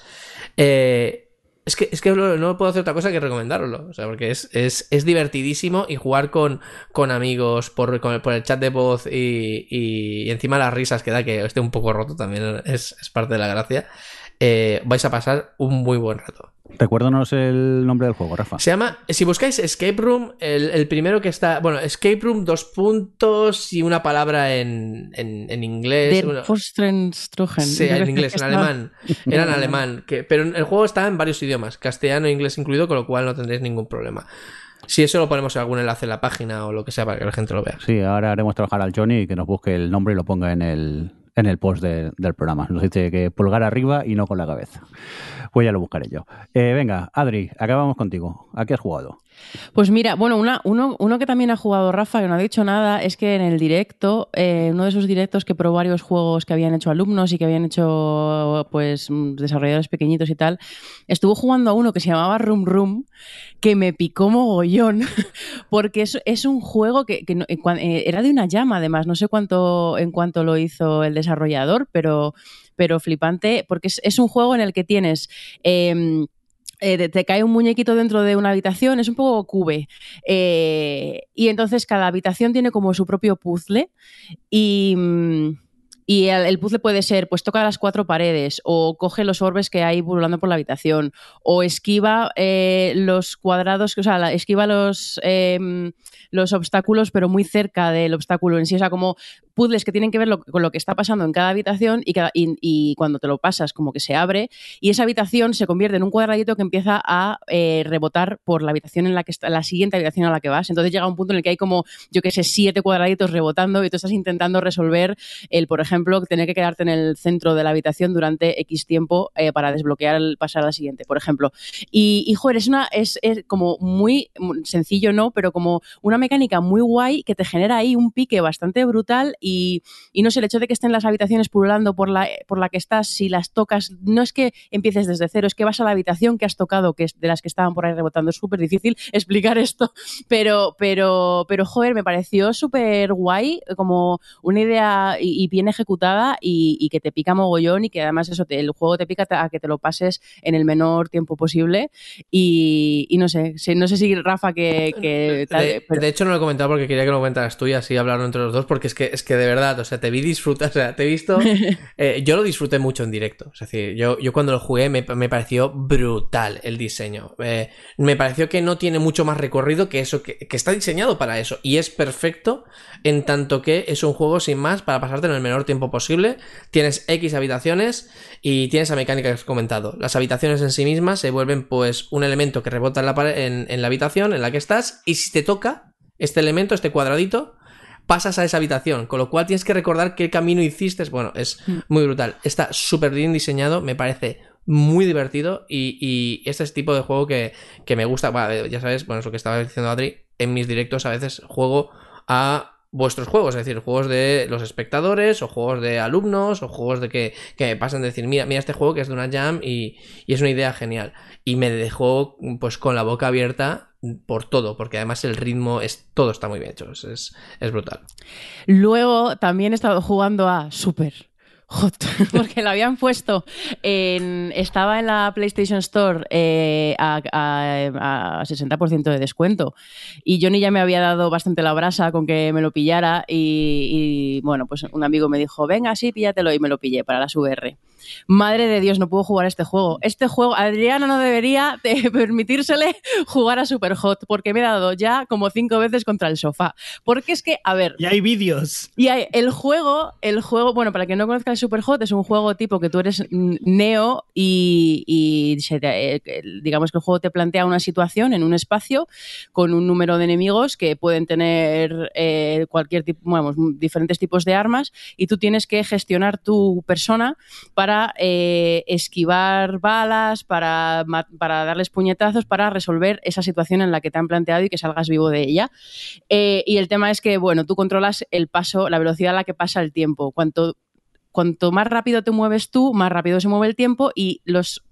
Eh, es que, es que no, puedo hacer otra cosa que recomendarlo. O sea, porque es, es, es divertidísimo y jugar con, con amigos por, por el chat de voz y, y encima las risas que da, que esté un poco roto también es, es parte de la gracia. Eh, vais a pasar un muy buen rato. Recuérdanos el nombre del juego, Rafa. Se llama, si buscáis Escape Room, el, el primero que está, bueno, Escape Room, dos puntos y una palabra en, en, en inglés. Der bueno. Sí, en inglés, en alemán. Era en alemán. Que, pero el juego está en varios idiomas, castellano e inglés incluido, con lo cual no tendréis ningún problema. Si eso lo ponemos en algún enlace en la página o lo que sea para que la gente lo vea. Sí, ahora haremos trabajar al Johnny y que nos busque el nombre y lo ponga en el, en el post de- del programa. Nos dice que pulgar arriba y no con la cabeza. Pues ya lo buscaré yo. Eh, venga, Adri, acabamos contigo. ¿A qué has jugado? Pues mira, bueno, uno, que también ha jugado Rafa, que no ha dicho nada, es que en el directo, eh, uno de esos directos que probó varios juegos que habían hecho alumnos y que habían hecho pues desarrolladores pequeñitos y tal, estuvo jugando a uno que se llamaba Room Room, que me picó mogollón, porque es, es un juego que, eh, era de una llama, además, no sé cuánto en cuánto lo hizo el desarrollador, pero, pero flipante, porque es, es un juego en el que tienes... em, eh, te- cae un muñequito dentro de una habitación, es un poco cube. Eh, y entonces cada habitación tiene como su propio puzzle y, mm, y el, puzzle puede ser, pues toca las cuatro paredes o coge los orbes que hay burlando por la habitación o esquiva eh, los cuadrados, o sea, esquiva los, em, los obstáculos pero muy cerca del obstáculo en sí, o sea, como puzzles que tienen que ver con lo que está pasando en cada habitación y, cada- y- cuando te lo pasas como que se abre y esa habitación se convierte en un cuadradito que empieza a eh, rebotar por la habitación en la que está, la siguiente habitación a la que vas. Entonces llega un punto en el que hay como, yo que sé, siete cuadraditos rebotando y tú estás intentando resolver el, por ejemplo, tener que quedarte en el centro de la habitación durante X tiempo eh, para desbloquear el pasar a la siguiente, por ejemplo. Y, y joder, es una, es, es como muy mm, sencillo, ¿no? Pero como una mecánica muy guay que te genera ahí un pique bastante brutal y, y no sé, el hecho de que estén las habitaciones pululando por la, por la que estás, si las tocas, no es que empieces desde cero, es que vas a la habitación que has tocado, que es de las que estaban por ahí rebotando. Es súper difícil explicar esto, pero, pero, pero joder, me pareció súper guay, como una idea y, y bien ejecutada y, y que te pica mogollón y que además eso, te- el juego te pica a que te lo pases en el menor tiempo posible. Y, y no sé, no sé si Rafa que... que tal, de, pero- de hecho, no lo he comentado porque quería que lo comentaras tú y así hablaron entre los dos, porque es que, es que de verdad, o sea, te vi disfrutar, o sea, te he visto. eh, yo lo disfruté mucho en directo. Es decir, yo, yo cuando lo jugué me, me pareció brutal el diseño. Eh, me pareció que no tiene mucho más recorrido que eso, que, que está diseñado para eso. Y es perfecto en tanto que es un juego sin más para pasarte en el menor tiempo posible. Tienes X habitaciones y tienes esa mecánica que has comentado. Las habitaciones en sí mismas se vuelven pues un elemento que rebota en la, pared- en, en la habitación en la que estás y si te toca este elemento, este cuadradito, pasas a esa habitación, con lo cual tienes que recordar qué camino hiciste. Bueno, es muy brutal. Está súper bien diseñado, me parece muy divertido y, y este es el tipo de juego que, que me gusta. Bueno, ya sabes, bueno, es lo que estaba diciendo Adri, en mis directos a veces juego a vuestros juegos, es decir, juegos de los espectadores o juegos de alumnos o juegos de que, que pasan de decir, mira, mira este juego que es de una jam y, y es una idea genial. Y me dejó pues con la boca abierta por todo, porque además el ritmo es todo está muy bien hecho, es, es brutal. Luego también he estado jugando a Super Hot, porque lo habían puesto en. Estaba en la PlayStation Store eh, a, a- a 60% de descuento. Y Johnny ya me había dado bastante la brasa con que me lo pillara. Y, y, bueno, pues un amigo me dijo: Venga, sí, píllatelo. Y me lo pillé para las VR. Madre de Dios, no puedo jugar este juego. Este juego, Adriana no debería de permitírsele jugar a Super Hot, porque me he dado ya como cinco veces contra el sofá. Porque es que, a ver, Y hay vídeos. y hay- el juego, el juego, bueno, para quien no conozca el Superhot, es un juego tipo que tú eres Neo y, eh, digamos que el juego te plantea una situación en un espacio con un número de enemigos que pueden tener eh, cualquier tipo, diferentes tipos de armas y tú tienes que gestionar tu persona para eh, esquivar balas, para, para darles puñetazos, para resolver esa situación en la que te han planteado y que salgas vivo de ella. Y el tema es que, bueno, tú controlas el paso, la velocidad a la que pasa el tiempo. Cuanto, cuanto más rápido te mueves tú, más rápido se mueve el tiempo y los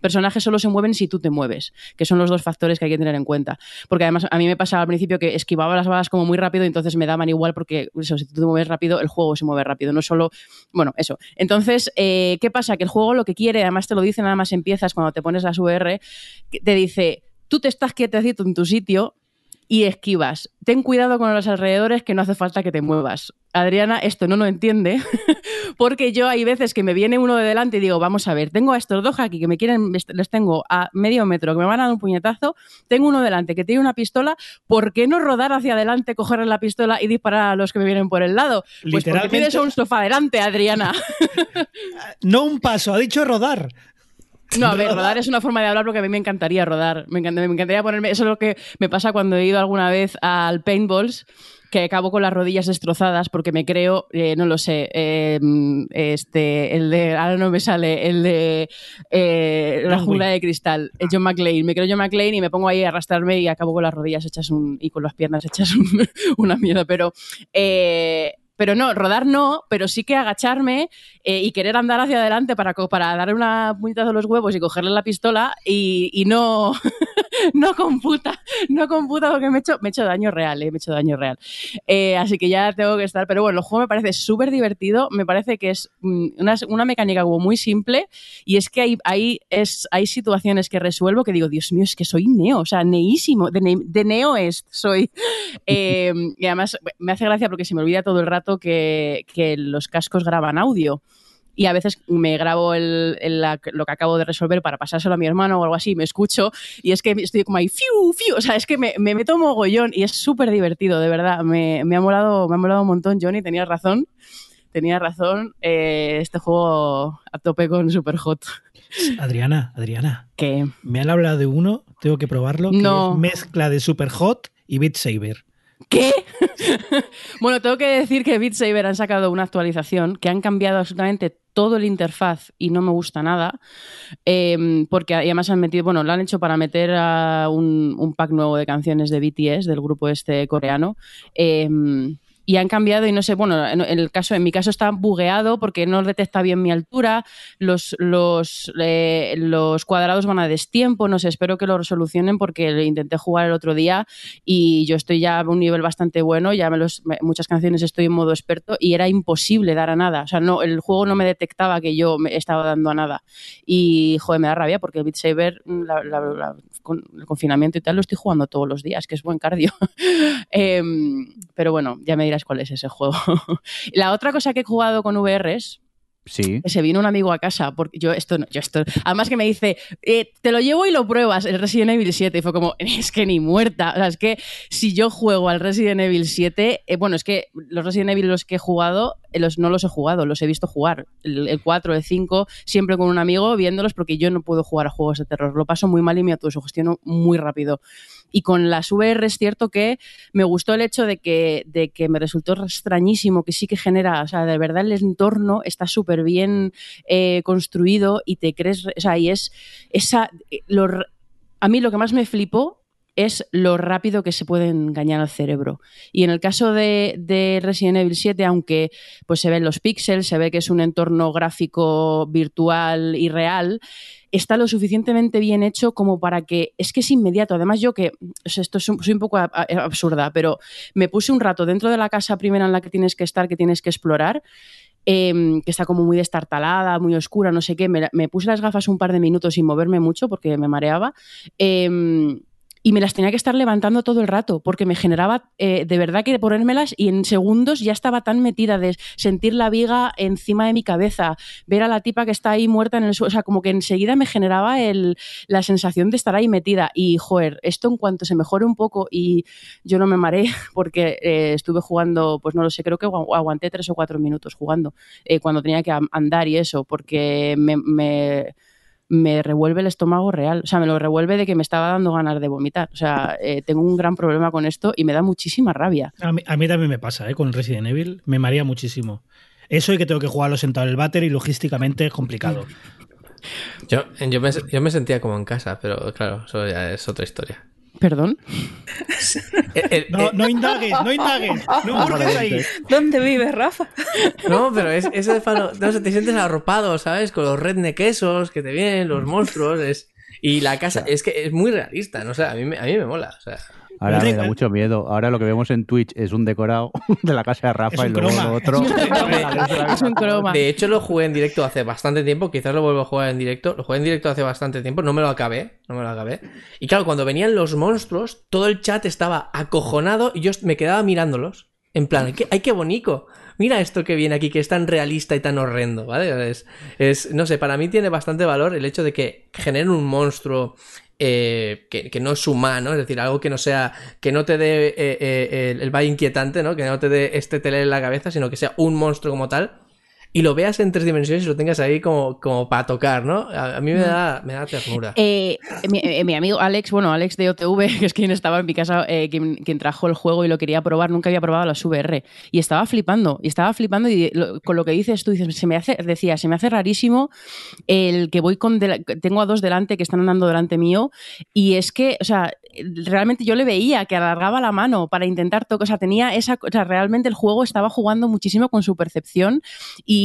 personajes solo se mueven si tú te mueves, que son los dos factores que hay que tener en cuenta. Porque además a mí me pasaba al principio que esquivaba las balas como muy rápido y entonces me daban igual porque si tú te mueves rápido, el juego se mueve rápido, no solo, bueno, eso. Entonces, eh, ¿qué pasa? Que el juego lo que quiere, además te lo dice nada más empiezas cuando te pones las VR, te dice, tú te estás quietecito en tu sitio y esquivas. Ten cuidado con los alrededores que no hace falta que te muevas. Adriana esto no lo entiende porque yo hay veces que me viene uno de delante y digo, vamos a ver, tengo a estos dos aquí que me quieren, les tengo a medio metro, que me van a dar un puñetazo, tengo uno delante que tiene una pistola, ¿por qué no rodar hacia adelante, cogerle la pistola y disparar a los que me vienen por el lado? Pues porque Literalmente- tienes un sofá delante, Adriana. No un paso, ha dicho rodar. No, a ver, rodar es una forma de hablar porque a mí me encantaría rodar. Me, encanta- me encantaría ponerme. Eso es lo que me pasa cuando he ido alguna vez al paintballs, que acabo con las rodillas destrozadas porque me creo, eh, no lo sé, eh, este, el de. Ahora no me sale, el de. eh, la jungla de cristal, eh, John McClane. Me creo John McClane y me pongo ahí a arrastrarme y acabo con las rodillas hechas un. y con las piernas hechas un- una mierda. Pero. Pero no, rodar no, pero sí que agacharme eh, y querer andar hacia adelante para, para darle una puñetazo a los huevos y cogerle la pistola y, y no, no computa, no computa porque me he hecho, me he hecho daño real, eh, me he hecho daño real. Eh, así que ya tengo que estar, pero bueno, el juego me parece súper divertido, me parece que es mm, una, una mecánica como muy simple y es que hay, hay, es, hay situaciones que resuelvo que digo, Dios mío, es que soy neo, o sea, neísimo, de, ne- de neo es, soy. Eh, y además me hace gracia porque se me olvida todo el rato que, que los cascos graban audio. Y a veces me grabo el- el- la- lo que acabo de resolver para pasárselo a mi hermano o algo así, me escucho y es que estoy como ahí, fiu, fiu, o sea, es que me, me meto mogollón y es súper divertido, de verdad. Me, me ha molado, me ha molado un montón, Johnny, tenías razón. Tenías razón, eh, este juego a tope con Superhot. Adriana, Adriana, Que me han hablado de uno, tengo que probarlo, que No. es mezcla de Super Hot y Beat Saber. ¿Qué? bueno, tengo que decir que Beat Saber han sacado una actualización que han cambiado absolutamente todo el interfaz y no me gusta nada. eh, porque además han metido, bueno, lo han hecho para meter a un, pack nuevo de canciones de BTS, del grupo este coreano. eh, y han cambiado y no sé, bueno, en, el caso, en mi caso está bugueado porque no detecta bien mi altura, los, los, eh, los cuadrados van a destiempo, no sé, espero que lo resolucionen porque lo intenté jugar el otro día y yo estoy ya a un nivel bastante bueno, ya me los, muchas canciones estoy en modo experto y era imposible dar a nada, o sea, no, el juego no me detectaba que yo me estaba dando a nada y joder, me da rabia porque el Beat Saber, el confinamiento y tal, lo estoy jugando todos los días, que es buen cardio. Em, pero bueno, ya me dirás cuál es ese juego. la otra cosa que he jugado con VRs Sí. que se vino un amigo a casa, porque yo esto no, yo esto, además que me dice, eh, te lo llevo y lo pruebas, el Resident Evil 7, y fue como, es que ni muerta, o sea, es que si yo juego al Resident Evil 7, eh, bueno, es que los Resident Evil los que he jugado, eh, los, no los he jugado, los he visto jugar, el, el 4, el 5, siempre con un amigo viéndolos porque yo no puedo jugar a juegos de terror, lo paso muy mal y me autosugestiono muy rápido. Y con las VR es cierto que me gustó el hecho de que, de que me resultó extrañísimo, que sí que genera, o sea, de verdad el entorno está súper bien eh, construido y te crees, o sea, y es esa, eh, lo a mí lo que más me flipó es lo rápido que se puede engañar al cerebro. Y en el caso de, de Resident Evil 7, aunque pues se ven los píxeles, se ve que es un entorno gráfico virtual y real, está lo suficientemente bien hecho como para que es que es inmediato. Además, yo que esto es un- soy un poco absurda, pero me puse un rato dentro de la casa primera en la que tienes que estar, que tienes que explorar. em, que está como muy destartalada, muy oscura, no sé qué. Me puse las gafas un par de minutos sin moverme mucho porque me mareaba. em, y me las tenía que estar levantando todo el rato porque me generaba eh, de verdad que ponérmelas y en segundos ya estaba tan metida de sentir la viga encima de mi cabeza, ver a la tipa que está ahí muerta en el suelo, o sea, como que enseguida me generaba el, la sensación de estar ahí metida y, joder, esto en cuanto se mejore un poco y yo no me mareé porque eh, estuve jugando, pues no lo sé, creo que agu- aguanté tres o cuatro minutos jugando eh, cuando tenía que andar y eso, porque me, me revuelve el estómago real, o sea, me lo revuelve de que me estaba dando ganas de vomitar, o sea, eh, tengo un gran problema con esto y me da muchísima rabia. A mí, a mí también me pasa, ¿eh? Con Resident Evil. Me marea muchísimo. Eso y que tengo que jugarlo sentado en el váter y logísticamente es complicado. Yo, yo, me, yo me sentía como en casa, pero claro, eso ya es otra historia. Perdón. Eh, eh, No, eh, no indagues, no indagues. No busques ahí. ¿Dónde vive Rafa? no, pero es, eso de falo- no te sientes arropado, ¿sabes? Con los redneck quesos que te vienen, los monstruos, es... Y la casa, es que es muy realista, no sé, a mí me, a mí me mola, o sea... Ahora me da mucho miedo. Ahora lo que vemos en Twitch es un decorado de la casa de Rafa y luego croma. otro. Es un croma. Es un croma. De hecho, lo jugué en directo hace bastante tiempo. Quizás lo vuelvo a jugar en directo. Lo jugué en directo hace bastante tiempo. No me lo acabé. No me lo acabé. Y claro, cuando venían los monstruos, todo el chat estaba acojonado y yo me quedaba mirándolos. En plan, ¿qué, ¡ay, qué bonito! Mira esto que viene aquí, que es tan realista y tan horrendo, ¿vale? Es, es, no sé, para mí tiene bastante valor el hecho de que generen un monstruo eh, que, no es humano, es decir, algo que no sea, que no te dé eh, eh, el, el valle inquietante, ¿no? Que no te dé este tele en la cabeza, sino que sea un monstruo como tal. Y lo veas en tres dimensiones y lo tengas ahí como, como para tocar, ¿no? A, mí me da, me da ternura. Eh, eh, mi, amigo Alex, bueno, Alex de OTV, que es quien estaba en mi casa, eh, quien, trajo el juego y lo quería probar, nunca había probado las VR. Y estaba flipando, y estaba flipando y con lo que dices tú, dices, se me hace, decía, se me hace rarísimo el que voy con, tengo a dos delante que están andando delante mío y es que, o sea, realmente yo le veía que alargaba la mano para intentar tocar, o sea, tenía esa, o sea, realmente el juego estaba jugando muchísimo con su percepción y,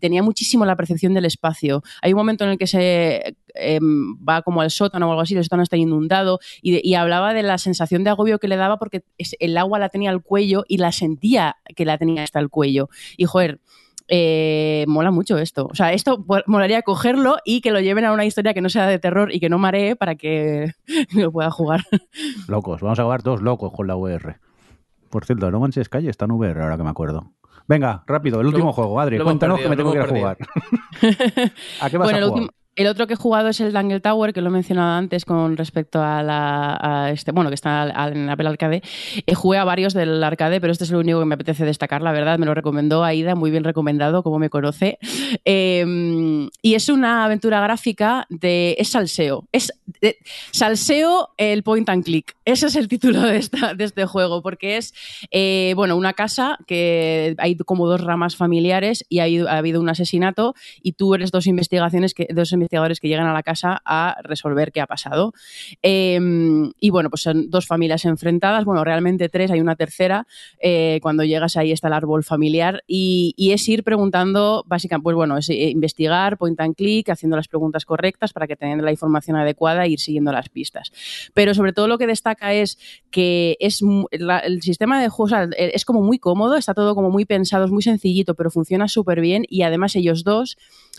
tenía muchísimo la percepción del espacio. Hay un momento en el que se em, va como al sótano o algo así, el sótano está inundado y, hablaba de la sensación de agobio que le daba porque el agua la tenía al cuello y la sentía que la tenía hasta el cuello. Y joder, eh, mola mucho esto. O sea, esto molaría cogerlo y que lo lleven a una historia que no sea de terror y que no maree para que lo pueda jugar. Locos, vamos a jugar dos locos con la VR. Por cierto, No Man's Sky está en VR, ahora que me acuerdo. Venga, rápido, el último juego, Adri, cuéntanos que me tengo que ir a jugar. ¿A qué vas a jugar? El otro que he jugado es el Dangle Tower, que lo he mencionado antes con respecto a, la, este, bueno, que está en Apple Arcade. Eh, jugué a varios del arcade, pero este es el único que me apetece destacar, la verdad. Me lo recomendó Aida, muy bien recomendado, como me conoce. Em, y es una aventura gráfica de. Es salseo. Es salseo el point and click. Ese es el título de, este juego, porque es, eh, bueno, una casa que hay como dos ramas familiares y ha habido, ha habido un asesinato y tú eres dos investigaciones que, dos investigadores que llegan a la casa a resolver qué ha pasado. Em, y bueno, pues son dos familias enfrentadas, bueno, realmente tres, hay una tercera. Eh, cuando llegas ahí está el árbol familiar y, es ir preguntando, básicamente, pues bueno, es eh, investigar, point and click, haciendo las preguntas correctas para que tengan la información adecuada e ir siguiendo las pistas. Pero sobre todo lo que destaca es que es el sistema de juegos es como muy cómodo, está todo como muy pensado, es muy sencillito, pero funciona súper bien y además ellos dos,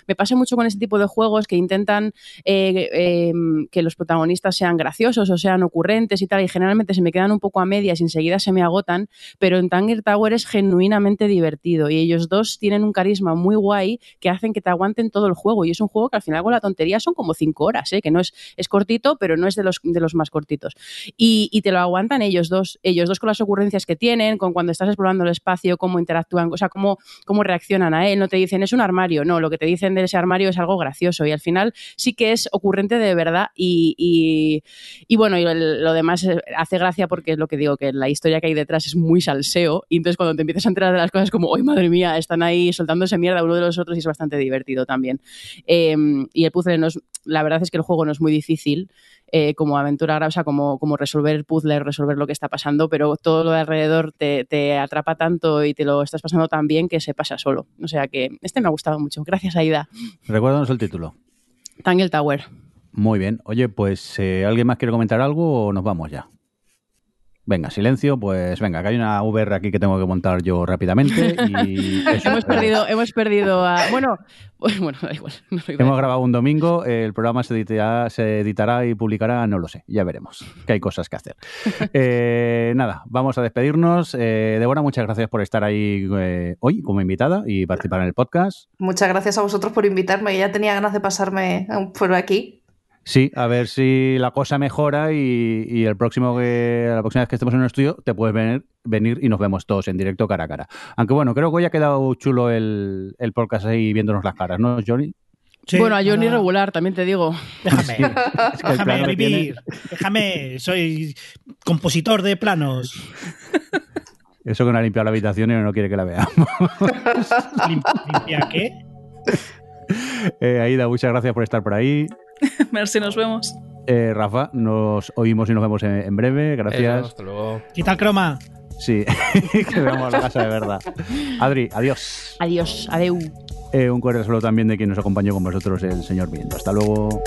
me pasa mucho con este tipo de juegos que intentan eh, em, que los protagonistas sean graciosos o sean ocurrentes y tal, y generalmente se me quedan un poco a medias y enseguida se me agotan, pero en Tanger Tower es genuinamente divertido y ellos dos tienen un carisma muy guay que hacen que te aguanten todo el juego y es un juego que al final con la tontería son como cinco horas, ¿eh? que no es, es cortito, pero no es de los, de los más cortitos. Y, y te lo aguantan ellos dos, ellos dos con las ocurrencias que tienen, con cuando estás explorando el espacio, cómo interactúan, o sea, cómo, cómo reaccionan a él, no te dicen es un armario, no, lo que te dicen ese armario es algo gracioso y al final sí que es ocurrente de verdad y, bueno, y lo demás hace gracia porque es lo que digo, que la historia que hay detrás es muy salseo y entonces cuando te empiezas a enterar de las cosas como, ¡ay, madre mía! Están ahí soltándose mierda uno de los otros y es bastante divertido también. Em, y el puzzle no es, la verdad es que el juego no es muy difícil. Eh, como aventura grasa, como, como resolver puzzles, resolver lo que está pasando, pero todo lo de alrededor te, te, atrapa tanto y te lo estás pasando tan bien que se pasa solo. O sea que este me ha gustado mucho. Gracias, Aida. Recuérdanos el título. Tangle Tower. Muy bien. Oye, pues eh, ¿alguien más quiere comentar algo o nos vamos ya? Venga, silencio, pues venga, que hay una VR aquí que tengo que montar yo rápidamente. Y hemos, perdido, hemos perdido a. Bueno, bueno, da igual. hemos grabado un domingo, el programa se editará, se editará y publicará, no lo sé, ya veremos, que hay cosas que hacer. Eh, nada, vamos a despedirnos. Eh, Débora, muchas gracias por estar ahí eh, hoy como invitada y participar en el podcast. Muchas gracias a vosotros por invitarme, ya tenía ganas de pasarme por aquí. Sí, a ver si la cosa mejora y, el próximo que, la próxima vez que estemos en un estudio te puedes venir, venir y nos vemos todos en directo cara a cara. Aunque bueno, creo que hoy ha quedado chulo el, el podcast ahí viéndonos las caras, ¿no, Johnny? bueno, a Johnny regular, también te digo. Déjame, déjame vivir. Déjame, soy compositor de planos. Eso que no ha limpiado la habitación y no quiere que la veamos. ¿Limpia qué? Eh, Aida, muchas gracias por estar por ahí. Merci, nos vemos. Eh, Rafa, nos oímos y nos vemos en, breve. Gracias. hasta luego. ¿Qué croma? Sí, que veamos la casa de verdad. Adri, adiós. Adiós, adeu. Eh, un cordial saludo también de quien nos acompañó con vosotros, el señor Viendo. Hasta luego.